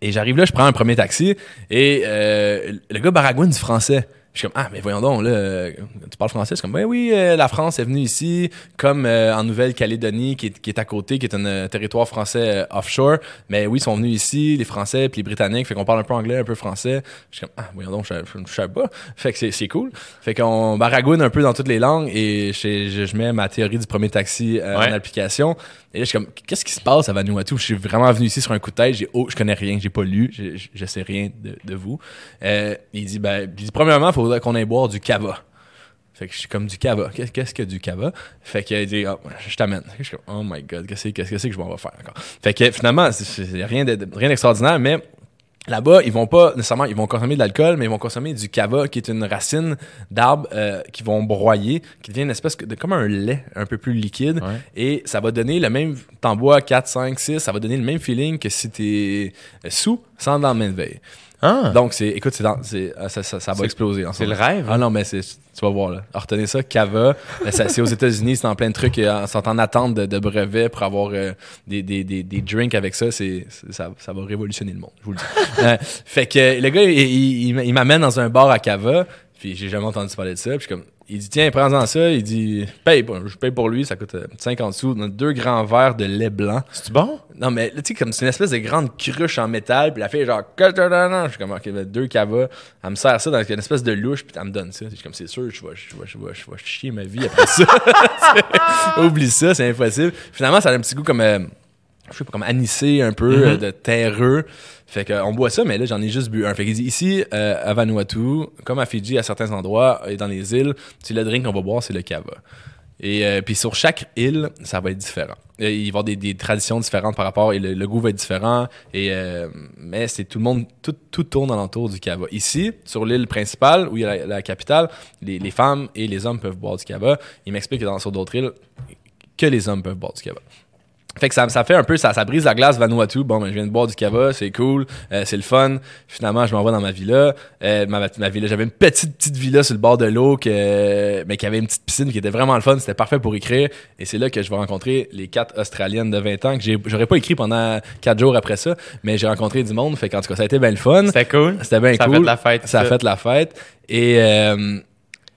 Et j'arrive là, je prends un premier taxi et euh, le gars baragouine du français. Je suis comme ah mais voyons donc là tu parles français? C'est comme ben oui euh, la France est venue ici comme euh, en Nouvelle-Calédonie qui est, qui est à côté qui est un euh, territoire français euh, offshore. Mais oui ils sont venus ici les Français puis les Britanniques fait qu'on parle un peu anglais un peu français. Je suis comme ah voyons donc je, je, je savais pas. Fait que c'est c'est cool. Fait qu'on baragouine un peu dans toutes les langues et je, je, je mets ma théorie du premier taxi euh, Ouais. en application et là, je suis comme, qu'est-ce qui se passe à Vanuatu? Je suis vraiment venu ici sur un coup de tête. J'ai, oh, je connais rien, j'ai pas lu, je, je, sais rien de, de vous. Euh, il dit, ben, il dit, premièrement, il faudrait qu'on aille boire du cava. Fait que je suis comme du cava. Qu'est- Qu'est-ce que du cava? Fait qu'il dit, Ah, je t'amène. Je suis comme, oh my god, qu'est-ce que c'est que je m'en vais faire encore? Fait que finalement, c'est- rien d'extraordinaire, mais Là-bas, ils vont pas nécessairement, ils vont consommer de l'alcool, mais ils vont consommer du cava, qui est une racine d'arbre euh, qu'ils vont broyer, qui devient une espèce de comme un lait un peu plus liquide, et ça va donner le même, t'en bois 4, 5, 6, ça va donner le même feeling que si t'es sous, sans lendemain de veille. Ah, Donc c'est, écoute, c'est, dans- c'est euh, ça, ça, ça va exploser. c'est le rêve. Ah non, mais c'est, tu vas voir là. Alors, retenez ça, cava. Euh, c'est aux États-Unis, c'est en plein de trucs, euh, ils sont en attente de, de brevets pour avoir euh, des, des, des, des drinks avec ça. C'est, ça, ça va révolutionner le monde, je vous le dis. Euh, fait que euh, le gars, il, il, il- il m'amène dans un bar à cava, puis j'ai jamais entendu parler de ça. Puis je suis comme, il dit tiens, prends-en ça. Il dit paye, je paye pour lui, ça coûte euh, 50 sous. On a deux grands verres de lait blanc. c'est bon? Non, mais là, tu sais, comme c'est une espèce de grande cruche en métal, puis la fille est genre, je suis comme, ok, ben, deux cavas, elle me sert ça dans une espèce de louche, puis elle me donne ça. Je suis comme, c'est sûr, je vais, je vais, je vais, je vais chier ma vie après ça. Oublie ça, c'est impossible. Finalement, ça a un petit goût comme, euh, je sais pas, comme anisé un peu, euh, de terreux. Fait que, on boit ça, mais là, j'en ai juste bu un. Fait qu'il dit, ici, euh, à Vanuatu, comme à Fidji, à certains endroits et dans les îles, c'est le drink qu'on va boire, c'est le cava. Et euh, puis sur chaque île, ça va être différent. Euh, Il va y avoir des, des traditions différentes par rapport et le, le goût va être différent. Et euh, mais c'est tout le monde, tout, tout tourne alentour du cava. Ici, sur l'île principale où il y a la, la capitale, les, les femmes et les hommes peuvent boire du cava. Il m'explique que dans sur d'autres îles, que les hommes peuvent boire du cava. Fait que ça, ça fait un peu, ça, ça brise la glace Vanuatu. Bon, ben, je viens de boire du cava, c'est cool, euh, c'est le fun. Finalement, je m'en vais dans ma villa. Euh, ma, ma villa, j'avais une petite, petite villa sur le bord de l'eau, que, mais qui avait une petite piscine qui était vraiment le fun. C'était parfait pour écrire. Et c'est là que je vais rencontrer les quatre Australiennes de 20 ans que j'aurais pas écrit pendant quatre jours après ça, mais j'ai rencontré du monde. Fait qu'en tout cas, ça a été bien le fun. C'était cool. C'était bien Ça a cool. fait la fête, Ça a fait la fête. Et, euh,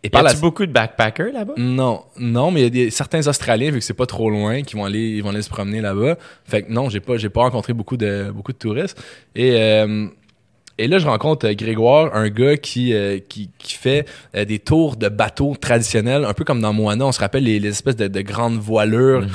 et Y par la a-tu beaucoup de backpackers là-bas? non, non, mais il y a des, certains Australiens, vu que c'est pas trop loin, qui vont aller, ils vont aller se promener là-bas. Fait que non, j'ai pas, j'ai pas rencontré beaucoup de, beaucoup de touristes. Et, euh, et là, je rencontre euh, Grégoire, un gars qui, euh, qui, qui fait euh, des tours de bateaux traditionnels, un peu comme dans Moana. On se rappelle les, les espèces de, de grandes voilures.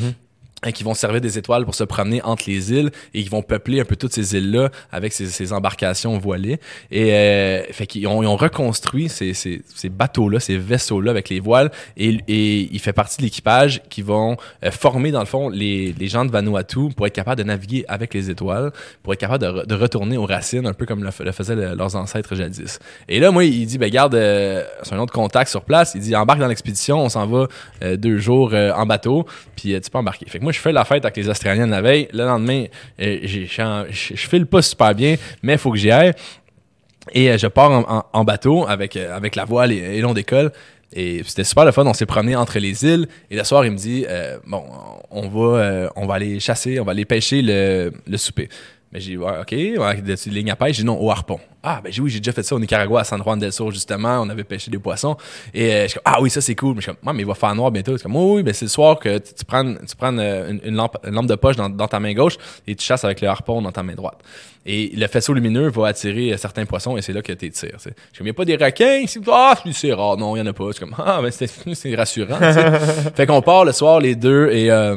Euh, qui vont servir des étoiles pour se promener entre les îles et qui vont peupler un peu toutes ces îles-là avec ces, ces embarcations voilées. Et euh, fait qu'ils ont, ils ont reconstruit ces, ces, ces bateaux-là, ces vaisseaux-là avec les voiles et, et il fait partie de l'équipage qui vont euh, former dans le fond les, les gens de Vanuatu pour être capables de naviguer avec les étoiles, pour être capable de, de retourner aux racines un peu comme le, faisaient le- leurs ancêtres jadis. Et là, moi, il dit, ben garde, euh, c'est un autre contact sur place. Il dit, embarque dans l'expédition, on s'en va euh, deux jours euh, en bateau, puis tu peux embarquer. Fait que moi, je fais la fête avec les Australiens la veille. Le lendemain, euh, je file pas super bien, mais il faut que j'y aille. Et euh, je pars en, bateau avec, euh, avec la voile et, et l'on décolle. Et c'était super le fun. On s'est promené entre les îles. Et le soir, il me dit Bon, on va, on va aller chasser, on va aller pêcher le, le souper. Mais j'ai dit, ouais, OK, ouais, de ligne à pêche. J'ai dit non, au harpon. Ah, ben j'ai- oui, j'ai déjà fait ça au Nicaragua, à San Juan del Sur, justement. On avait pêché des poissons. Et euh, je suis comme, ah oui, ça c'est cool. Mais je suis comme, Ouais, mais il va faire noir bientôt. C'est comme, oui, oui, ben c'est le soir que tu, tu prends, tu prends euh, une, une lampe, une lampe de poche dans, dans ta main gauche et tu chasses avec le harpon dans ta main droite. Et le faisceau lumineux va attirer euh, certains poissons et c'est là que tu tires. Je suis comme, il n'y a pas des requins ici? Ah, c'est rare. Non, il n'y en a pas. C'est comme, ah, ben c'est rassurant. fait qu'on part le soir, les deux, et. euh,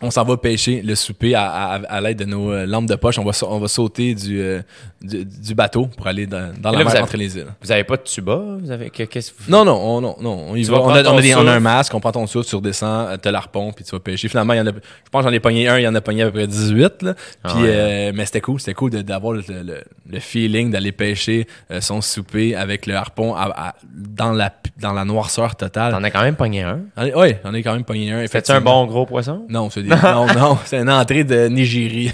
on s'en va pêcher le souper à, à, à l'aide de nos euh, lampes de poche. On va, on va sauter du, euh, du, du bateau pour aller dans, dans la là, mer avez- entre les îles. Vous avez pas de tuba? Vous avez... que- vous... Non, non, on, non, non, on y Tu va. vas On a, on, a des- on a un masque, on prend ton souffle, tu redescends, euh, t'as l'arpon, puis tu vas pêcher. Finalement, il y en a, je pense que j'en ai pogné un, il y en a pogné à peu près 18. Là. Puis, Ah ouais. euh, mais c'était cool, c'était cool de- d'avoir le, le, le feeling d'aller pêcher euh, son souper avec le harpon à- dans, la, dans la noirceur totale. T'en as quand même pogné un. Oui, on est quand même pogné un. Fais-tu un bon gros poisson? Non, c'est non, non, c'est une entrée de Nigérie.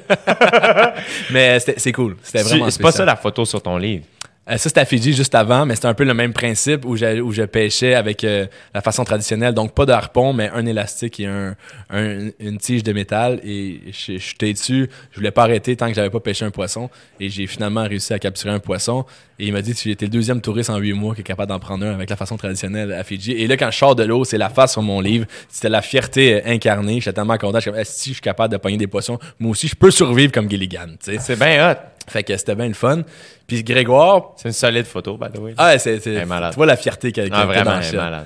mais c'est cool. C'était vraiment C'est pas ça la photo sur ton livre? Euh, ça, c'était à Fidji juste avant, mais c'était un peu le même principe où, je pêchais avec euh, la façon traditionnelle. Donc, pas de harpon, mais un élastique et un, un- une tige de métal. Et je- j'étais dessus. Je voulais pas arrêter tant que j'avais pas pêché un poisson. Et j'ai finalement réussi à capturer un poisson. Et il m'a dit, tu étais le deuxième touriste en huit mois qui est capable d'en prendre un avec la façon traditionnelle à Fidji. Et là, quand je sors de l'eau, c'est la face sur mon livre. C'était la fierté euh, incarnée. J'étais tellement content. Je suis si je suis capable de pogner des poissons, moi aussi, je peux survivre comme Gilligan. C'est bien hot. Fait que c'était bien le fun. Puis Grégoire, C'est une solide photo, by the way. ah, c'est, tu vois la fierté qu'elle Ah, a vraiment, dans le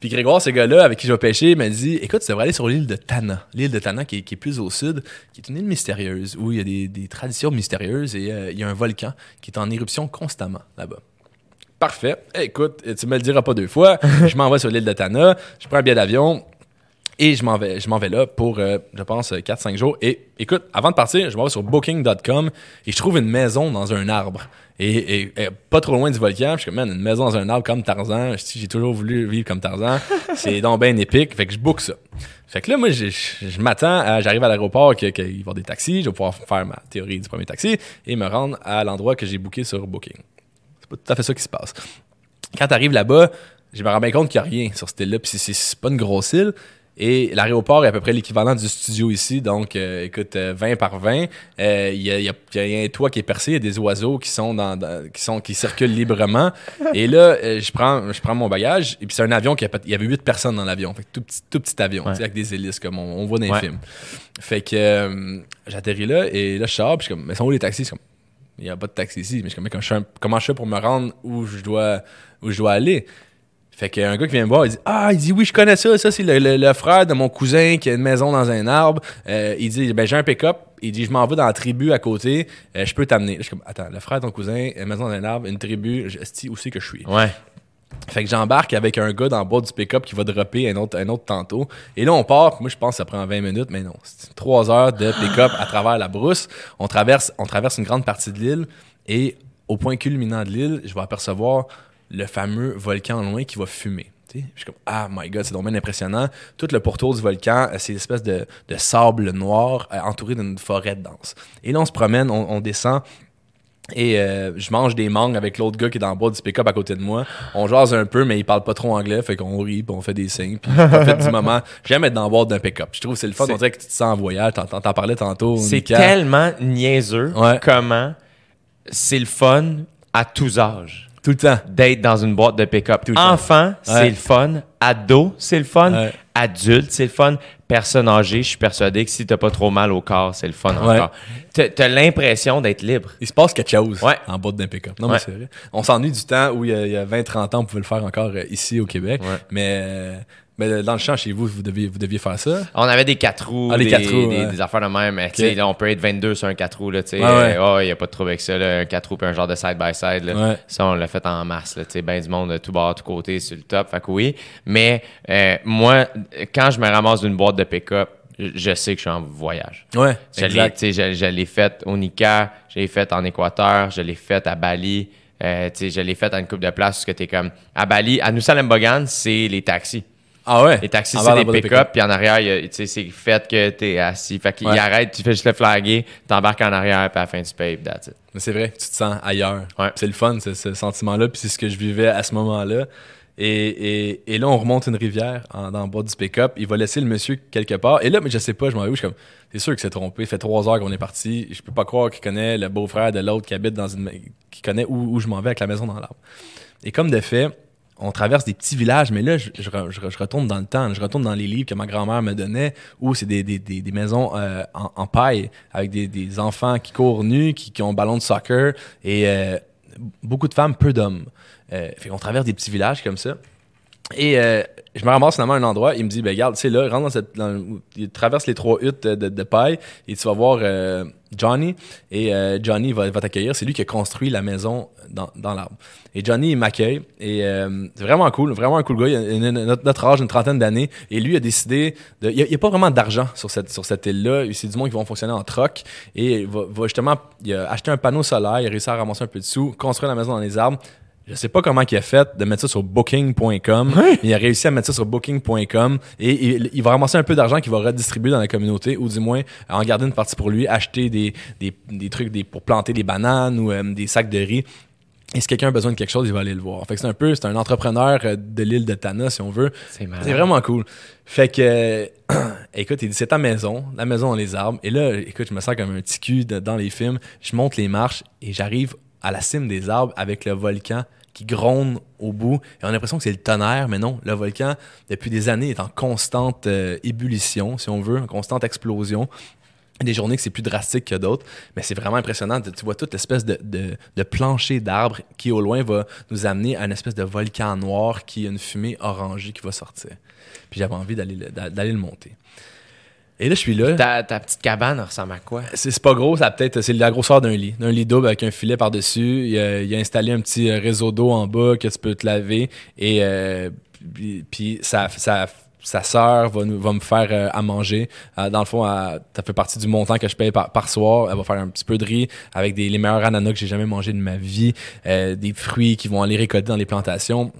Puis Grégoire, ce gars-là avec qui je vais pêcher, m'a dit Écoute, tu devrais aller sur l'île de Tana. L'île de Tana, qui est, qui est plus au sud, qui est une île mystérieuse, où il y a des, des traditions mystérieuses et euh, il y a un volcan qui est en éruption constamment là-bas. Parfait. Écoute, tu me le diras pas deux fois. je m'en vais sur l'île de Tana, je prends un billet d'avion. Et je m'en vais, je m'en vais là pour, euh, je pense, 4-5 jours. Et écoute, avant de partir, je m'en vais sur booking.com et je trouve une maison dans un arbre. Et, et- et pas trop loin du volcan. Je suis comme, man, une maison dans un arbre comme Tarzan. J'ai toujours voulu vivre comme Tarzan. C'est donc bien épique. Fait que je book ça. Fait que là, moi, je, je- je m'attends à, j'arrive à l'aéroport, qu'il va y avoir des taxis. Je vais pouvoir faire ma théorie du premier taxi et me rendre à l'endroit que j'ai booké sur Booking. C'est pas tout à fait ça qui se passe. Quand tu arrives là-bas, je me rends bien compte qu'il n'y a rien sur cette île-là. Puis c'est pas une grosse île. Et l'aéroport est à peu près l'équivalent du studio ici. Donc, euh, écoute, euh, 20 par 20. euh, Il y, a, il y a- il y a un toit qui est percé. Il y a des oiseaux qui sont dans, dans- qui sont qui circulent librement. Et là, euh, je prends je prends mon bagage. Et puis c'est un avion qui il y avait 8 personnes dans l'avion. Fait que tout petit, tout petit avion, Ouais. avec des hélices comme on, on voit dans les Ouais. films. Fait que euh, j'atterris là et là je sors. Puis je suis comme, mais sont où les taxis? Comme, il n'y a pas de taxi ici. Mais je suis comme, mais comment je fais, comment je fais pour me rendre où je dois, où je dois aller? Fait qu'il y a un gars qui vient me voir, il dit Ah, il dit oui, je connais ça. Ça, c'est le, le- le frère de mon cousin qui a une maison dans un arbre. Euh, il dit Ben, j'ai un pick-up. Il dit Je m'en vais dans la tribu à côté. Euh, je peux t'amener. Je suis comme Attends, le frère de ton cousin, une maison dans un arbre, une tribu. Je, esti, où c'est que je suis Ouais. fait que j'embarque avec un gars dans le bas du pick-up qui va dropper un autre, un autre tantôt. Et là, on part. Moi, je pense que ça prend 20 minutes, mais non. C'est 3 heures de pick-up à travers la brousse. On traverse, on traverse une grande partie de l'île. Et au point culminant de l'île, je vais apercevoir le fameux volcan loin qui va fumer. Je suis comme, ah my god, c'est bien impressionnant. Tout le pourtour du volcan, euh, c'est une espèce de, de sable noir euh, entouré d'une forêt dense. Et là, on se promène, on, on descend et euh, je mange des mangues avec l'autre gars qui est dans le bas du pick-up à côté de moi. On jase un peu, mais il parle pas trop anglais, fait qu'on rit, puis on fait des signes, puis je profite du moment. J'aime être dans le boîte d'un pick-up. Je trouve que c'est le fun. On dirait que tu te sens en voyage. T'en, t'en- parlais tantôt. C'est tellement niaiseux Ouais. comment c'est le fun à tous âges Tout le temps. d'être dans une boîte de pick-up. Enfant, c'est Ouais. le fun. Ado, c'est le fun. Ouais. Adulte, c'est le fun. Personne âgée, je suis persuadé que si t'as pas trop mal au corps, c'est le fun Ouais. encore. T'as l'impression d'être libre. Il se passe quelque chose Ouais. en boîte d'un pick-up. Non, mais c'est vrai. On s'ennuie du temps où il y a, a 20-30 ans, on pouvait le faire encore euh, ici au Québec. Mais, mais dans le champ, chez vous, vous deviez, vous deviez faire ça? On avait des quatre roues, Ah, des, quatre roues, des, ouais. des affaires de même. là, on peut être 22 sur un 4 roues. Ouais, oh, il n'y a pas de trouble avec ça. Là, un 4 roues puis un genre de side-by-side. Ouais. Ça, on l'a fait en masse. Là, ben du monde de tout bord, tout côté, sur le top. Fait que oui. Mais euh, moi, quand je me ramasse d'une boîte de pick-up, je- sais que je suis en voyage. Ouais, Je l'ai, je, je l'ai fait au Nika, je l'ai fait en Équateur, je l'ai fait à Bali, euh, je l'ai fait à une coupe de place tu es comme à Bali, à Nusa Lembongan, c'est les taxis. Ah ouais? Les taxis, c'est des pick-up, puis en arrière, tu sais, c'est fait que t'es assis. Fait qu'il Ouais. arrête, tu fais juste le flaguer, t'embarques en arrière, puis à la fin, tu payes, that's it. Mais c'est vrai, tu te sens ailleurs. Ouais. C'est le fun, ce, ce sentiment-là, puis c'est ce que je vivais à ce moment-là. Et, et, et là, on remonte une rivière en, dans le bas du pick-up. Il va laisser le monsieur quelque part. Et là, mais je sais pas, je m'en vais où? Je suis comme, c'est sûr qu'il s'est trompé. Il fait trois heures qu'on est parti. Je peux pas croire qu'il connaît le beau-frère de l'autre qui habite dans une. qui connaît où, où je m'en vais avec la maison dans l'arbre. Et comme de fait, on traverse des petits villages, mais là, je, je, re- je re- je retourne dans le temps. Je retourne dans les livres que ma grand-mère me donnait, où c'est des, maisons euh, en, paille, avec des, enfants qui courent nus, qui, ont un ballon de soccer, et euh, beaucoup de femmes, peu d'hommes. Euh, qu'on traverse des petits villages comme ça. Et euh, je me ramasse finalement à un endroit, il me dit, ben regarde, tu sais là, rentre dans cette, dans- il traverse les trois huttes de, de, paille et tu vas voir euh, Johnny et euh, Johnny va, va t'accueillir. C'est lui qui a construit la maison dans, dans l'arbre. Et Johnny il m'accueille et euh, c'est vraiment cool, vraiment un cool gars. Il a, notre, âge, une trentaine d'années et lui a décidé, de, il n'y a pas vraiment d'argent sur cette sur cette île-là. C'est du monde qui vont fonctionner en troc et il va, va justement, il a acheté un panneau solaire, il a réussi à ramasser un peu de sous, construire la maison dans les arbres. Je sais pas comment il a fait de mettre ça sur booking.com. mais Il a réussi à mettre ça sur booking.com et il, il va ramasser un peu d'argent qu'il va redistribuer dans la communauté ou du moins en garder une partie pour lui, acheter des, des, des trucs des, pour planter des bananes ou euh, des sacs de riz. Et si quelqu'un a besoin de quelque chose, il va aller le voir. Fait que c'est un peu, c'est un entrepreneur euh, de l'île de Tana, si on veut. C'est vraiment cool. Fait que, euh, écoute, il dit, c'est ta maison, la maison dans les arbres. Et là, écoute, je me sens comme un petit cul de- dans les films. Je monte les marches et j'arrive à la cime des arbres avec le volcan qui gronde au bout. Et on a l'impression que c'est le tonnerre, mais non, le volcan, depuis des années, est en constante euh, ébullition, si on veut, en constante explosion. Des journées que c'est plus drastique que d'autres, mais c'est vraiment impressionnant. Tu vois toute l'espèce de, de, de plancher d'arbres qui, au loin, va nous amener à une espèce de volcan noir qui a une fumée orangée qui va sortir. Puis j'avais envie d'aller le- d'a- d'aller le monter. Et là, je suis là. Ta, ta petite cabane ressemble à quoi? C'est pas gros, ça a peut-être c'est la grosseur d'un lit, d'un lit double avec un filet par dessus. Il a, il a installé un petit euh, réseau d'eau en bas que tu peux te laver et euh, puis, puis sa sœur va nous va me faire euh, à manger. Euh, dans le fond, ça fait partie du montant que je paye par, par soir. Elle va faire un petit peu de riz avec des les meilleurs ananas que j'ai jamais mangé de ma vie, euh, des fruits qui vont aller récolter dans les plantations.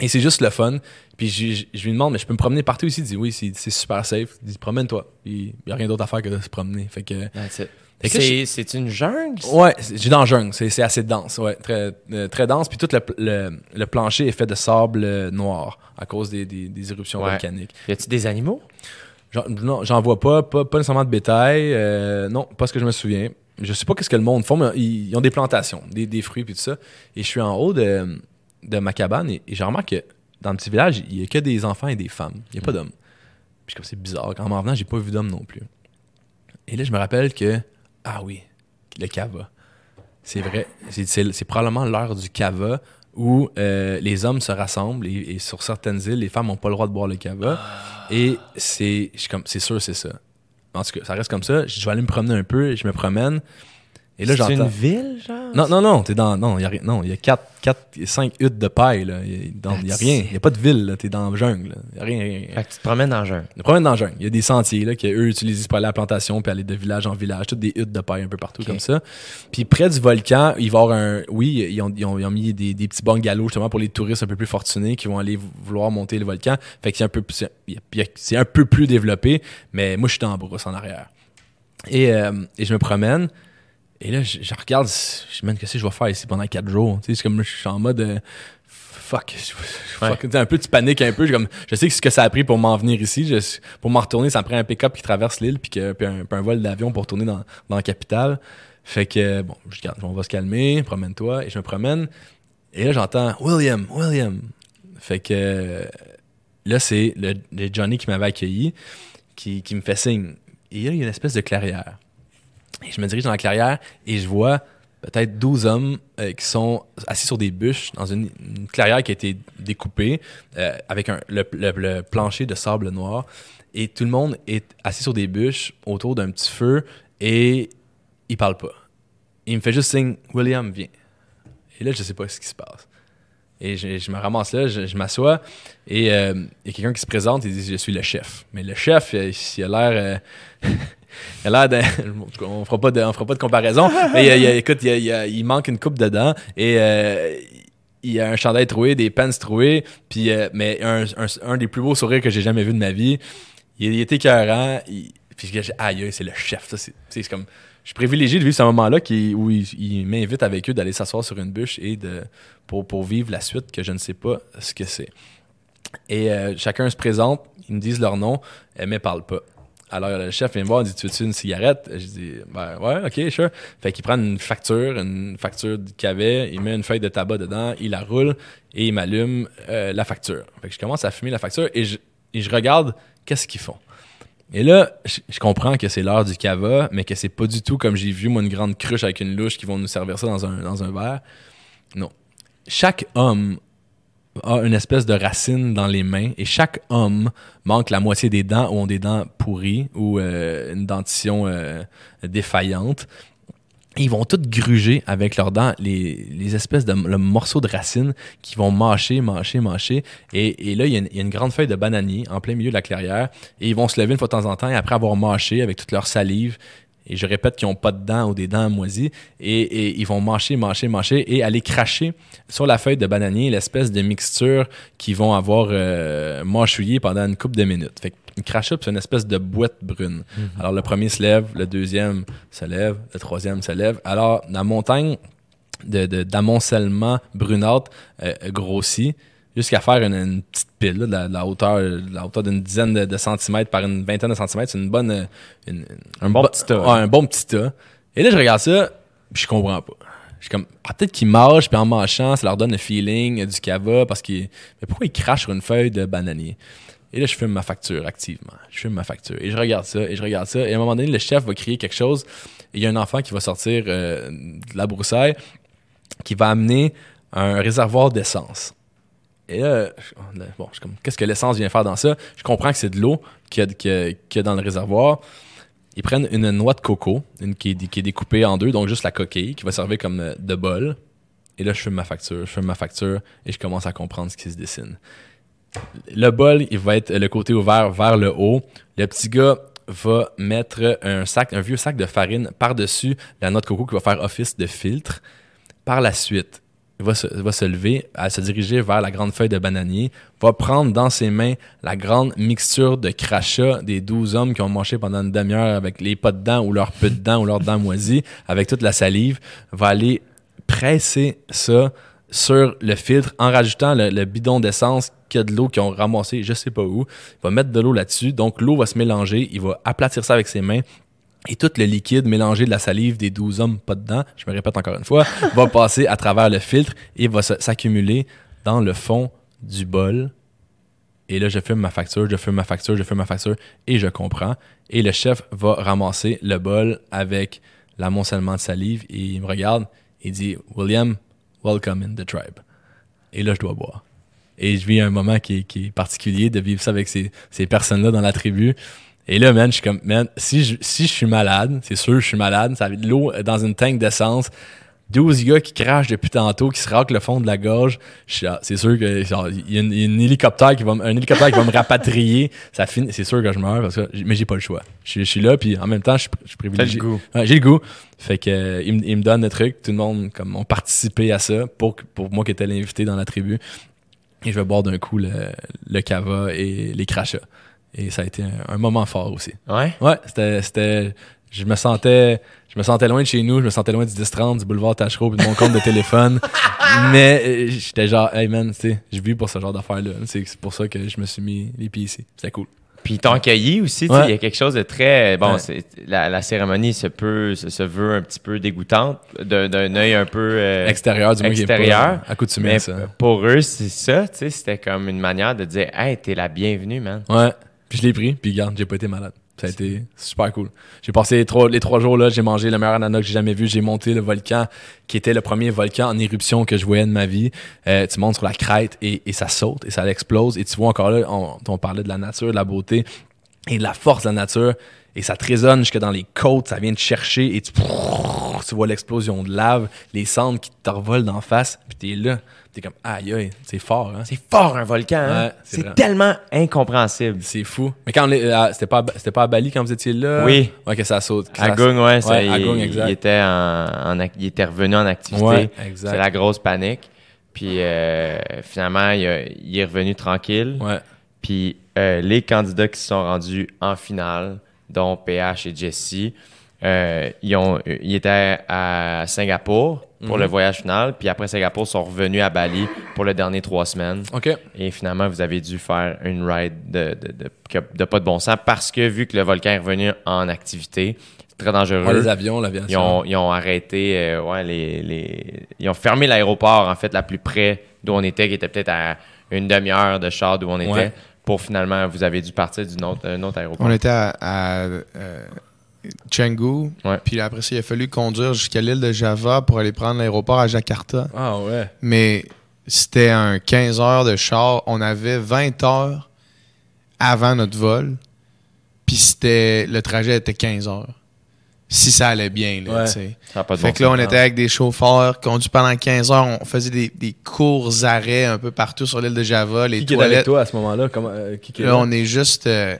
Et c'est juste le fun. Puis je, je- lui demande, mais je peux me promener partout ici? Il dit oui, c'est super safe. Il dit promène-toi. Il n'y a rien d'autre à faire que de se promener. Fait que C'est c'est une jungle? Ouais, c'est- j'ai dans le jungle, c'est c'est assez dense, ouais, très, euh, très dense. Puis tout le, le, le plancher est fait de sable euh, noir à cause des, des, des éruptions Ouais. volcaniques. Y a-tu des animaux? Non, j'en vois pas, pas, pas nécessairement de bétail, euh, non, pas ce que je me souviens. Je sais pas qu'est-ce que le monde font, mais ils, ils ont des plantations, des, des fruits puis tout ça. Et je suis en haut de, de ma cabane et, et je remarque que dans le petit village, il y a que des enfants et des femmes. Il y a pas d'hommes. Puis comme c'est bizarre. En m'en venant, j'ai pas vu d'hommes non plus. Et là, je me rappelle que ah oui, le cava. C'est vrai. C'est- probablement l'heure du cava où euh, les hommes se rassemblent et, et sur certaines îles, les femmes n'ont pas le droit de boire le cava. Et c'est je suis comme c'est sûr, c'est ça. En tout cas, ça reste comme ça. Je vais aller me promener un peu, je me promène. Et là, C'est une ville, genre? Non, non, non, t'es dans. Non, il y a rien. Non, y a 4, 4, 5 huttes de paille, là. Il y a, rien. Il y a pas de ville, là. T'es dans la jungle. Il y a rien. rien, rien. Fait que tu te promènes dans le jungle. Le problème dans la jungle, il y a des sentiers là, qu'eux utilisent pour aller à la plantation puis aller de village en village, toutes des huttes de paille un peu partout comme ça. Puis près du volcan, il va y avoir un. Oui, ils ont, ils ont, ils ont mis des, des petits bungalows justement pour les touristes un peu plus fortunés qui vont aller vou- vouloir monter le volcan. Fait que c'est un peu, c'est un peu plus développé, mais moi je suis dans la brousse en arrière. Et, euh, et je me promène. Et là, je, je regarde, je me demande qu'est-ce que je vais faire ici pendant 4 jours. Tu sais, c'est comme je suis en mode. euh, fuck. fuck. Tu sais, un peu, tu paniques un peu. Je, comme, je sais que ce que ça a pris pour m'en venir ici. Je- pour m'en retourner, ça me prend un pick-up qui traverse l'île puis, que- puis un, puis un vol d'avion pour retourner dans, dans la capitale. Fait que, bon, je regarde, on va se calmer, promène-toi. Et je me promène. Et là, j'entends William, William. Fait que là, c'est le, le Johnny qui m'avait accueilli qui, qui me fait signe. Et là, il y a une espèce de clairière. Et je me dirige dans la clairière et je vois peut-être 12 hommes euh, qui sont assis sur des bûches dans une, une clairière qui a été découpée euh, avec un, le, le- plancher de sable noir. Et tout le monde est assis sur des bûches autour d'un petit feu et il parle pas. Il me fait juste signe William, viens. Et là, je sais pas ce qui se passe. Et je, me ramasse là, je, m'assois et euh, il y a quelqu'un qui se présente et dit Je suis le chef. Mais le chef, il a l'air. il. On fera pas de, on fera pas de comparaison. mais il, écoute, il, manque une coupe dedans et euh, il y a un chandail troué, des pants troués, puis, euh, mais un, des plus beaux sourires que j'ai jamais vu de ma vie. Il, il était écœurant. Puis je aïe, c'est le chef. c'est- comme, je suis privilégié de vivre ce moment-là où il, m'invite avec eux d'aller s'asseoir sur une bûche et de, pour, pour vivre la suite que je ne sais pas ce que c'est. Et euh, chacun se présente, ils me disent leur nom, euh, mais parlent pas. Alors le chef vient me voir, il dit Tu veux-tu une cigarette? Je dis Ben ouais, ok, sure. Fait qu'il prend une facture, une facture qu'il avait, il met une feuille de tabac dedans, il la roule et il m'allume euh, la facture. Fait que je commence à fumer la facture et je, regarde qu'est-ce qu'ils font. Et là, je, je comprends que c'est l'heure du cava, mais que c'est pas du tout comme j'ai vu, moi, une grande cruche avec une louche qui vont nous servir ça dans un, dans un verre. Non. Chaque homme a une espèce de racine dans les mains et chaque homme manque la moitié des dents ou ont des dents pourries ou euh, une dentition euh, défaillante. Ils vont toutes gruger avec leurs dents les, espèces de le morceau de racines qui vont mâcher, mâcher, mâcher. Et, là, il y, a une, il y a une grande feuille de bananier en plein milieu de la clairière. Et ils vont se lever une fois de temps en temps et après avoir mâché avec toute leur salive, et je répète qu'ils n'ont pas de dents ou des dents moisies, et, et ils vont mâcher, mâcher, mâcher et aller cracher sur la feuille de bananier l'espèce de mixture qu'ils vont avoir euh, mâchouillé pendant une couple de minutes. Fait qu'ils crachent up sur une espèce de boîte brune. Alors le premier se lève, le deuxième se lève, le troisième se lève. Alors la montagne de, de- d'amoncellement brunâtre euh, grossit jusqu'à faire une, une petite pile là, de, la, de la hauteur de la hauteur d'une dizaine de, de centimètres par une vingtaine de centimètres c'est une bonne une- Un bon bo- petit tas. ouais, un bon petit tas et là je regarde ça puis je comprends pas je suis comme ah, peut-être qu'ils mâchent puis en mâchant ça leur donne le feeling du cava parce qu'ils mais pourquoi ils crachent sur une feuille de bananier? Et là, je fume ma facture activement. Je fume ma facture. Et je regarde ça, et je regarde ça. Et à un moment donné, le chef va crier quelque chose. Et il y a un enfant qui va sortir euh, de la broussaille qui va amener un réservoir d'essence. Et là, bon, qu'est-ce que l'essence vient faire dans ça? Je comprends que c'est de l'eau qu'il y, a- dans le réservoir. Ils prennent une noix de coco, une qui, est, découpée en deux, donc juste la coquille, qui va servir comme euh, de bol. Et là, je fume ma facture, je fume ma facture, et je commence à comprendre ce qui se dessine. Le bol, il va être le côté ouvert vers le haut. Le petit gars va mettre un vieux sac de farine par-dessus la noix de coco qui va faire office de filtre. Par la suite, va se, va se lever, à se diriger vers la grande feuille de bananier, va prendre dans ses mains la grande mixture de crachat des 12 hommes qui ont mangé pendant une demi-heure avec les pas de dents ou leurs peu de dents ou leurs dents moisies, avec toute la salive, va aller presser ça sur le filtre en rajoutant le, bidon d'essence qu'il y a de l'eau qu'ils ont ramassé, je sais pas où. Il va mettre de l'eau là-dessus, donc l'eau va se mélanger, il va aplatir ça avec ses mains. Et tout le liquide mélangé de la salive des 12 hommes pas dedans, je me répète encore une fois, va passer à travers le filtre et va s'accumuler dans le fond du bol. Et là, je fume ma facture, je fume ma facture, je fume ma facture et je comprends. Et le chef va ramasser le bol avec l'amoncellement de salive et il me regarde et dit William, welcome in the tribe. Et là, je dois boire. Et je vis un moment qui est, qui est particulier de vivre ça avec ces, ces personnes-là dans la tribu. Et là, man, je suis comme, man, si je, si je suis malade, c'est sûr, je suis malade, ça de l'eau dans une tank d'essence, 12 gars qui crachent depuis tantôt, qui se raclent le fond de la gorge. C'est sûr que il y a une- hélicoptère qui va, me- un hélicoptère qui va me rapatrier. Ça finit, c'est sûr que je meurs parce que, mais j'ai pas le choix. Je, suis- je suis là, puis en même temps, je, suis- je suis privilégié. T'as le goût. Ouais, j'ai le goût. Fait que euh, il, me- il me donne le truc. Tout le monde comme ont participé à ça pour pour moi qui étais l'invité dans la tribu. Et je vais boire d'un coup le, le cava et les crachats. Et ça a été un, un moment fort aussi. Ouais? Ouais, c'était c'était je me sentais je me sentais loin de chez nous, je me sentais loin du 10-30, du boulevard Tachereau, puis de mon compte de téléphone. Mais euh, j'étais genre, hey man, tu sais, je vis pour ce genre d'affaires-là. C'est c'est pour ça que je me suis mis les pieds ici. C'était cool. Puis ils t'ont accueilli aussi, Ouais. il y a quelque chose de très... Bon, Ouais. c'est- la, la cérémonie se peut, se, se veut un petit peu dégoûtante, d'un d'un œil un peu... euh, Extérieur, du moins extérieur. accoutumé à ça. pour eux, c'est ça, tu sais, c'était comme une manière de dire « Hey, t'es la bienvenue, man. Ouais. Puis je l'ai pris, puis garde, j'ai pas été malade. Ça a été super cool. J'ai passé les trois, les trois jours là, j'ai mangé le meilleur ananas que j'ai jamais vu. J'ai monté le volcan, qui était le premier volcan en éruption que je voyais de ma vie. Euh, tu montes sur la crête et, et ça saute et ça explose. Et tu vois encore là, on, on parlait de la nature, de la beauté et de la force de la nature. Et ça te résonne jusque dans les côtes, ça vient te chercher et tu, tu vois l'explosion de lave, les cendres qui te revolent d'en face, puis t'es là. T'es comme, aïe aïe, c'est fort, hein? C'est fort, un volcan, hein? Ouais, c'est tellement incompréhensible. C'est fou. Mais quand on est, euh, c'était pas, c'était pas à Bali quand vous étiez là? Oui. Ouais, que ça saute. que À ça- Gung, ouais, ça, Ouais, il, à Gung, exact. il était en, en ac- il était revenu en activité. Ouais, exact. C'est la grosse panique. Puis euh, finalement, il, a- il est revenu tranquille. Ouais. Puis euh, les candidats qui se sont rendus en finale, dont PH et Jesse. Euh, ils, ont, ils étaient à Singapour pour Mhm. le voyage final, puis après Singapour, ils sont revenus à Bali pour le dernier trois semaines. OK. Et finalement, vous avez dû faire une ride de, de, de, pas de bon sens parce que vu que le volcan est revenu en activité, c'est très dangereux. Ouais, les avions, ils, ont, ils ont arrêté, euh, ouais, les, les, ils ont fermé l'aéroport, en fait, la plus près d'où on était, qui était peut-être à une demi-heure de char d'où on était, Ouais. pour finalement, vous avez dû partir d'un autre, un autre aéroport. On était à, à, euh, Canggu. Ouais. Puis après ça, il a fallu conduire jusqu'à l'île de Java pour aller prendre l'aéroport à Jakarta. Ah ouais. Mais c'était un 15 heures de char. On avait 20 heures avant notre vol. Puis c'était le trajet était 15 heures. Si ça allait bien, là, Ouais. Ça pas de Fait bon que là, on était avec des chauffeurs, conduits pendant 15 heures. On faisait des, des courts arrêts un peu partout sur l'île de Java. Les Qui, qui est avec toilettes. toi à ce moment-là? Comment, euh, qui, là? on est juste. euh,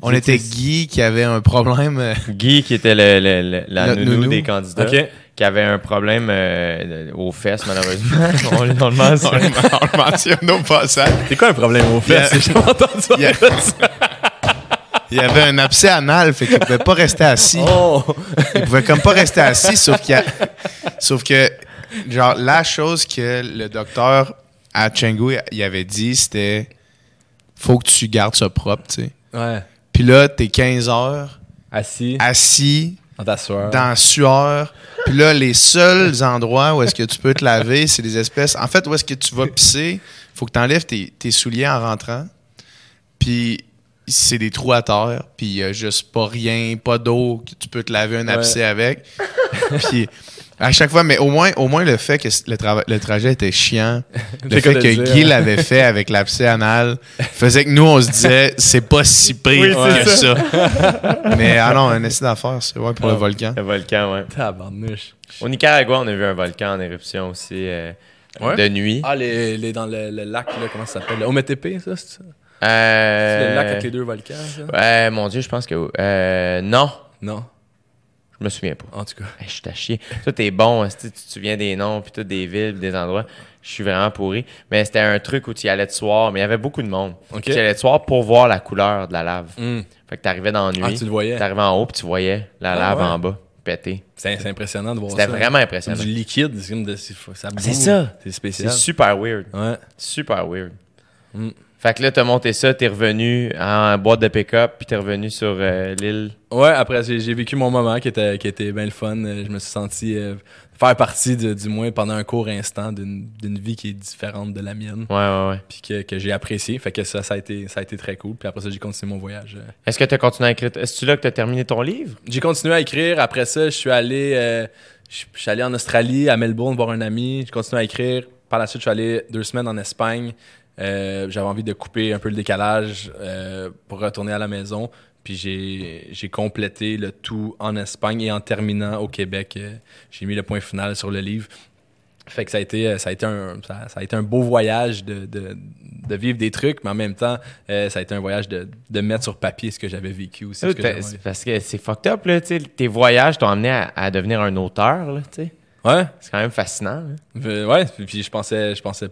on était Guy qui avait un problème. euh, Guy, qui était le, le- le- la Notre nounou, nounou. des candidats, OK. qui avait un problème euh, aux fesses, malheureusement. on, le- on le mentionne. on le mentionne au passage. C'est quoi un problème au fait? Yeah. J'ai jamais entendu Il y a- Il y avait un abcès anal, fait qu'il pouvait pas rester assis. Oh! Il pouvait comme pas rester assis, sauf qu'il a- sauf que genre la chose que le docteur à Chengu il avait dit, c'était faut que tu gardes ça propre, tu sais. Ouais. Puis là, t'es 15 heures Assis, assis dans ta sueur. dans la sueur. Puis là, les seuls endroits où est-ce que tu peux te laver, c'est des espèces. En fait, où est-ce que tu vas pisser, faut que tu enlèves tes, tes souliers en rentrant. Puis c'est des trous à terre. Puis il y a juste pas rien, pas d'eau que tu peux te laver un Ouais. abcès avec. Puis à chaque fois, mais au moins, au moins le fait que le, trajet était chiant, le fait que dire, Guy hein? l'avait fait avec l'abcès anal, faisait que nous, on se disait, c'est pas si pire Oui, que ça. mais ah non, un essai d'affaires, c'est ouais, pour le Ah. volcan. Le volcan, ouais. Tabarnouche. Au Nicaragua, on a vu un volcan en éruption aussi euh, Ouais? de nuit. Ah, les, les, dans le, le lac, là, comment ça s'appelle? Le Ometepe, ça? C'est ça? Euh, C'est le lac avec les deux volcans, ça? Ouais, mon Dieu, je pense que. Euh, non, Non, je me souviens pas. en tout cas. Hey, je suis à chier. Toi, t'es bon, tu te souviens des noms, puis tout des villes, des endroits. Je suis vraiment pourri. Mais c'était un truc où tu y allais de soir, mais il y avait beaucoup de monde. Tu y allais de soir pour voir la couleur de la lave. Hum. Fait que t'arrivais dans la nuit. Ah, tu le voyais? T'arrivais en haut, puis tu voyais la Ah, lave ouais. en bas, péter. C'est impressionnant de voir ça. C'était vraiment impressionnant. du liquide, c'est comme de, c'est- ça C'est ça. C'est C'est spécial. super weird. Ouais. Super weird. Mm. Fait que là, t'as monté ça, t'es revenu en boîte de pick-up, puis t'es revenu sur euh, l'île. Ouais, après, j'ai vécu mon moment qui était, qui était bien le fun. Euh, Je me suis senti euh, faire partie, de- du moins pendant un court instant, d'une d'une vie qui est différente de la mienne. Ouais, ouais, ouais. Puis que, que j'ai apprécié. Fait que ça, ça a été, ça a été très cool. Puis après ça, j'ai continué mon voyage. Est-ce que t'as continué à écrire? Est-ce là que t'as terminé ton livre? J'ai continué à écrire. Après ça, je suis allé, euh, je je suis allé en Australie, à Melbourne, voir un ami. J'ai continué à écrire. Par la suite, je suis allé deux semaines en Espagne. Euh, J'avais envie de couper un peu le décalage euh, pour retourner à la maison. Puis j'ai complété le tout en Espagne et en terminant au Québec. euh, j'ai mis le point final sur le livre. Fait que ça a été, ça a été, un, ça, ça a été un beau voyage de, de, de vivre des trucs, mais en même temps, euh, ça a été un voyage de, de mettre sur papier ce que j'avais vécu aussi. que Parce que c'est fucked up, là. Tes voyages t'ont amené à, à devenir un auteur, là, tu sais. Ouais, C'est quand même fascinant. Euh, ouais, puis- puis je pensais, je pensais,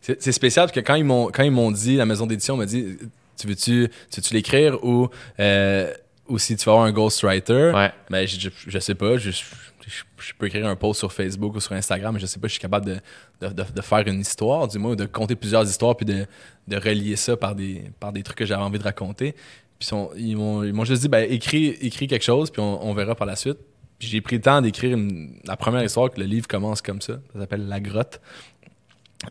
c'est spécial parce que quand ils m'ont, quand ils m'ont dit, la maison d'édition m'a dit, tu veux-tu, tu l'écrire ou, euh, ou si tu vas avoir un ghostwriter, Ouais. ben je, je, sais pas, je, je, je peux écrire un post sur Facebook ou sur Instagram, mais je sais pas, je suis capable de, de, de, de faire une histoire, du moins, ou de compter plusieurs histoires puis de, de relier ça par des, par des trucs que j'avais envie de raconter. Puis ils m'ont, juste dit, ben écris, écris quelque chose puis on, on verra par la suite. J'ai pris le temps d'écrire la première histoire que le livre commence comme ça. Ça s'appelle La Grotte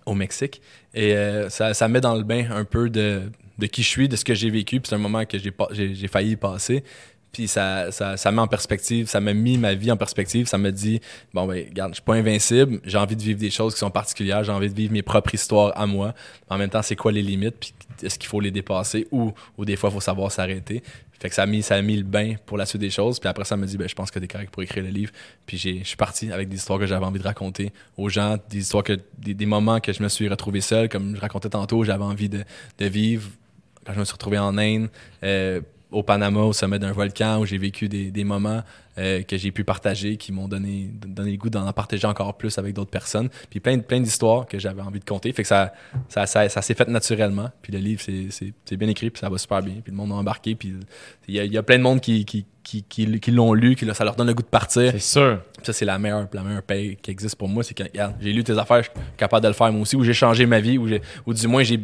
au Mexique. Et euh, ça, met dans le bain un peu de, qui je suis, de ce que j'ai vécu. Puis c'est un moment que j'ai, pas- j'ai, j'ai failli passer. Puis ça met en perspective, ça m'a mis ma vie en perspective. Ça me dit, bon, ben, regarde, je suis pas invincible. J'ai envie de vivre des choses qui sont particulières. J'ai envie de vivre mes propres histoires à moi. En même temps, c'est quoi les limites? Puis est-ce qu'il faut les dépasser ou, ou des fois, il faut savoir s'arrêter? Fait que ça a, mis, ça a mis le bain pour la suite des choses. Puis après, ça me dit, ben, je pense que t'es correct pour écrire le livre. Puis je suis parti avec des histoires que j'avais envie de raconter aux gens, des histoires que, des, des moments que je me suis retrouvé seul, comme je racontais tantôt, j'avais envie de, de vivre quand je me suis retrouvé en Inde. Euh, au Panama, au sommet d'un volcan, où j'ai vécu des, des moments euh, que j'ai pu partager, qui m'ont donné, donné le goût d'en partager encore plus avec d'autres personnes. Puis plein, plein d'histoires que j'avais envie de compter. Fait que ça, ça, ça, ça s'est fait naturellement. Puis le livre, c'est- bien écrit, puis ça va super bien. Puis le monde a embarqué. Puis il y a, il y a plein de monde qui, qui, qui, qui, qui l'ont lu, qui ça leur donne le goût de partir. C'est sûr. Ça, c'est la meilleure, la meilleure paye qui existe pour moi. C'est que, regarde, j'ai lu tes affaires, je suis capable de le faire moi aussi, ou j'ai changé ma vie, ou, ou du moins, j'ai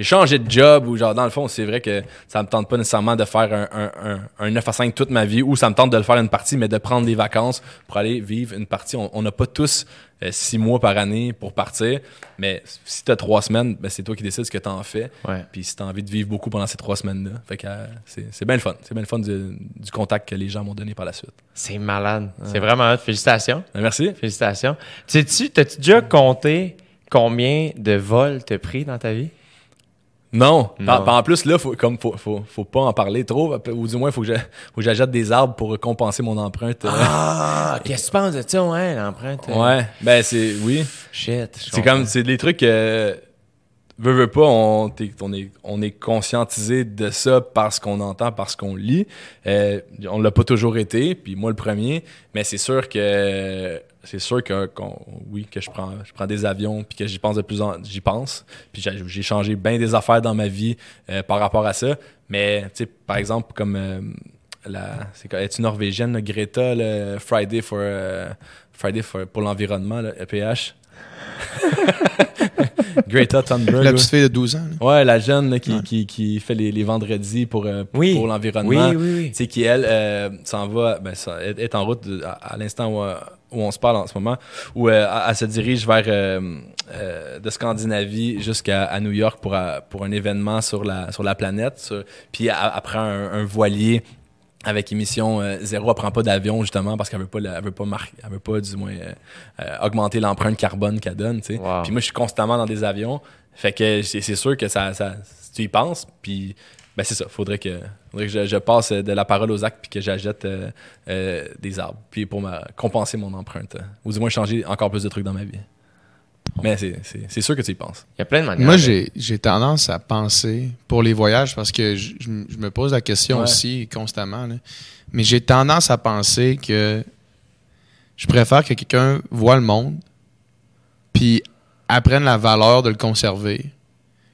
changé de job, ou genre, dans le fond, c'est vrai que ça me tente pas nécessairement de faire un, un, un, un 9 à 5 toute ma vie, ou ça me tente de le faire une partie, mais de prendre des vacances pour aller vivre une partie. On n'a pas tous euh, six mois par année pour partir, mais si tu as trois semaines, ben, c'est toi qui décides ce que tu en fais. Ouais. Puis si tu as envie de vivre beaucoup pendant ces trois semaines-là, fait que euh, c'est c'est bien le fun. C'est bien le fun du, du contact que les gens m'ont donné par la suite. C'est malade. C'est vraiment hot. Félicitations. Ben, Merci. Félicitations. Sais-tu, t'as-tu déjà compté combien de vols t'as pris dans ta vie? Non. Non. En, en plus, là, faut, comme faut, faut, faut pas en parler trop, ou du moins, faut que je- faut que j'achète des arbres pour compenser mon empreinte. euh. Ah, qu'est-ce que tu penses de ça, ouais, l'empreinte? euh, Ouais, ben c'est oui. Shit. C'est comme c'est des trucs que veux, veux pas, on, t'es- on est on est conscientisé de ça parce qu'on entend, parce qu'on lit. Euh, on l'a pas toujours été, puis moi le premier, mais c'est sûr que c'est sûr que qu'on- oui que je prends je prends des avions puis que j'y pense de plus en j'y pense puis j'ai changé bien des affaires dans ma vie euh, par rapport à ça mais tu sais par exemple comme euh, la c'est quoi es-tu norvégienne là, Greta le Friday for euh, Friday for, pour l'environnement le EPH Greta Thunberg La ouais. petite fille de 12 ans. là. Ouais, la jeune là, qui, Ouais. qui, qui fait les, les vendredis pour, euh, Oui. pour l'environnement. Oui, oui, oui. Tu sais, qui, elle, euh, s'en va, ben, ça, elle est en route de- à, à l'instant où, euh, où on se parle en ce moment, où euh, elle, se dirige vers euh, euh, de Scandinavie jusqu'à à New York pour, pour un événement sur la, sur la planète. sur- puis prend un, un voilier avec émission euh, zéro, elle prend pas d'avion justement parce qu'elle veut pas, la- elle veut pas marquer, elle veut pas du moins euh, euh, augmenter l'empreinte carbone qu'elle donne. tu sais. Wow. Puis moi, je suis constamment dans des avions, fait que c'est c'est sûr que ça, ça, tu y penses, puis ben c'est ça. Faudrait que, faudrait que je, je passe de la parole aux actes puis que j'achète euh, euh, des arbres, puis pour ma, compenser mon empreinte, euh, ou du moins changer encore plus de trucs dans ma vie. Mais c'est- sûr que tu y penses. Il y a plein de manières. Moi, j'ai j'ai tendance à penser pour les voyages parce que je, je m- je me pose la question Ouais. aussi constamment. là. Mais j'ai tendance à penser que je préfère que quelqu'un voit le monde puis apprenne la valeur de le conserver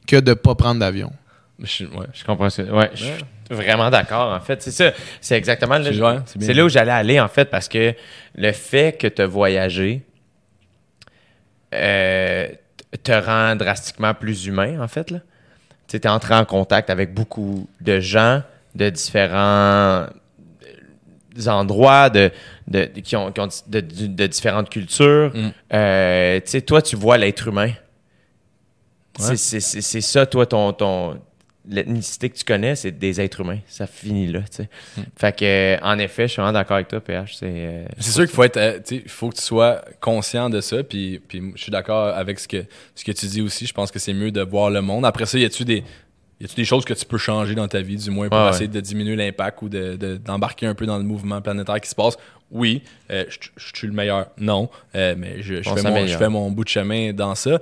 que de pas prendre d'avion. Je, suis- ouais. Je comprends ça. Ouais, je suis vraiment d'accord, en fait. C'est ça. C'est exactement là, C'est- bien là où j'allais aller, en fait, parce que le fait que tu as voyagé euh, te rend drastiquement plus humain, en fait. Tu es entré en contact avec beaucoup de gens de différents euh, endroits, de, de, qui ont, qui ont de, différentes cultures. Mm. Euh, tu sais, toi, tu vois l'être humain. C'est- Ouais. Ça, toi, ton, ton l'ethnicité que tu connais, c'est des êtres humains. Ça finit là, tu sais. Fait que, euh, en effet, je suis vraiment d'accord avec toi, PH. C'est euh, sûr qu'il faut être, euh, tu faut que tu sois conscient de ça. Puis, puis je suis d'accord avec ce que, ce que tu dis aussi. Je pense que c'est mieux de voir le monde. Après ça, y a-tu des, y a-tu des choses que tu peux changer dans ta vie, du moins pour Ouais, essayer de diminuer l'impact ou de, de- d'embarquer un peu dans le mouvement planétaire qui se passe? Oui. Euh, je je suis le meilleur? Non. Euh, mais je, fais mon, je fais mon bout de chemin dans ça.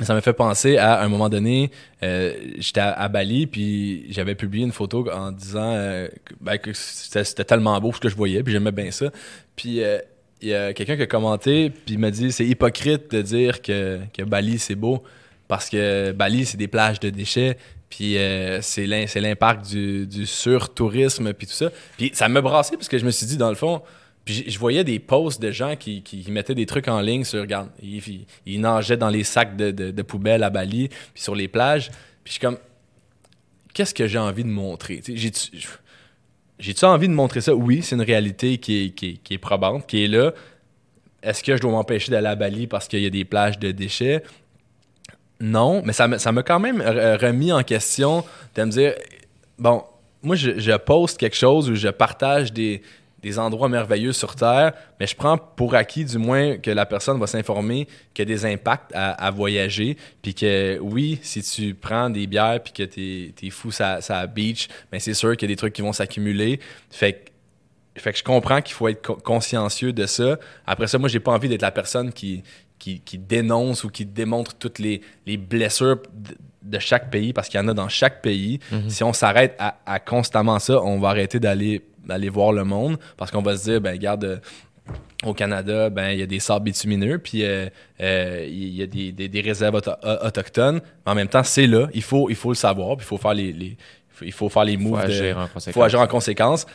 Ça m'a fait penser à un moment donné, euh, j'étais à, Bali, puis j'avais publié une photo en disant euh, que, ben, c'était tellement beau ce que je voyais, puis j'aimais bien ça. Puis euh, il y a quelqu'un qui a commenté, puis il m'a dit c'est hypocrite de dire que, Bali c'est beau, parce que Bali c'est des plages de déchets, puis c'est l'im- c'est l'impact du, du surtourisme, puis tout ça. Puis ça me brassait, parce que je me suis dit, dans le fond, puis je voyais des posts de gens qui, qui, mettaient des trucs en ligne sur, regarde, ils, ils- nageaient dans les sacs de, de, poubelles à Bali, puis sur les plages. Puis je suis comme, qu'est-ce que j'ai envie de montrer? J'ai-tu envie de montrer ça? Oui, c'est une réalité qui est, qui, est, probante, qui est là. Est-ce que je dois m'empêcher d'aller à Bali parce qu'il y a des plages de déchets? Non, mais ça m'a quand même re- remis en question de me dire, bon, moi, je, je poste quelque chose où je partage des, des endroits merveilleux sur Terre, mais je prends pour acquis, du moins, que la personne va s'informer qu'il y a des impacts à, à voyager, puis que oui, si tu prends des bières puis que t'es es fou ça ça beach, mais c'est sûr qu'il y a des trucs qui vont s'accumuler. Fait que fait que je comprends qu'il faut être co- consciencieux de ça. Après ça, moi, j'ai pas envie d'être la personne qui, qui, qui dénonce ou qui démontre toutes les, les blessures de, de chaque pays, parce qu'il y en a dans chaque pays. Si on s'arrête à, à constamment ça, on va arrêter d'aller d'aller voir le monde, parce qu'on va se dire, ben regarde, euh, au Canada, ben il y a des sables bitumineux, puis euh, euh, il y a des, des, des réserves auto- autochtones. Mais en même temps, c'est là, il faut, il faut le savoir, puis il faut faire les, les- il faut faire les moves. de- agir en Il conséquence. faut agir en conséquence.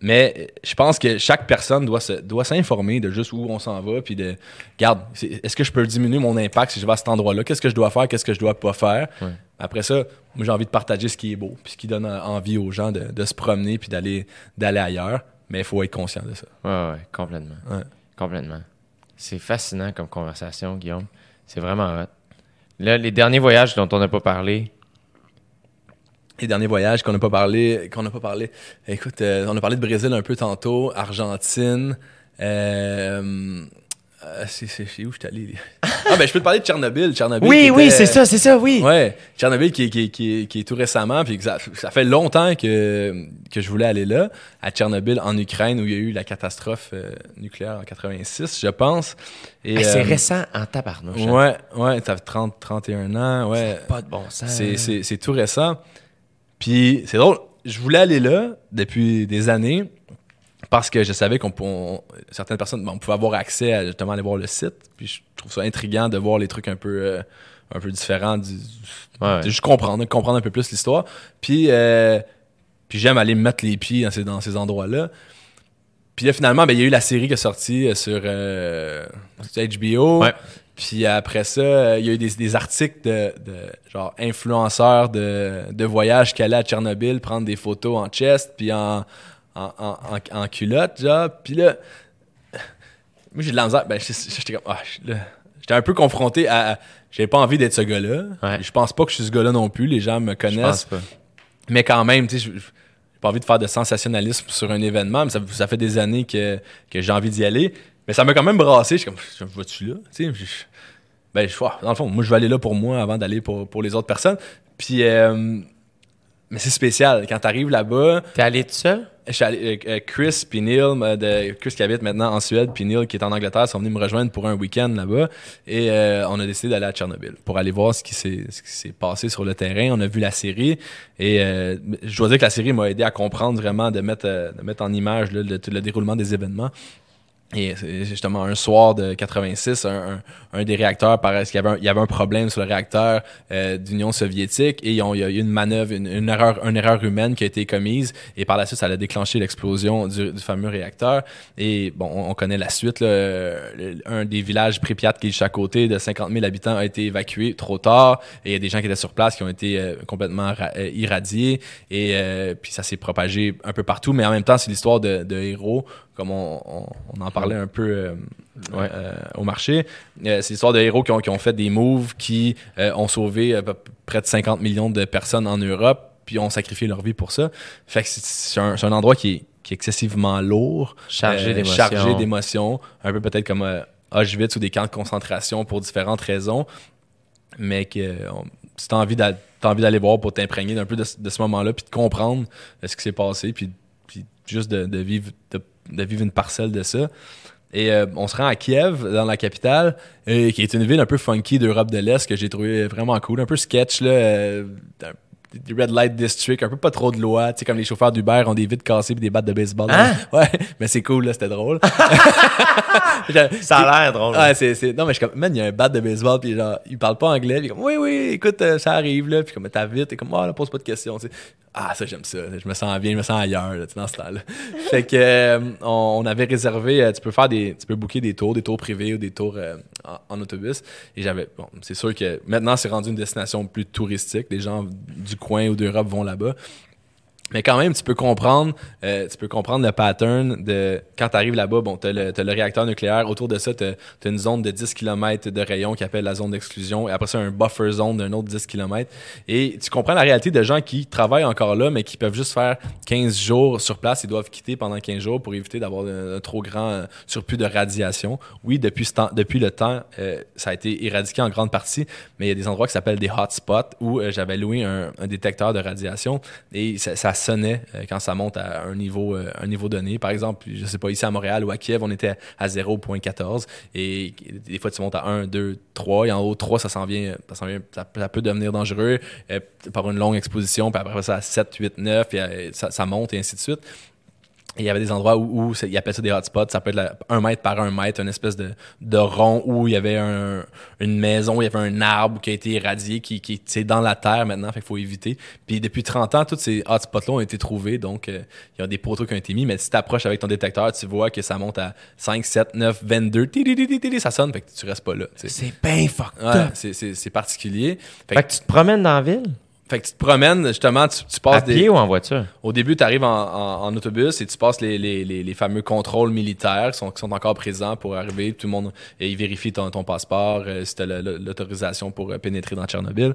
Mais je pense que chaque personne doit se doit s'informer de juste où on s'en va, puis de garde. Est-ce que je peux diminuer mon impact si je vais à cet endroit-là? Qu'est-ce que je dois faire? Qu'est-ce que je dois pas faire? Après ça, moi j'ai envie de partager ce qui est beau, puis ce qui donne envie aux gens de, de se promener puis d'aller d'aller ailleurs. Mais il faut être conscient de ça. Ouais, ouais, complètement. Ouais. Complètement. C'est fascinant comme conversation, Guillaume. C'est vraiment hot. Là, les derniers voyages dont on n'a pas parlé, Les derniers voyages qu'on n'a pas parlé, qu'on n'a pas parlé. Écoute, euh, on a parlé de Brésil un peu tantôt, Argentine. Euh, euh, c'est, c'est, où je suis allé? ah, ben, je peux te parler de Tchernobyl. Tchernobyl Oui, oui, c'est ça, c'est ça, oui. Ouais, Tchernobyl qui, qui, qui, qui est tout récemment, puis ça, ça fait longtemps que, que je voulais aller là, à Tchernobyl, en Ukraine, où il y a eu la catastrophe euh, nucléaire en 86, je pense. Et, Hey, c'est euh, récent en tabarnouche. hein. Ouais, ouais, t'as 30, 31 ans, ouais. Pas de bon sens. C'est, c'est, c'est tout récent. Puis c'est drôle, je voulais aller là depuis des années parce que je savais qu'on on- certaines personnes, bon, on pouvait avoir accès à justement aller voir le site. Puis je trouve ça intriguant de voir les trucs un peu, euh, un peu différents, du, Ouais. de juste comprendre, comprendre un peu plus l'histoire. Puis, euh, puis j'aime aller me mettre les pieds dans ces, dans ces endroits-là. Puis là, finalement, ben, il y a eu la série qui est sortie euh, sur, euh, HBO. Ouais. Puis après ça, il y a eu des, des articles de, de genre influenceurs de, de voyage qui allaient à Tchernobyl prendre des photos en chest puis en, en, en, en- en culotte, genre. Puis là, moi j'ai de la misère. Ben, j'étais j'étais comme, ah, j'étais un peu confronté à. J'avais pas envie d'être ce gars-là. Ouais. Je pense pas que je suis ce gars-là non plus. Les gens me connaissent. pas. Mais quand même, tu sais, j'ai pas envie de faire de sensationnalisme sur un événement, mais ça, ça fait des années que, que j'ai envie d'y aller. Mais ça m'a quand même brassé. Je suis comme, je vas-tu là? Tu sais, ben, je, dans le fond, moi, je vais aller là pour moi avant d'aller pour, pour les autres personnes. Puis, euh, mais c'est spécial. Quand t'arrives là-bas, T'es allé tout seul? je suis allé- euh, euh, Chris puis Neil, euh, de, Chris qui habite maintenant en Suède, puis Neil qui est en Angleterre, sont venus me rejoindre pour un week-end là-bas. Et euh, on a décidé d'aller à Tchernobyl pour aller voir ce qui s'est passé sur le terrain. On a vu la série et euh, je dois dire que la série m'a aidé à comprendre vraiment, de mettre, euh, de mettre en image là, le, le déroulement des événements. Et justement un soir de 86, un, des réacteurs, paraît qu'il y avait un, il y avait un problème sur le réacteur euh, d'Union soviétique et il y a eu une manœuvre, une, erreur, une erreur humaine qui a été commise et par la suite, ça a déclenché l'explosion du, fameux réacteur. Et bon, on, on connaît la suite. Là, un des villages Pripyat qui est juste à côté de 50 000 habitants a été évacué trop tard et il y a des gens qui étaient sur place qui ont été euh, complètement euh, irradiés et puis ça s'est propagé un peu partout. Mais en même temps, c'est l'histoire de héros comme on, on, on en parlait un peu euh, Ouais. euh, au marché. Euh, c'est l'histoire de héros qui ont, qui ont fait des moves qui ont sauvé près de 50 millions de personnes en Europe, puis ont sacrifié leur vie pour ça. Fait que c'est- un, c'est un endroit qui est, qui est excessivement lour, Chargé d'émotions. un peu peut-être comme Auschwitz ou des camps de concentration pour différentes raisons, mais que on- si t'as envie d'a- t'as envie d'aller voir pour t'imprégner d'un peu de, ce- de ce moment-là, puis de comprendre ce qui s'est passé, puis, puis juste de, de vivre de, de vivre une parcelle de ça. Et euh, on se rend à Kiev, dans la capitale, qui est une ville un peu funky d'Europe de l'Est que j'ai trouvé vraiment cool, un peu sketch là, euh, des Red Light District, un peu pas trop de lois, tu sais comme les chauffeurs d'Uber ont des vitres cassées puis des battes de baseball. Hein? Ouais, mais c'est cool là, c'était drôle. Ça a l'air drôle. Ouais, c'est, c'est... Non, mais je suis comme, man, il y a un bat de baseball, puis genre, il parle pas anglais, puis comme, oui, oui, écoute, euh, ça arrive, là, puis comme, t'as vite, et comme, ah, là, pose pas de questions, tu sais. Ah, ça, j'aime ça, je me sens bien, je me sens ailleurs, là, dans ce temps-là. fait que, euh, on, on avait réservé, euh, tu peux faire des, tu peux booker des tours, des tours privés ou des tours euh, en, en autobus, et j'avais, bon, c'est sûr que maintenant, c'est rendu une destination plus touristique, les gens du coin ou d'Europe vont là-bas. Mais quand même, tu peux comprendre, euh, tu peux comprendre le pattern de quand tu arrives là-bas, bon, tu as, le réacteur nucléaire, autour de ça, tu as, une zone de 10 km de rayon qui appelle la zone d'exclusion, et après ça, un buffer zone d'un autre 10 km. Et tu comprends la réalité de gens qui travaillent encore là, mais qui peuvent juste faire 15 jours sur place, ils doivent quitter pendant 15 jours pour éviter d'avoir un, trop grand euh, surplus de radiation. Oui, depuis, le temps, euh, ça a été éradiqué en grande partie, mais il y a des endroits qui s'appellent des hotspots où j'avais loué un, un détecteur de radiation et ça, ça sonnait euh, quand ça monte à un niveau, euh, un niveau donné. Par exemple, je sais pas, ici à Montréal ou à Kiev, on était à 0.14 et des fois tu montes à 1, 2, 3 et en haut 3, ça s'en vient, ça, peut devenir dangereux euh, par une longue exposition, puis après ça à 7, 8, 9, et euh, ça, ça monte et ainsi de suite. Il y avait des endroits où, où ils appellent ça des hotspots. Ça peut être la- un mètre par un mètre, une espèce de, de rond où il y avait un- une maison, il y avait un arbre qui a été éradié, qui, qui est dans la terre maintenant, fait qu'il faut éviter. Puis depuis 30 ans, tous ces hotspots-là ont été trouvés, donc euh, il y a des poteaux qui ont été mis. Mais si tu approches avec ton détecteur, tu vois que ça monte à 5, 7, 9, 22, tidididididi, ça sonne, fait que tu restes pas là. C'est bien fucked Ouais, c'est- particulier. Fait, Fait que, que tu te promènes dans la ville? Fait que tu te promènes, justement, tu, tu À passes des... pied ou en voiture? Au début, tu arrives en, en- en autobus et tu passes les, les- les- les fameux contrôles militaires qui sont, qui sont encore présents pour arriver. Tout le monde et ils vérifient ton, ton passeport, euh, si tu as l'autorisation pour euh, pénétrer dans Tchernobyl.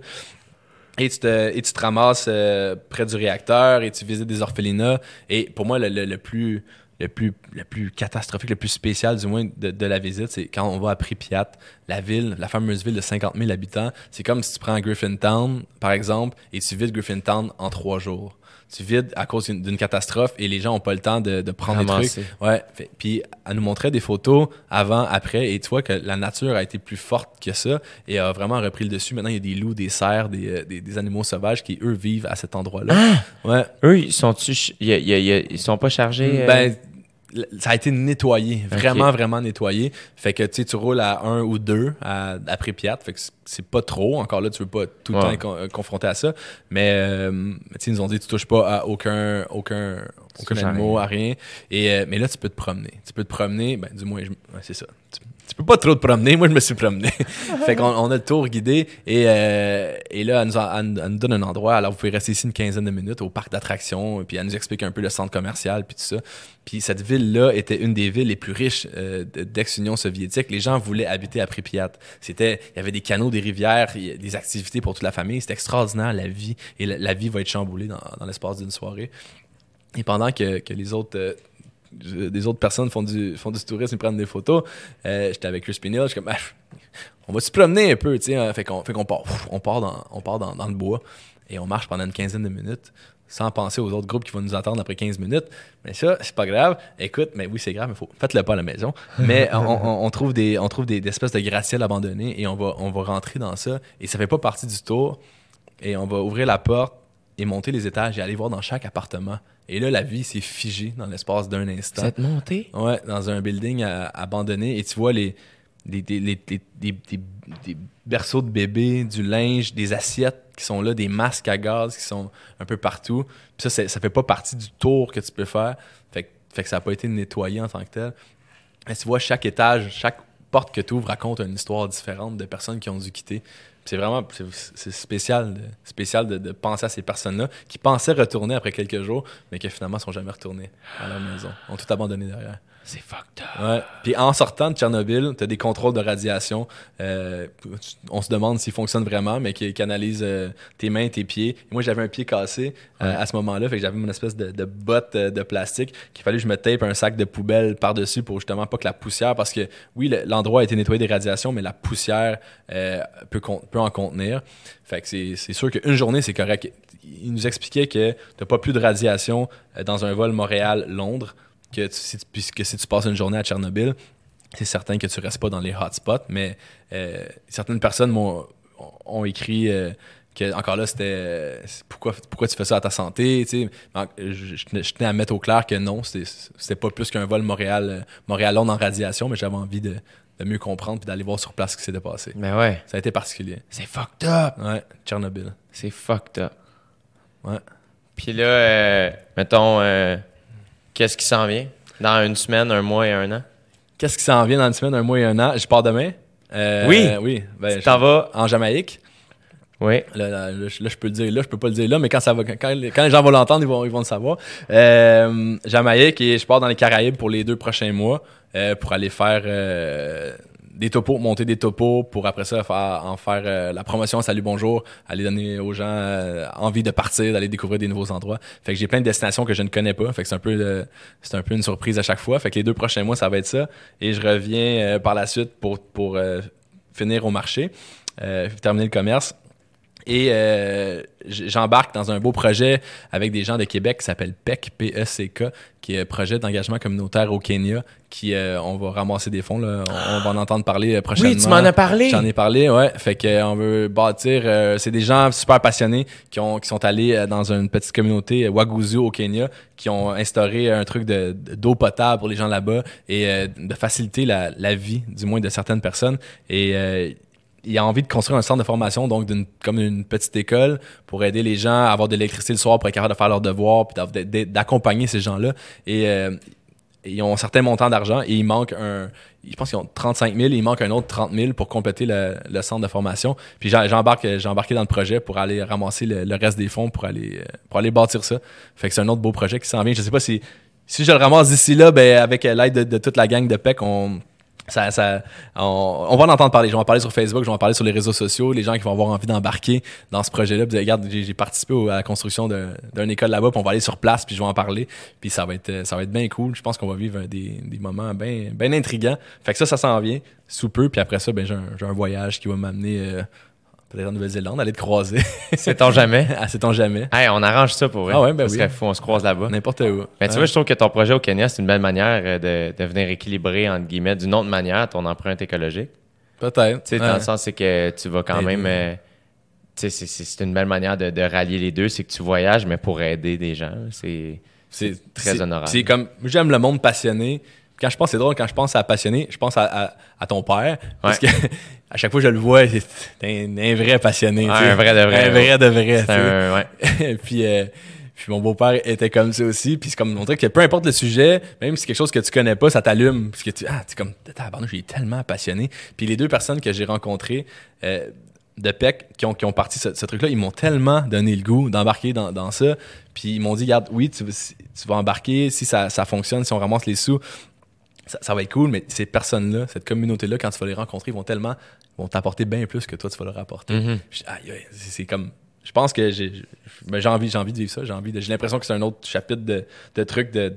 Et tu te, et tu te ramasses euh, près du réacteur et tu visites des orphelinats. Et pour moi, le, le- le plus, le, plus, le plus catastrophique, le plus spécial du moins de, de la visite, c'est quand on va à Pripyat, la ville, la fameuse ville de 50 000 habitants. C'est comme si tu prends Griffintown, par exemple, et tu vides Griffintown en trois jours. Tu vides à cause d'une catastrophe et les gens ont pas le temps de, de prendre des Ramasser. trucs. Ouais. Fait- puis elle nous montrait des photos avant, après, et tu vois que la nature a été plus forte que ça et a vraiment repris le dessus. Maintenant, il y a des loups, des cerfs, des, euh, des, des animaux sauvages qui, eux, vivent à cet endroit-là. Ouais. Eux, ils a- y a- ils sont pas chargés? euh, Ben, ça a été nettoyé, vraiment, vraiment nettoyé. Fait que tu roules à un ou deux à, à Pripyat, fait que c'est- pas trop. Encore là, tu veux pas tout le Ouais. temps être con- euh, confronté à ça. Mais euh, tu sais, ils nous ont dit, tu touches pas à aucun, aucun, aucun animal, à rien. Et, euh, mais là, tu peux te promener. Tu peux te promener, ben, du moins, je- ouais, c'est ça. Tu, tu peux pas trop te promener. Moi, je me suis promené. fait qu'on on a le tour guidé. Et, euh, et là, elle nous, en- elle nous- elle nous donne un endroit. Alors, vous pouvez rester ici une quinzaine de minutes au parc d'attractions. Puis elle nous explique un peu le centre commercial, puis tout ça. Puis cette ville-là était une des villes les plus riches euh, de- d'ex-Union soviétique. Les gens voulaient habiter à Pripyat. C'était, il y avait des canaux, des rivières, a des activités pour toute la famille. C'était extraordinaire, la vie. Et la, la vie va être chamboulée dans, dans l'espace d'une soirée. Et pendant que, que les autres... euh, des autres personnes font du, font du tourisme et prennent des photos. Euh, J'étais avec Chris Pinel, je suis comme, Ah, on va se promener un peu, tu sais. hein? Fait qu'on fait qu'on part, on part, dans, on part dans, dans le bois et on marche pendant une quinzaine de minutes sans penser aux autres groupes qui vont nous attendre après 15 minutes. Mais ça, c'est pas grave. Écoute, mais oui, c'est grave, mais faut, faites-le pas à la maison. Mais on, on- on trouve des, on trouve des, des espèces de gratte-ciel abandonnés et on va, on va rentrer dans ça. Et ça fait pas partie du tour. Et on va ouvrir la porte et monter les étages et aller voir dans chaque appartement. Et là, la vie s'est figée dans l'espace d'un instant. Cette montée? Ouais, dans un building à- abandonné et tu vois les, des, des- des berceaux de bébés, du linge, des assiettes qui sont là, des masques à gaz qui sont un peu partout. Puis ça, ça fait pas partie du tour que tu peux faire. Fait, que- fait que ça n'a pas été nettoyé en tant que tel. Mais tu vois, chaque étage, chaque porte que tu ouvres raconte une histoire différente de personnes qui ont dû quitter. C'est vraiment c'est- spécial, de, spécial de, penser à ces personnes-là qui pensaient retourner après quelques jours, mais qui finalement sont jamais retournés à leur maison. Ont tout abandonné derrière. C'est fucked up. Ouais. Puis en sortant de Tchernobyl, tu as des contrôles de radiation. Euh, on se demande s'ils fonctionnent vraiment, mais qui, qui analysent euh, tes mains, tes pieds. Et moi, j'avais un pied cassé euh, à ce moment-là, fait que j'avais une espèce de, de botte de plastique qu'il fallait que je me tape un sac de poubelle par-dessus pour justement pas que la poussière, parce que oui, le- l'endroit a été nettoyé des radiations, mais la poussière peut, en contenir. Fait que c'est sûr qu'une journée, c'est correct. Il nous expliquait que t'as pas plus de radiation dans un vol Montréal-Londres que tu- si, tu- puisque si tu passes une journée à Tchernobyl, c'est certain que tu restes pas dans les hotspots, mais euh, certaines personnes m'ont ont écrit euh, que encore là c'était euh, pourquoi pourquoi tu fais ça à ta santé, tu sais. Je, je tenais- je tenais à mettre au clair que non, c'était pas plus qu'un vol Montréal Montréal Londres en radiation, mais j'avais envie de, de mieux comprendre puis d'aller voir sur place ce qui s'était passé. Mais ouais. Ça a été particulier. C'est fucked up. Ouais, Tchernobyl. C'est fucked up. Ouais. Puis là, euh, mettons, euh, qu'est-ce qui s'en vient? Dans une semaine, un mois et un an? Qu'est-ce qui s'en vient dans une semaine, un mois et un an? Je pars demain. Euh, Oui. oui. Ben, Tu t'en vas? en Jamaïque. Oui. Là, là, là, je peux le dire là, je peux pas le dire là, mais quand ça va, quand les gens vont l'entendre, ils vont, ils vont le savoir. Euh, Jamaïque et je pars dans les Caraïbes pour les deux prochains mois euh, pour aller faire euh, des topos, monter des topos pour après ça faire, en faire euh, la promotion Salut Bonjour, aller donner aux gens euh, envie de partir, d'aller découvrir des nouveaux endroits. Fait que j'ai plein de destinations que je ne connais pas. Fait que c'est un peu euh, c'est un peu une surprise à chaque fois. Fait que les deux prochains mois ça va être ça et je reviens euh, par la suite pour pour euh, finir au marché, euh, terminer le commerce. Et euh, j'embarque dans un beau projet avec des gens de Québec qui s'appelle PEC, P-E-C-K, qui est un projet d'engagement communautaire au Kenya, qui euh, on va ramasser des fonds, là. On, on va en entendre parler euh, prochainement. Oui, tu m'en as parlé. J'en ai parlé, ouais. Fait que euh, on veut bâtir. euh, c'est des gens super passionnés qui ont qui sont allés euh, dans une petite communauté euh, Waguzu au Kenya, qui ont instauré un truc de de- d'eau potable pour les gens là-bas et euh, de faciliter la, la vie, du moins de certaines personnes. Et euh, il a envie de construire un centre de formation, donc comme une petite école, pour aider les gens à avoir de l'électricité le soir, pour être capable de faire leurs devoirs, puis d'accompagner ces gens-là. Et euh, ils ont un certain montant d'argent et il manque un. Je pense qu'ils ont 35 000 et il manque un autre 30 000 pour compléter le, le centre de formation. Puis j'embarque, j'ai embarqué dans le projet pour aller ramasser le, le reste des fonds pour aller, euh, pour aller bâtir ça. Fait que c'est un autre beau projet qui s'en vient. Je sais pas si, si je le ramasse d'ici là, ben, avec euh, l'aide de, de toute la gang de PEC, on, on, va en entendre parler. Je vais en parler sur Facebook, je vais en parler sur les réseaux sociaux. Les gens qui vont avoir envie d'embarquer dans ce projet-là. Puis, regarde, j'ai participé à la construction d'un- d'une école là-bas. Puis on va aller sur place, puis je vais en parler. Puis ça va être, ça va être bien cool. Je pense qu'on va vivre des, moments bien, bien intrigants. Fait que ça, ça s'en vient sous peu. Puis après ça, ben j'ai un, j'ai un voyage qui va m'amener euh, peut-être en Nouvelle-Zélande, aller te croiser. Sait-on jamais? ah, sait-on jamais. Hey, on arrange ça pour vrai. Ah ouais, ben Parce oui. faut on se croise là-bas. N'importe où. Mais tu Hein? vois, je trouve que ton projet au Kenya, c'est une belle manière euh, de, de venir équilibrer, entre guillemets, d'une autre manière, ton empreinte écologique. Peut-être. Tu sais, Ouais. dans le sens, c'est que tu vas quand Aider. même. euh, tu sais, c'est- une belle manière de, de rallier les deux. C'est que tu voyages, mais pour aider des gens. C'est. C'est très honorable. C'est comme j'aime le monde passionné. Quand je pense, c'est drôle, quand je pense à passionné, je pense à, à, à ton père. Parce que à chaque fois que je le vois, c'est un, un vrai passionné. Ouais, un vrai de vrai, Un ouais. vrai de vrai. un. Ouais. puis, euh, puis mon beau-père était comme ça aussi. Puis c'est comme montrer que peu importe le sujet, même si c'est quelque chose que tu connais pas, ça t'allume. Parce que tu, ah, tu es comme, tabarnak, j'ai tellement passionné. Puis les deux personnes que j'ai rencontrées, euh, de PEC qui ont, qui ont parti ce, ce truc-là, ils m'ont tellement donné le goût d'embarquer dans, dans ça. Puis ils m'ont dit, regarde, oui, tu vas embarquer, si ça, ça fonctionne, si on ramasse les sous, ça, ça va être cool, mais ces personnes-là, cette communauté-là, quand tu vas les rencontrer, ils vont tellement, ils vont t'apporter bien plus que toi, tu vas leur apporter. Mhm. Aïe, aïe, c'est comme. Je pense que j'ai ben, j'ai envie, j'ai envie de vivre ça. J'ai envie de. J'ai l'impression que c'est un autre chapitre de, de trucs de,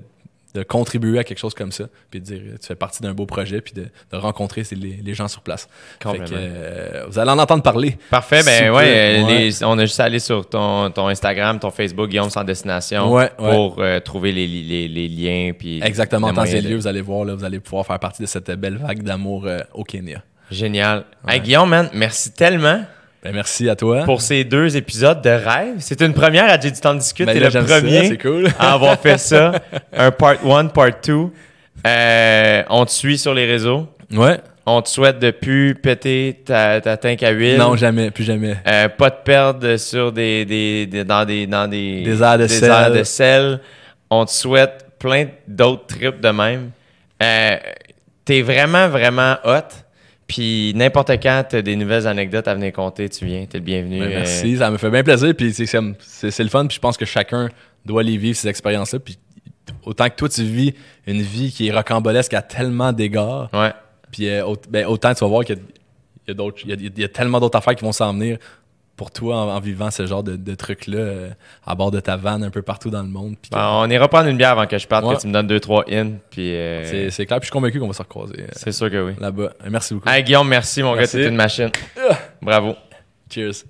de contribuer à quelque chose comme ça. Puis de dire, tu fais partie d'un beau projet, puis de, de rencontrer les, les gens sur place. Fait que, euh, vous allez en entendre parler. Parfait, ben Super, ouais, euh, ouais. les- on a juste à aller sur ton, ton Instagram, ton Facebook, Guillaume sans destination, Ouais, pour euh, trouver les, les, les liens. Puis Exactement, en le temps moyen et de- lieu, vous allez voir, là, vous allez pouvoir faire partie de cette belle vague d'amour euh, au Kenya. Génial. Hey, Guillaume, man, merci tellement Ben, merci à toi. pour ces deux épisodes de rêve. C'est une première à J'ai du temps de discuter. Ben T'es le premier c'est cool. à avoir fait ça. Un part 1, part 2. on te suit sur les réseaux. Ouais. On te souhaite de plus péter ta, ta tank à huile. Non, jamais, plus jamais. Euh, pas de perdre sur des, des, des- dans des dans des Des airs de sel. airs de sel. On te souhaite plein d'autres trips de même. Euh, T'es vraiment vraiment hot. Puis n'importe quand t'as des nouvelles anecdotes à venir compter, tu viens, t'es le bienvenu. Ben, Euh, merci, ça me fait bien plaisir. Puis c'est- le fun. Puis je pense que chacun doit les vivre ces expériences-là. Puis autant que toi tu vis une vie qui est rocambolesque à tellement d'égards, ouais. puis euh, ben, autant tu vas voir qu'il y a, il y a d'autres- il y a- il y a tellement d'autres affaires qui vont s'en venir pour toi en, en vivant ce genre de, de trucs-là euh, à bord de ta vanne un peu partout dans le monde. Bon, on ira prendre une bière avant que je parte, Ouais. que tu me donnes deux, trois in. Euh, c'est clair. Puis je suis convaincu qu'on va se recroiser euh, c'est sûr que oui. là-bas. Merci beaucoup. Hey Guillaume, merci mon Merci. gars, t'es une machine. Bravo. Cheers.